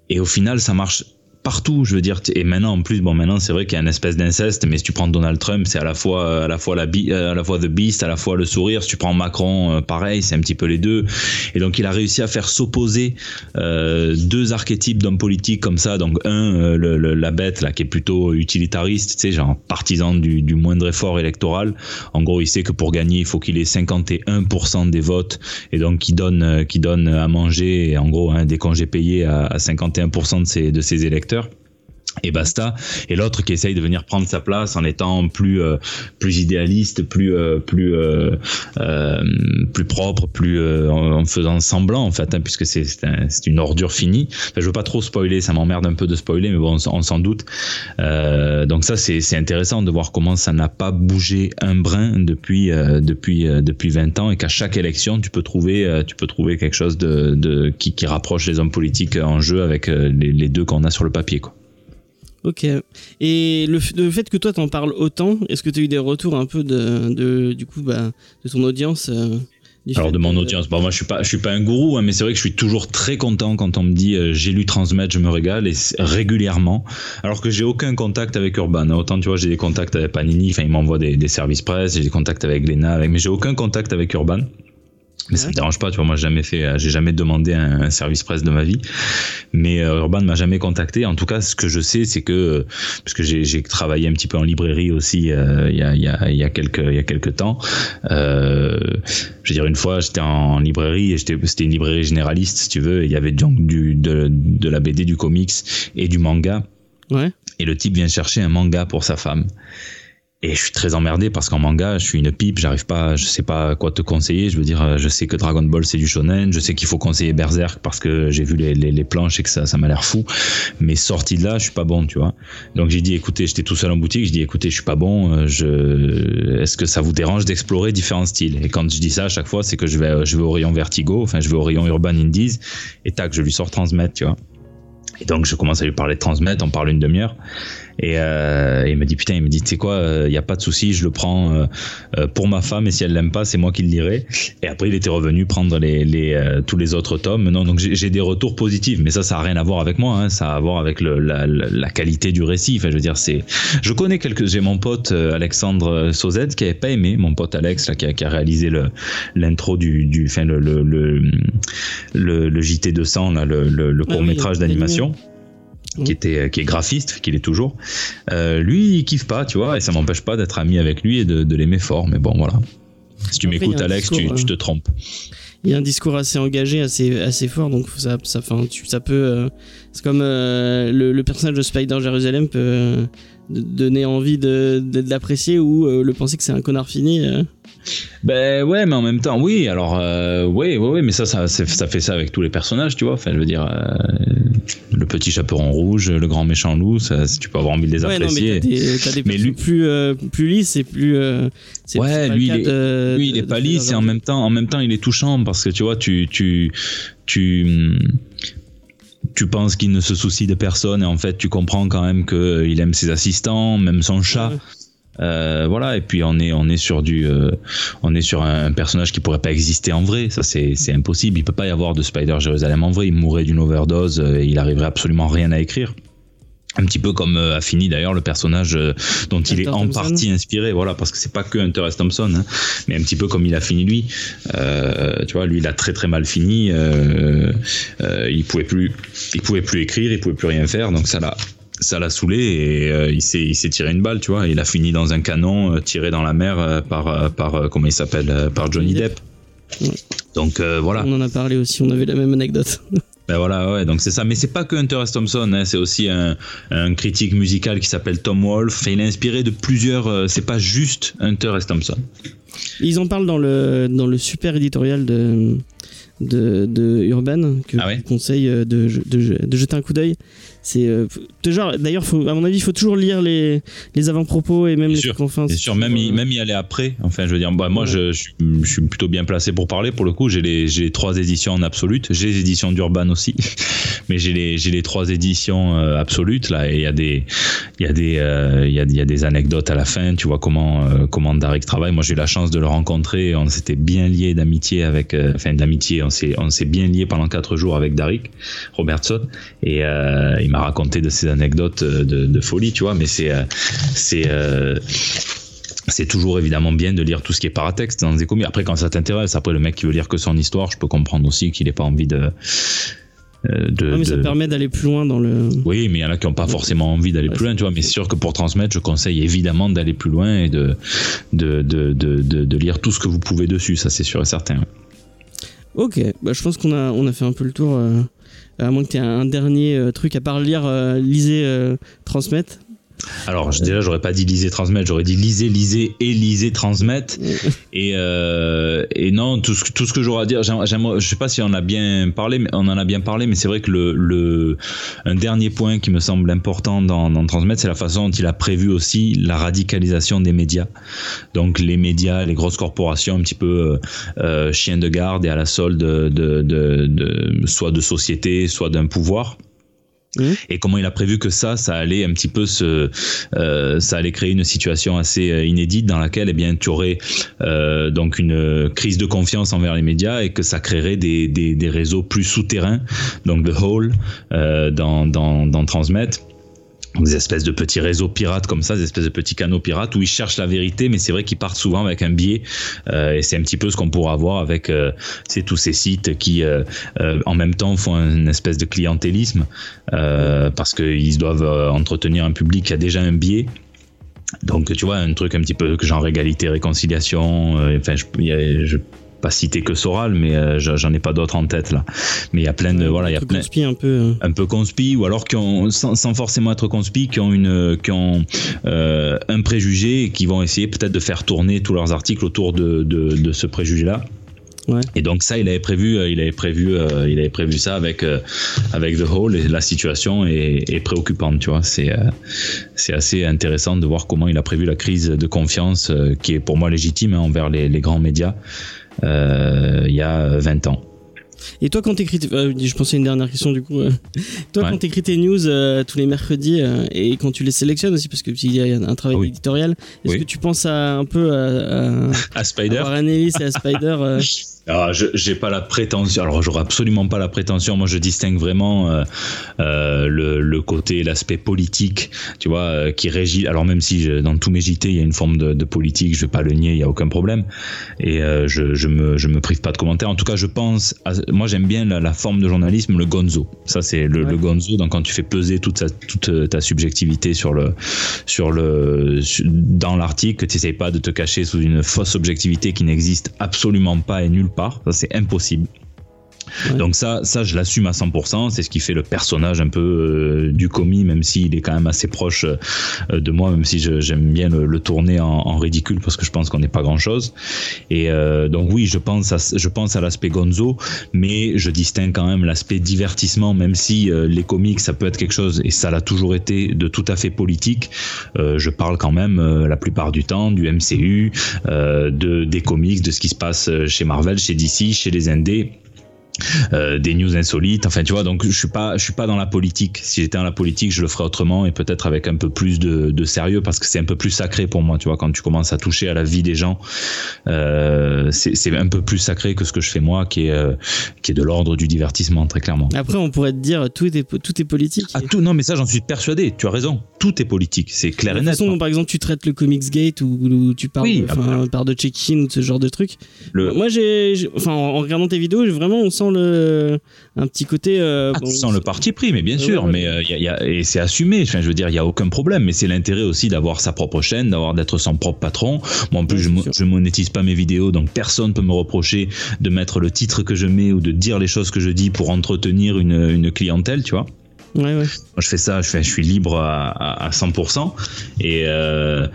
Et au final ça marche partout. Je veux dire, et maintenant en plus, bon, maintenant c'est vrai qu'il y a une espèce d'inceste, mais si tu prends Donald Trump, c'est à la fois à la fois la à la fois the beast, à la fois le sourire. Si tu prends Macron, pareil, c'est un petit peu les deux. Et donc il a réussi à faire s'opposer deux archétypes d'hommes politiques comme ça. Donc un, la bête là, qui est plutôt utilitariste, tu sais, genre partisan du, moindre effort électoral. En gros, il sait que pour gagner, il faut qu'il ait 51% des votes et donc qui donne, qui donne à manger, en gros, hein, des congés payés à, à 51% de ses, de ses électeurs et basta. Et l'autre qui essaye de venir prendre sa place en étant plus euh, plus idéaliste plus euh, plus euh, plus propre plus en, faisant semblant en fait hein, puisque c'est c'est une ordure finie. Enfin, je veux pas trop spoiler ça m'emmerde un peu de spoiler mais bon on, s'en doute. Donc ça c'est c'est intéressant de voir comment ça n'a pas bougé un brin depuis depuis depuis 20 ans et qu'à chaque élection tu peux trouver tu peux trouver quelque chose de, de qui, qui rapproche les hommes politiques en jeu avec les, les deux qu'on a sur le papier quoi Ok. Et le, fait que toi t'en parles autant, est-ce que tu as eu des retours un peu de, de du coup bah, de ton audience euh, alors de mon audience, bon moi je suis pas je suis pas un gourou, hein, mais c'est vrai que je suis toujours très content quand on me dit euh, j'ai lu Transmet, je me régale et régulièrement. Alors que j'ai aucun contact avec Urban. Autant tu vois j'ai des contacts avec Panini, enfin il m'envoie des, des services presse, j'ai des contacts avec Lena, avec, mais j'ai aucun contact avec Urban. Mais ça me dérange pas, tu vois. Moi, j'ai jamais fait, euh, j'ai jamais demandé un, service presse de ma vie. Mais euh, Urban m'a jamais contacté. En tout cas, ce que je sais, c'est que, euh, parce que j'ai travaillé un petit peu en librairie aussi euh, il y, a, y, a, y a quelques il y a quelques temps. Euh, je veux dire, une fois, j'étais en librairie et c'était une librairie généraliste, si tu veux. Il y avait donc du de, de la BD, du comics et du manga. Ouais. Et le type vient chercher un manga pour sa femme. Et je suis très emmerdé parce qu'en manga, je suis une pipe, j'arrive pas, je sais pas quoi te conseiller. Je veux dire, je sais que Dragon Ball c'est du shonen, je sais qu'il faut conseiller Berserk parce que j'ai vu les, les, planches et que ça, ça m'a l'air fou. Mais sorti de là, je suis pas bon, tu vois. Donc j'ai dit, écoutez, j'étais tout seul en boutique, je dis, écoutez, je suis pas bon. Euh, je, est-ce que ça vous dérange d'explorer différents styles? Et quand je dis ça à chaque fois, c'est que je vais, je vais au rayon Vertigo, enfin je vais au rayon Urban Indies et tac, je lui sors transmettre, tu vois. Et donc je commence à lui parler de transmettre, on parle une demi-heure. Et euh, il me dit putain, il me dit tu sais quoi, il euh, y a pas de souci, je le prends euh, euh, pour ma femme et si elle l'aime pas, c'est moi qui le lirai. Et après il était revenu prendre les, les euh, tous les autres tomes. Non, donc j'ai des retours positifs, mais ça ça a rien à voir avec moi, hein, ça a à voir avec le, la, la, qualité du récit. Enfin je veux dire c'est, je connais quelques, j'ai mon pote Alexandre Sauzet qui avait pas aimé, mon pote Alex là qui a, qui a réalisé le l'intro du du, enfin le le, le le, le JT 200 là, le, le, le court métrage d'animation qui était qui est graphiste, qu'il est toujours. Euh, lui, il kiffe pas, tu vois, et ça m'empêche pas d'être ami avec lui et de, de l'aimer fort. Mais bon, voilà. Si tu m'écoutes, Alex, tu, tu, te trompes. Il y a un discours assez engagé, assez assez fort, donc ça ça, tu, ça peut. Euh, c'est comme euh, le, le, personnage de Spider Jérusalem peut euh, donner envie de, de, de l'apprécier ou euh, le penser que c'est un connard fini. Ben ouais, mais en même temps, oui. Alors, euh, oui, oui, oui, mais ça, ça, ça fait ça avec tous les personnages, tu vois. Enfin, je veux dire, euh, le petit chaperon rouge, le grand méchant loup, ça, tu peux avoir envie de les apprécier. Ouais, non, mais t'as des, mais lui, plus, euh, plus lisse et plus. Euh, ouais, lui, il est, de, lui, il est pas lisse et en même temps, en même temps, il est touchant parce que tu vois, tu, tu, tu tu penses qu'il ne se soucie de personne et en fait tu comprends quand même qu'il aime ses assistants, même son chat. Euh, voilà, et puis on est on est sur du euh, on est sur un personnage qui pourrait pas exister en vrai, ça c'est c'est impossible. Il peut pas y avoir de Spider Jérusalem en vrai. Il mourrait d'une overdose, euh, il arriverait absolument rien à écrire. Un petit peu comme a fini d'ailleurs le personnage dont il est en partie inspiré, voilà, parce que c'est pas que Hunter S. Thompson, hein, mais un petit peu comme il a fini lui. Euh, tu vois, lui il a très très mal fini. Euh, euh, il pouvait plus, il pouvait plus écrire, il pouvait plus rien faire, donc ça l'a ça l'a saoulé et euh, il s'est il s'est tiré une balle tu vois il a fini dans un canon euh, tiré dans la mer euh, par par comment il s'appelle par Johnny Depp ouais. donc voilà on en a parlé aussi on avait la même anecdote ben voilà, ouais, donc c'est ça. Mais c'est pas que Hunter S. Thompson, hein, c'est aussi un, un, critique musical qui s'appelle Tom Wolfe. il est inspiré de plusieurs. c'est pas juste Hunter S. Thompson. Ils en parlent dans le dans le super éditorial de de, de Urban que ah ouais? je vous conseille de, de, de, jeter un coup d'œil c'est euh, genre d'ailleurs à mon avis il faut toujours lire les, les avant-propos et même bien les sûr, confins bien sûr même, y, même y aller après. Enfin je veux dire bah, moi ouais. je, je, je, suis plutôt bien placé pour parler pour le coup. J'ai les, les trois éditions en absolute. J'ai les éditions d'Urban aussi. Mais j'ai les, les trois éditions euh, absolutes là. Et il y a des il y a des euh, il y, a, y a des anecdotes à la fin. Tu vois comment euh, comment Darik travaille. Moi j'ai eu la chance de le rencontrer. On s'était bien lié d'amitié avec euh, enfin d'amitié. On s'est on s'est bien lié pendant quatre jours avec Darik Robertson. Et il m'a m'a raconté de ces anecdotes euh, de, de folie, tu vois. Mais c'est euh, c'est euh, c'est toujours évidemment bien de lire tout ce qui est paratexte dans des comics. Après, quand ça t'intéresse, après le mec qui veut lire que son histoire, je peux comprendre aussi qu'il ait pas envie de. de, Ah, mais ça de- permet d'aller plus loin dans le. Oui, mais il y en a qui n'ont pas forcément envie d'aller Ouais, plus loin, tu vois. Mais c'est sûr que pour transmettre, je conseille évidemment d'aller plus loin et de, de, de, de, de, de lire tout ce que vous pouvez dessus, ça c'est sûr et certain. Ok, bah, je pense qu'on a, on a fait un peu le tour. euh, à moins que tu un dernier euh, truc, à part lire, euh, lisez, euh, transmettre. Alors je- déjà, j'aurais pas dit lisez, transmettre, j'aurais dit lisez, lisez et lisez, transmettre. Et, euh, et non, tout ce, que- tout ce que j'aurais à dire, je sais pas si on en a bien parlé, mais on en a bien parlé, mais c'est vrai que le, le, un dernier point qui me semble important dans, dans Transmettre, c'est la façon dont il a prévu aussi la radicalisation des médias. Donc les médias, les grosses corporations, un petit peu euh, euh, chiens de garde et à la solde de, de, de, de- soit de société, soit d'un pouvoir. Mhm. Et comment il a prévu que ça, ça allait un petit peu se, euh, ça allait créer une situation assez euh, inédite dans laquelle, eh bien, tu aurais euh, donc une crise de confiance envers les médias et que ça créerait des, des, des réseaux plus souterrains, donc the hole euh, dans, dans, dans Transmet des espèces de petits réseaux pirates comme ça, des espèces de petits canaux pirates où ils cherchent la vérité, mais c'est vrai qu'ils partent souvent avec un biais, euh, et c'est un petit peu ce qu'on pourra avoir avec euh, tous ces sites qui, euh, euh, en même temps, font une espèce de clientélisme parce qu'ils doivent entretenir un public qui a déjà un biais. Donc, tu vois, un truc un petit peu genre égalité, réconciliation. Enfin, je pas citer que Soral, mais euh, j'en ai pas d'autres en tête là. Mais il y a plein de voilà, il y a plein conspi un peu. euh. un peu conspi ou alors qui ont sans, sans forcément être conspi qui ont une qui ont euh, un préjugé et qui vont essayer peut-être de faire tourner tous leurs articles autour de, de, de ce préjugé là Ouais. et donc ça il avait prévu il avait prévu euh, il avait prévu ça avec euh, avec The Hole et la situation est, est préoccupante tu vois c'est euh, c'est assez intéressant de voir comment il a prévu la crise de confiance qui est pour moi légitime hein, envers les, les grands médias il y a 20 ans Et toi, quand t'écris, euh, je pensais à une dernière question du coup. euh. Toi, Ouais. quand t'écris tes news euh, tous les mercredis euh, et quand tu les sélectionnes aussi, parce que il y a un travail Ah oui. éditorial, est-ce Oui. que tu penses à un peu à, à, à à Spider Warren Ellis et à Spider euh, Alors, je j'ai pas la prétention. Alors, j'aurais absolument pas la prétention. Moi, je distingue vraiment euh, euh, le, le côté, l'aspect politique, tu vois, euh, qui régit. Alors, même si je- dans tous mes JT, il y a une forme de, de politique, je vais pas le nier, il y a aucun problème. Et je, je me je me prive pas de commentaires. En tout cas, je pense. à- moi, j'aime bien la, la forme de journalisme, le gonzo. Ça, c'est le, Ouais. le gonzo. Donc, quand tu fais peser toute, sa- toute ta subjectivité sur le sur le sur- dans l'article, que tu n'essayes pas de te cacher sous une fausse objectivité qui n'existe absolument pas et nulle part. Ça, c'est impossible. Donc ça, ça je l'assume à 100%. C'est ce qui fait le personnage un peu euh, du commis, même s'il est quand même assez proche euh, de moi, même si j'aime bien le, tourner en, ridicule parce que je pense qu'on n'est pas grand-chose. Et euh, donc oui, je pense à, je pense à l'aspect Gonzo, mais je distingue quand même l'aspect divertissement, même si les comics ça peut être quelque chose et ça l'a toujours été de tout à fait politique. Je parle quand même la plupart du temps du MCU, de des comics, de ce qui se passe chez Marvel, chez DC, chez les indés. Euh, des news insolites enfin tu vois donc je suis pas je suis pas dans la politique. Si j'étais dans la politique je le ferais autrement et peut-être avec un peu plus de, de sérieux parce que c'est un peu plus sacré pour moi tu vois quand tu commences à toucher à la vie des gens euh, c'est un peu plus sacré que ce que je fais moi qui est euh, qui est de l'ordre du divertissement très clairement. Après, on pourrait te dire tout est tout est politique. ah, tout, non mais ça j'en suis persuadé. Tu as raison. Tout est politique. C'est clair la et net. façon dont, par exemple, tu traites le Comics Gate ou, tu parles, Oui, enfin, par de check-in ou de ce genre de truc. Le- Moi, j'ai, enfin, en en regardant tes vidéos, j'ai vraiment, on sent le, un petit côté. euh, Ah, bon, tu sens le parti pris, mais bien Ouais, sûr, ouais, mais euh, y a- y a- et c'est assumé. Enfin, je veux dire, il y a aucun problème. Mais c'est l'intérêt aussi d'avoir sa propre chaîne, d'avoir d'être son propre patron. Moi, en plus, je, je monétise pas mes vidéos, donc personne peut me reprocher de mettre le titre que je mets ou de dire les choses que je dis pour entretenir une, une clientèle, tu vois. Ouais, ouais. Moi, je fais ça, je, fais, je suis libre à, à, à 100%. Et euh,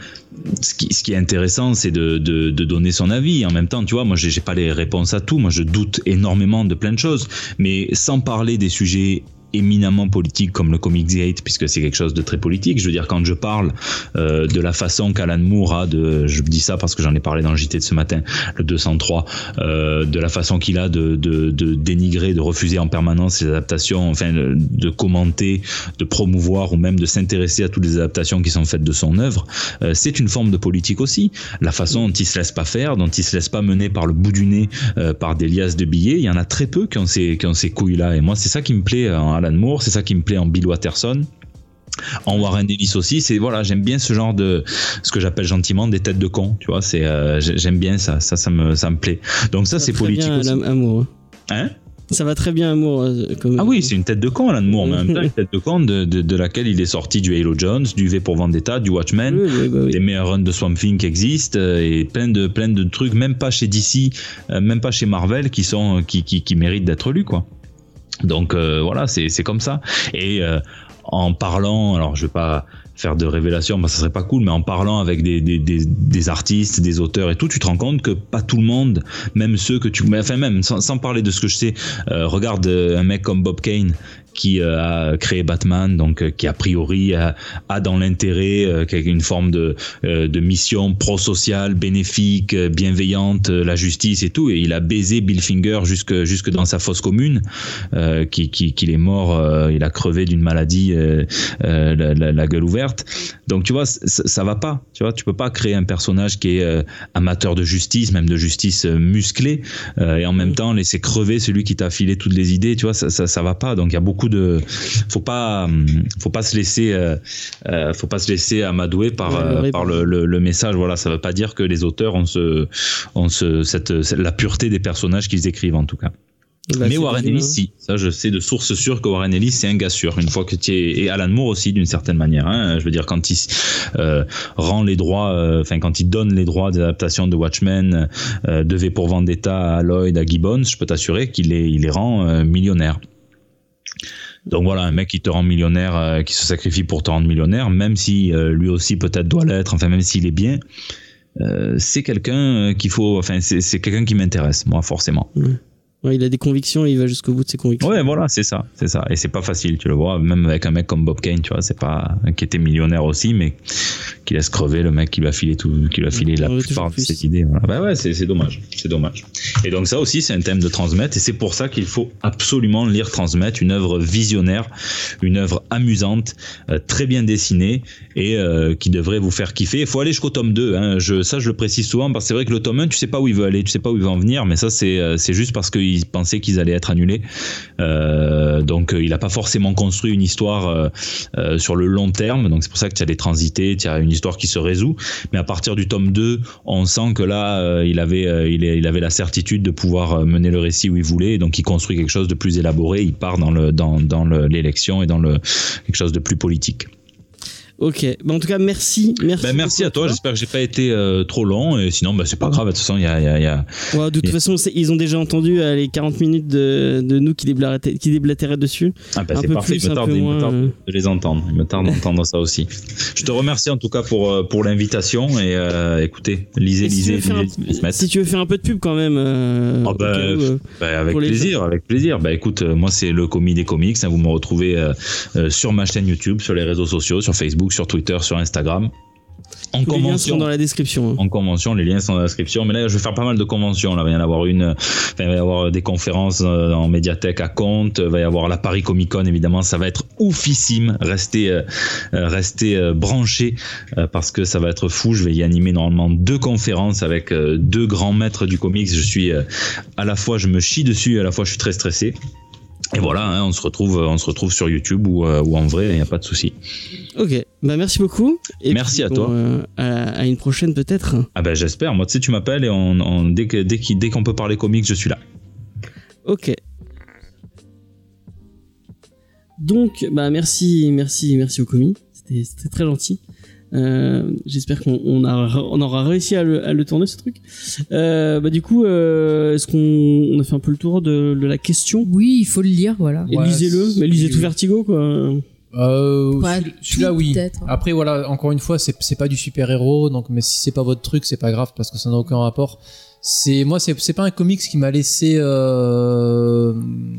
ce, qui, est intéressant, c'est de, de, donner son avis. En même temps, tu vois, moi, j'ai pas les réponses à tout. Moi, je doute énormément de plein de choses. Mais sans parler des sujets éminemment politiques comme le Comics Gate, puisque c'est quelque chose de très politique. Je veux dire, quand je parle euh, de la façon qu'Alan Moore a de, je dis ça parce que j'en ai parlé dans le JT de ce matin, le 203, euh, de la façon qu'il a de, de, dénigrer, de refuser en permanence les adaptations, enfin, de commenter, de promouvoir ou même de s'intéresser à toutes les adaptations qui sont faites de son œuvre, euh, c'est une forme de politique aussi. La façon dont il se laisse pas faire, dont il se laisse pas mener par le bout du nez par des liasses de billets, il y en a très peu qui ont ces, ces couilles-là. Et moi, c'est ça qui me plaît en Alan Moore, c'est ça qui me plaît en Bill Watterson. En Warren Ellis aussi, c'est voilà, j'aime bien ce genre de ce que j'appelle gentiment des têtes de con, tu vois, c'est euh, j'ai- j'aime bien ça, ça ça me ça me plaît. Donc ça c'est Très politique bien, aussi. Amour. hein? Ça va très bien, Amour. euh, Comme... Ah oui, c'est une tête de con Alan Moore, mais en même temps une tête de con de, de, de laquelle il est sorti du Halo Jones, du V pour Vendetta, du Watchmen, Oui, oui, bah oui. des meilleurs runs de Swamp Thing qui existent euh, et plein de plein de trucs, même pas chez DC, même pas chez Marvel, qui sont qui qui, qui méritent d'être lus quoi. Donc euh, voilà, c'est comme ça. Et euh, en parlant, alors je vais pas faire de révélations, que ça serait pas cool, mais en parlant avec des, des, des, des artistes, des auteurs et tout, tu te rends compte que pas tout le monde, même ceux que tu, mais enfin même sans, sans parler de ce que je sais, euh, regarde euh, un mec comme Bob Kane qui euh, a créé Batman, donc euh, qui a priori a, a dans l'intérêt euh, qui une forme de, de mission pro-sociale, bénéfique, bienveillante, la justice et tout, et il a baisé Bill Finger jusque jusque dans sa fosse commune, euh, qui qui qu'il est mort, euh, il a crevé d'une maladie, euh, la, la- la gueule ouverte. Donc tu vois, ça va pas, tu vois, tu peux pas créer un personnage qui est amateur de justice, même de justice musclée, et en même temps laisser crever celui qui t'a filé toutes les idées, tu vois, ça, ça, ça va pas. Donc il y a beaucoup de, faut pas, faut pas se laisser, euh, euh, faut pas se laisser amadouer par, Ouais, euh, le par le, le, le message. Voilà, ça veut pas dire que les auteurs ont ce, ont ce, cette, la pureté des personnages qu'ils écrivent en tout cas. Bah, Mais Warren Ellis, si. Ça, je sais de source sûre que Warren Ellis, c'est un gars sûr. Une fois que tu es, et Alan Moore aussi, d'une certaine manière. Hein. Je veux dire, quand il euh, rend les droits, euh, enfin, quand il donne les droits des adaptations de Watchmen, euh, de V pour Vendetta à Lloyd, à Gibbons, je peux t'assurer qu'il les, il les rend euh, millionnaires. Donc voilà, un mec qui te rend millionnaire, euh, qui se sacrifie pour te rendre millionnaire, même si euh, lui aussi peut-être doit l'être, enfin même s'il est bien, euh, c'est quelqu'un qu'il faut, enfin c'est c'est quelqu'un qui m'intéresse, moi forcément. Ouais, il a des convictions et il va jusqu'au bout de ses convictions. Ouais, voilà, c'est ça, c'est ça. Et c'est pas facile, tu le vois, même avec un mec comme Bob Kane, tu vois, c'est pas qui était millionnaire aussi, mais qui laisse crever le mec qui lui a filé tout, qui lui a filé la veut plupart de ses idées. Voilà. Bah ouais, c'est dommage, c'est dommage. Et donc ça aussi, c'est un thème de transmettre, et c'est pour ça qu'il faut absolument lire Transmettre, une œuvre visionnaire, une œuvre amusante, euh, très bien dessinée et euh, qui devrait vous faire kiffer. Il faut aller jusqu'au tome 2. Hein. Je, ça, je le précise souvent parce que c'est vrai que le tome 1, tu sais pas où il veut aller, tu sais pas où il va en venir, mais ça, c'est euh, c'est juste parce qu'ils pensaient qu'ils allaient être annulés. Euh, donc, euh, il a pas forcément construit une histoire euh, sur le long terme. Donc, c'est pour ça que tu as des transités, tu as une histoire qui se résout. Mais à partir du tome 2, on sent que là, il, avait, il, avait la certitude de pouvoir mener le récit où il voulait. Donc, il construit quelque chose de plus élaboré. Il part dans le dans, dans l'élection et dans le quelque chose de plus politique. Ok. Bah, en tout cas, merci. Merci, Ben, merci à toi. J'espère que j'ai pas été euh, trop long. Et sinon, ben, c'est pas grave. De toute façon, il y a, il y a- il y a- Ouais, de toute Et- façon, c'est- ils ont déjà entendu euh, les 40 minutes de, de nous qui qui déblatéraient dessus. Ah ben, c'est parfait. plus, il me tarde, peu il me moins, tarde euh. de les entendre. Il me tarde d'entendre ça aussi. Je te remercie en tout cas pour pour l'invitation et euh, écoutez, lisez, Et si, tu lisez, un, si tu veux faire un peu de pub quand même. Ah bah, où, avec les plaisir, avec plaisir. Écoute, moi c'est le commis des comics. hein, vous me retrouvez sur ma chaîne YouTube, sur les réseaux sociaux, sur Facebook, sur Twitter, sur Instagram. En les liens convention. seront dans la description. en convention, les liens sont dans la description. Mais là, je vais faire pas mal de conventions. Là, il va y en avoir une, euh, il va y avoir des conférences euh, en médiathèque à Comte. Il va y avoir la Paris Comic Con, évidemment. Ça va être oufissime. Restez, euh, euh, restez euh, branchés euh, parce que ça va être fou. Je vais y animer normalement deux conférences avec euh, deux grands maîtres du comics. Je suis euh, à la fois, je me chie dessus, et à la fois, je suis très stressé. Et voilà, hein, on se retrouve, on se retrouve sur YouTube ou, euh, ou en vrai, il n'y a pas de souci. Ok. Bah, merci beaucoup. Et Merci puis, à bon, toi. euh, à, à une prochaine peut-être. Ah ben j'espère. Moi, tu sais, tu m'appelles et on, on- dès qu'on peut parler comics, je suis là. Ok. Donc, bah merci, merci, merci au commis. C'était très gentil. Euh, j'espère qu'on on a, on aura réussi à le, à le tourner ce truc. Euh, bah du coup, euh, est-ce qu'on on a fait un peu le tour de, de la question Oui, il faut le lire, voilà. Et Ouais, lisez-le, mais lisez tout. Vertigo quoi. Euh, celui-là, oui. peut-être. Après, voilà, encore une fois, c'est c'est pas du super-héros, donc, mais si c'est pas votre truc, c'est pas grave parce que ça n'a aucun rapport. C'est, moi, c'est c'est pas un comics qui m'a laissé, euh,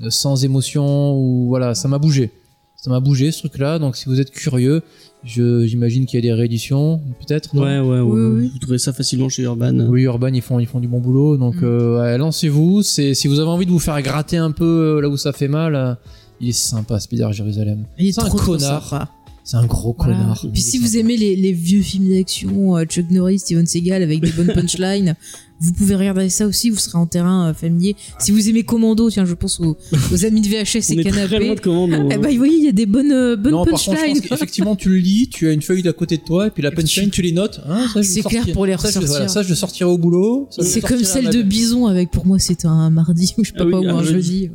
sans émotion ou, voilà, ça m'a bougé. Ça m'a bougé, ce truc-là, donc si vous êtes curieux, j'imagine qu'il y a des rééditions, peut-être, Ouais, ouais, ouais. Oui, ouais. oui. Vous trouvez ça facilement chez Urban. Oui, Urban, ils font, ils font du bon boulot. Donc, Mm. euh, ouais, lancez-vous. C'est, si vous avez envie de vous faire gratter un peu euh, là où ça fait mal, euh, il est sympa, Spider Jérusalem. Il est C'est un trop, trop connard. sympa. C'est un gros Voilà. connard. Puis si vous aimez les, les vieux films d'action, euh, Chuck Norris, Steven Seagal avec des bonnes punchlines, vous pouvez regarder ça aussi, vous serez en terrain euh, familier. Si vous aimez Commando, tiens, je pense aux, aux amis de VHS On et est très loin Canapé. de commande. on- Eh ben, vous voyez, il y a des bonnes, euh, bonnes Non, contre, punchlines. pense qu'effectivement, tu le lis, tu as une feuille d'à côté de toi, et puis la punchline, tu les notes. Hein, C'est clair pour les ça, je- ressortir. voilà, ça, je le sortirai au boulot. C'est comme celle de. Bison avec pour moi c'est un mardi ou je sais pas Ah oui, quoi ou un un jeudi. jeudi.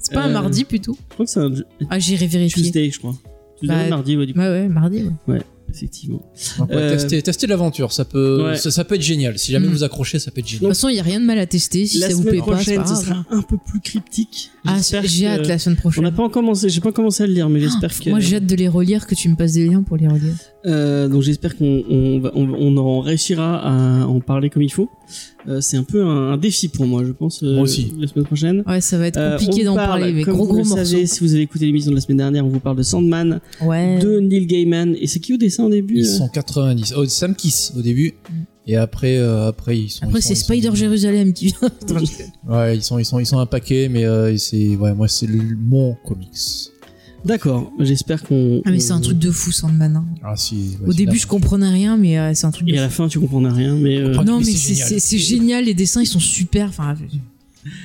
C'est pas un Euh, mardi plutôt Je crois que c'est un Ah j'irai vérifier. Tuesday, je crois. Tuesday, Bah, mardi, ouais, du coup. Ouais ouais mardi. ouais. Effectivement. Donc, ouais, Euh, l'aventure, ça peut, Ouais. ça, ça peut être génial. Si jamais Mm. vous accrochez, ça peut être De génial. toute façon il y a rien de mal à tester si la ça vous plaît pas. c'est prochaine, pas ce sera un peu plus cryptique. Ah j'ai hâte la semaine On prochaine. n'a pas encore commencé, j'ai pas commencé à le lire, mais j'espère que. Moi j'ai hâte de les relire que tu me passes des liens pour les relire. Euh, donc j'espère qu'on on, on, on en réussira à en parler comme il faut. Euh, c'est un peu un, un défi pour moi, je pense. euh, Moi aussi. La semaine prochaine. Ouais ça va être compliqué on d'en parle, parler mais comme gros vous gros le savez, si vous avez écouté l'émission de la semaine dernière, on vous parle de Sandman, Ouais. de Neil Gaiman. Et c'est qui au dessin au début Ils euh sont 90. Oh, Sam Kiss au début. Et après, euh, après ils sont. Après c'est Spider Jérusalem qui vient. Ouais, ils sont, ils sont, ils sont un paquet, mais euh, c'est, ouais, moi c'est mon comics. D'accord, j'espère qu'on. Ah mais c'est un truc de fou Sandman. hein. Ah si. ouais, Au début là. je comprenais rien mais euh, c'est un truc de Et à la fin, tu comprendras rien, mais. euh, comprends- Non, mais mais c'est c'est génial. c'est- c'est génial, les dessins ils sont super. Enfin,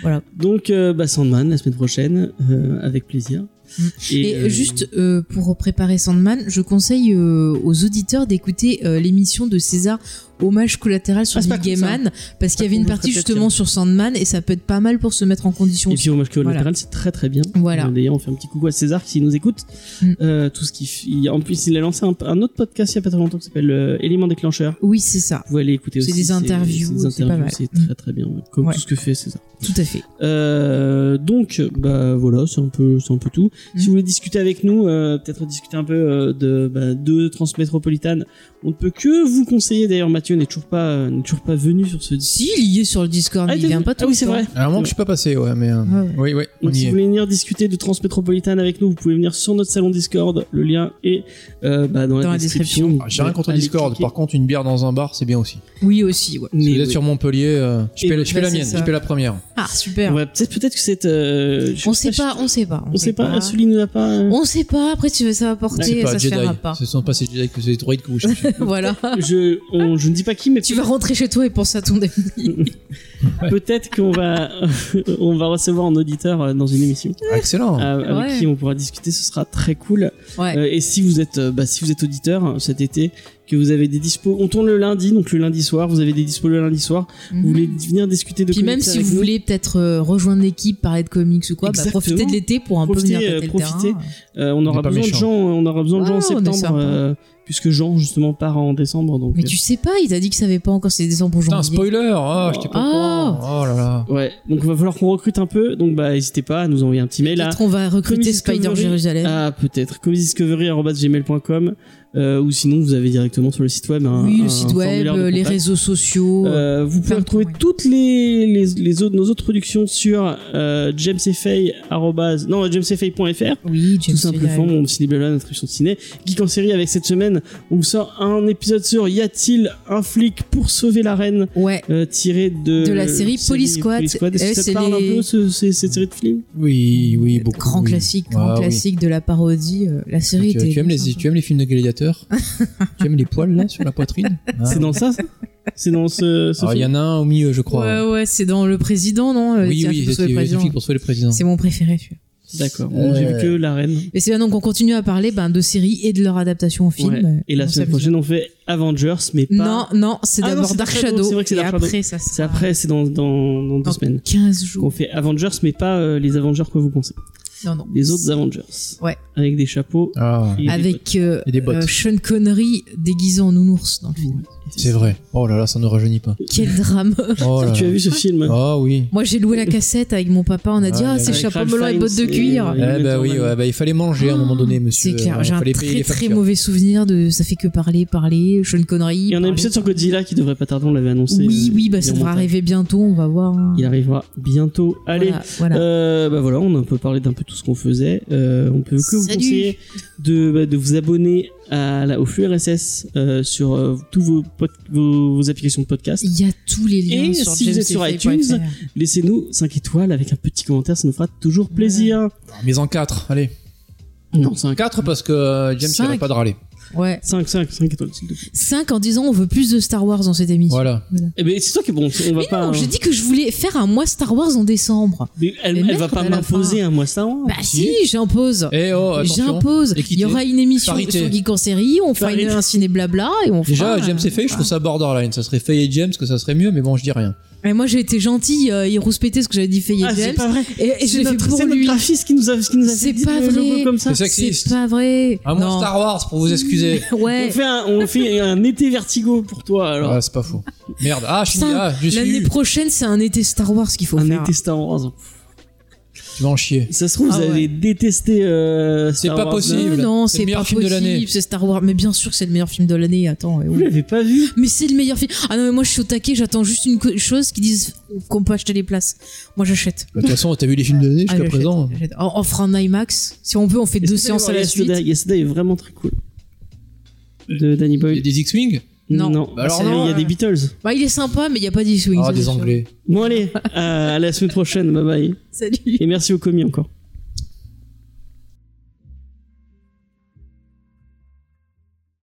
voilà. Donc, euh, bah, Sandman la semaine prochaine, euh, avec plaisir. Mm. Et, euh, juste euh, pour préparer Sandman, je conseille euh, aux auditeurs d'écouter l'émission de César Hommage collatéral sur Ah, c'est Neil. Gaiman parce qu'il y avait une partie justement sur Sandman et ça peut être pas mal pour se mettre en condition. Et puis Hommage collatéral, Voilà. c'est très très bien. Voilà. Euh, D'ailleurs, on fait un petit coucou à César qui nous écoute. Mm. Euh, tout ce qui, en plus, il a lancé un, un autre podcast il y a pas très longtemps qui s'appelle euh, Élément déclencheur. Oui, c'est ça. Vous pouvez aller écouter C'est aussi. des interviews, c'est des c'est pas interviews, mal. c'est très très bien, comme Ouais. tout ce que fait César. Tout à fait. Euh, donc, bah voilà, c'est un peu, c'est un peu tout. Mm. Si vous voulez discuter avec nous, peut-être discuter un peu de bah, de Transmétropolitane, on ne peut que vous conseiller. D'ailleurs, Mathieu n'est toujours pas, euh, n'est toujours pas venu sur ce. Si, il y est sur le Discord, Ah, il vient pas tout Ah oui, c'est vrai. À un moment que je suis pas passé, ouais, mais. euh, ouais. Oui, oui, on Donc, y si est. vous voulez venir discuter de Transmétropolitane avec nous, vous pouvez venir sur notre salon Discord. Le lien est euh, bah, dans, Dans la la description. description. Ah, J'ai rien contre Discord. cliquer. Par contre, une bière dans un bar, c'est bien aussi. Oui, aussi, ouais. Si Mais vous êtes oui. sur Montpellier, euh, je fais, la- je fais bah, la c'est mienne, ça. je fais la première. Ah, super. Ouais, peut-être peut-être que c'est. euh, je On sait pas, on sait pas. On sait pas. Sully nous a pas. On sait pas, après tu veux ça va porter, ça se fera pas. Ce sont pas ces Jedi que c'est droïdes que vous cherchez. voilà. Je ne dis pas qui, mais Tu vas rentrer chez toi et penser à ton ami. peut-être qu'on va, on va recevoir un auditeur euh, dans une émission Ah, excellent. euh, avec Ouais. qui on pourra discuter. Ce sera très cool. Ouais. Euh, et si vous êtes, bah, si vous êtes auditeur cet été, que vous avez des dispos, on tourne le lundi, donc le lundi soir. Vous avez des dispos le lundi soir. Vous voulez venir discuter de Mhm. Puis même si avec vous nous, voulez peut-être rejoindre l'équipe, parler de comics ou quoi, bah, profitez de l'été pour un Profitez, peu venir euh, le terrain. euh, on aura besoin de gens. On aura besoin de gens en on est septembre, puisque Jean justement part en décembre. Donc, Mais euh, tu sais pas, il t'a dit que ça avait pas encore, c'est décembre Putain, janvier. spoiler. Ah, je t'ai pas Ah. Oh là là. Ouais, donc il va falloir qu'on recrute un peu. Donc bah n'hésitez pas à nous envoyer un petit mail à Peut-être on va recruter Spider. Jérusalem. Ah, peut-être. comicsdiscovery.gmail.com euh, ou sinon vous avez directement sur le site web un, oui, un le site web, euh, les réseaux sociaux. Euh, vous pouvez retrouver ouais. toutes les, les, les autres, nos autres productions sur euh, jamesfay arrobase- non jamesfay.fr oui, tout simplement mon ciné blabla notre émission de ciné geek en série avec cette semaine on vous sort un épisode sur y a-t-il un flic pour sauver la reine Ouais. euh, tiré de De la série Police Squad. Est-ce que Eh, ça parle les- un peu ce- ce- cette série de films? Oui, oui, beaucoup. Grand oui. classique, grand Ah, oui. classique de la parodie. euh, La série Tu, était. tu aimes les, tu aimes les films de gladiateurs Tu aimes les poils là sur la poitrine? Ah. c'est dans ça, ça? C'est dans ce, ce Alors, il y en a un au milieu, je crois. Ouais, ouais, c'est dans le président, non? Le oui, Tirage oui, c'est pour sauver le président. C'est mon préféré, celui-là. d'accord Bon, j'ai vu que la reine Et c'est maintenant qu'on continue à parler ben, de séries et de leur adaptation au film. Ouais. euh, et la on semaine prochaine on fait Avengers mais pas Non, non, c'est Ah d'abord Dark Shadow, c'est vrai que c'est Dark Shadow. après, ça c'est après c'est dans, dans, dans deux dans semaines 15 qu'on jours. fait Avengers mais pas euh, les Avengers que vous pensez Non, non. les autres Avengers Ouais. avec des chapeaux Ah, et des Avec euh, Et des bottes. euh, Sean Connery déguisé en nounours dans le film. C'est vrai. Oh là là, ça ne rajeunit pas. Quel drame. Oh là tu as vu ce film Ah oui. Moi, j'ai loué la cassette avec mon papa. On a dit, Ouais, ah, c'est chapeau melon et bottes de et, cuir. Une bah oui, ouais, bah, il fallait manger à un moment donné, monsieur. C'est clair, j'ai un très très mauvais souvenir de ça fait que parler, parler, Sean Connery. il y en a un épisode sur. Godzilla qui devrait pas tarder on l'avait annoncé Oui, euh, oui, bah il y a ça devrait arriver bientôt, on va voir. hein. il arrivera bientôt allez Voilà, voilà. Euh, bah voilà, on a un peu parlé d'un peu tout ce qu'on faisait. Euh, on peut que vous conseiller de, bah, de vous abonner à la, au flux RSS euh, sur euh, tous vos, vos, vos applications de podcast. Il y a tous les liens Et sur si vous êtes sur iTunes, Laissez-nous 5 étoiles avec un petit commentaire, ça nous fera toujours plaisir. Mais en 4, allez. Non, 5. 4 parce que euh, James il Cinq. arrête pas de râler. Ouais. 5, 5, 5 étoiles, s'il te plaît. 5 en disant on veut plus de Star Wars dans cette émission. Voilà. Eh ben, c'est toi qui est bon. On va Mais pas. non, j'ai dit que je voulais faire un mois Star Wars en décembre. Mais elle, Mais elle va pas m'imposer un mois Star Wars. Bah si, j'impose. Eh oh. J'impose. Il y aura une émission Parité. sur Geek en série, on fera une- un ciné blabla et on fera. Déjà, James et Faye, je trouve ça borderline. Ça serait Faye et James que ça serait mieux, mais bon, je dis rien. Et moi j'ai été gentille, euh, il rouspétait ce que j'avais dit Faye et Ah, c'est pas vrai. Et, et je l'ai fait pour c'est notre lui. graphiste qui nous a, qui nous a fait dit pas vrai. comme ça. C'est sexiste. C'est pas vrai. Un Non. Star Wars pour vous excuser. Ouais. On fait, un, on fait un été vertigo pour toi alors. Ah, c'est pas faux. Merde. Ah, je suis ah, L'année prochaine, c'est un été Star Wars qu'il faut un faire. été Star Wars. Tu vas en chier. Ça se trouve, Ah vous ouais. allez détester euh, C'est pas Wars possible. Euh, non, C'est le meilleur pas film de l'année. c'est Star Wars. Mais bien sûr que c'est le meilleur film de l'année. Attends. Vous l'avez pas vu Mais c'est le meilleur film. Ah non, mais moi je suis au taquet, j'attends juste une chose qui dise qu'on peut acheter les places. Moi j'achète. Bah, De toute façon, t'as vu les films de l'année Ah, jusqu'à j'achète, présent. On, fera un IMAX. Si on veut, on fait deux séances à la suite. Yesterday, est vraiment très cool. De Danny Il y a Boyle. des X-Wing Non. Bah alors non, il y a euh. des Beatles. Bah, il est sympa, mais il n'y a pas d'X-Wing. Ah, des sûr. Anglais. Bon allez, à, à la semaine prochaine, bye bye. Salut. Et merci au commis encore.